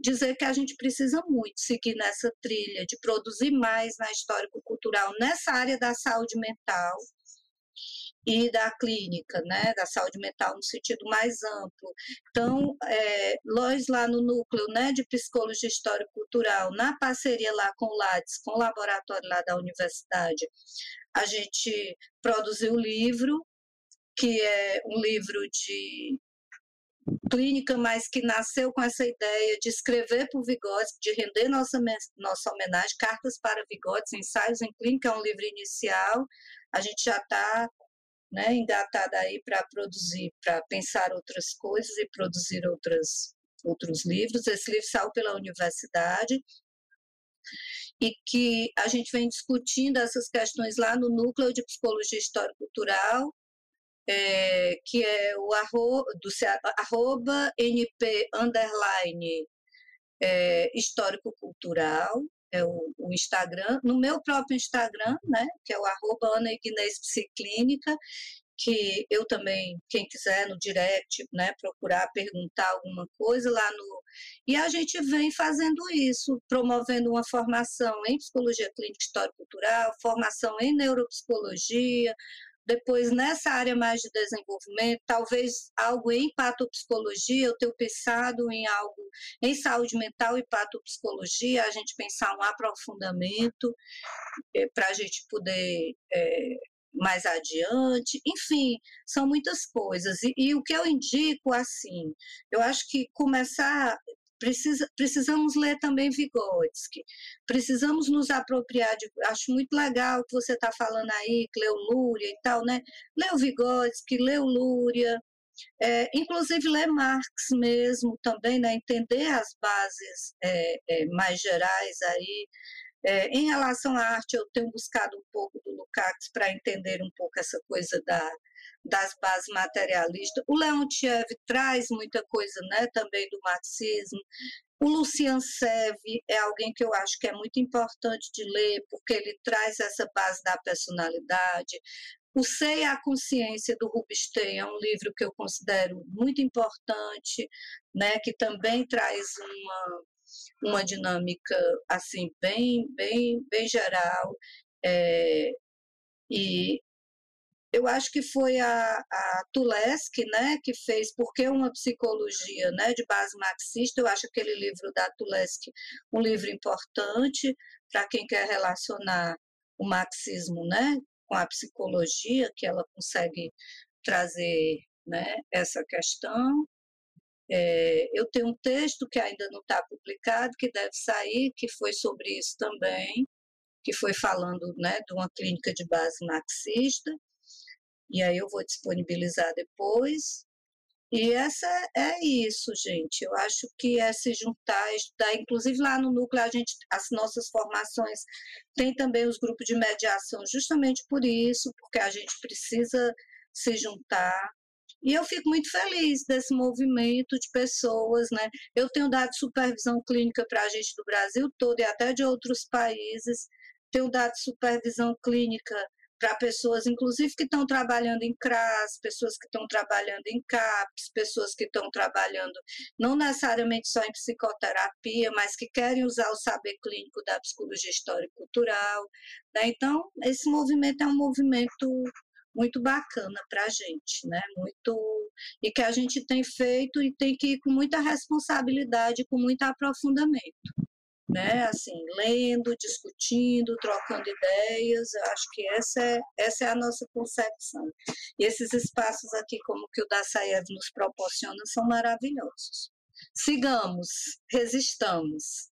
dizer que a gente precisa muito seguir nessa trilha de produzir mais na histórico-cultural, nessa área da saúde mental e da clínica, né, da saúde mental no sentido mais amplo. Então, é, nós lá no núcleo, né, de psicologia histórico-cultural, na parceria lá com o LADES, com o laboratório lá da universidade, a gente produziu o livro, que é um livro de clínica, mas que nasceu com essa ideia de escrever por Vigotes, de render nossa, nossa homenagem, Cartas para Vigotes, Ensaios em Clínica, é um livro inicial, a gente já está né, engatada aí para produzir, para pensar outras coisas e produzir outras, outros livros. Esse livro saiu pela universidade, e que a gente vem discutindo essas questões lá no núcleo de psicologia histórico-cultural, é, que é o arro, do, arroba NP underline é, histórico-cultural, é o, o, Instagram, no meu próprio Instagram, né, que é o arroba Ana Ignez Psiclínica, que eu também, quem quiser no direct, né, procurar perguntar alguma coisa lá no. E a gente vem fazendo isso, promovendo uma formação em psicologia clínica histórico cultural, formação em neuropsicologia, depois, nessa área mais de desenvolvimento, talvez algo em patopsicologia, eu tenho pensado em algo em saúde mental e patopsicologia, a gente pensar um aprofundamento é, para a gente poder é, mais adiante, enfim, são muitas coisas. E, e, o que eu indico, assim, eu acho que começar, precisa, precisamos ler também Vygotsky, precisamos nos apropriar de, acho muito legal o que você está falando aí, que leu Lúria e tal, né, leu Vygotsky, leu Lúria, é, inclusive ler Marx mesmo também, né, entender as bases é, é, mais gerais aí, é, em relação à arte, eu tenho buscado um pouco do Lukács para entender um pouco essa coisa da, das bases materialistas. O Leontiev traz muita coisa né, também do marxismo. O Lucian Seve é alguém que eu acho que é muito importante de ler, porque ele traz essa base da personalidade. O Sei e a Consciência, do Rubinstein, é um livro que eu considero muito importante, né, que também traz uma, uma dinâmica assim bem bem bem geral é, e eu acho que foi a, a Tuleski, né, que fez Porque uma Psicologia, né, de base marxista, eu acho aquele livro da Tuleski um livro importante para quem quer relacionar o marxismo, né, com a psicologia, que ela consegue trazer, né, essa questão. É, eu tenho um texto que ainda não está publicado, que deve sair, que foi sobre isso também, que foi falando né, de uma clínica de base marxista, e aí eu vou disponibilizar depois. E essa é isso, gente. Eu acho que é se juntar, estudar, inclusive lá no núcleo a gente, as nossas formações tem também os grupos de mediação, justamente por isso, porque a gente precisa se juntar, e eu fico muito feliz desse movimento de pessoas, né? Eu tenho dado supervisão clínica para a gente do Brasil todo e até de outros países. Tenho dado supervisão clínica para pessoas, inclusive que estão trabalhando em CRAS, pessoas que estão trabalhando em CAPS, pessoas que estão trabalhando não necessariamente só em psicoterapia, mas que querem usar o saber clínico da psicologia histórica cultural. Né? Então, esse movimento é um movimento muito bacana para a gente, né? Muito e que a gente tem feito e tem que ir com muita responsabilidade, com muito aprofundamento, né? Assim, lendo, discutindo, trocando ideias. Eu acho que essa é essa é a nossa concepção. E esses espaços aqui, como que o da Saev nos proporciona, são maravilhosos. Sigamos, resistamos.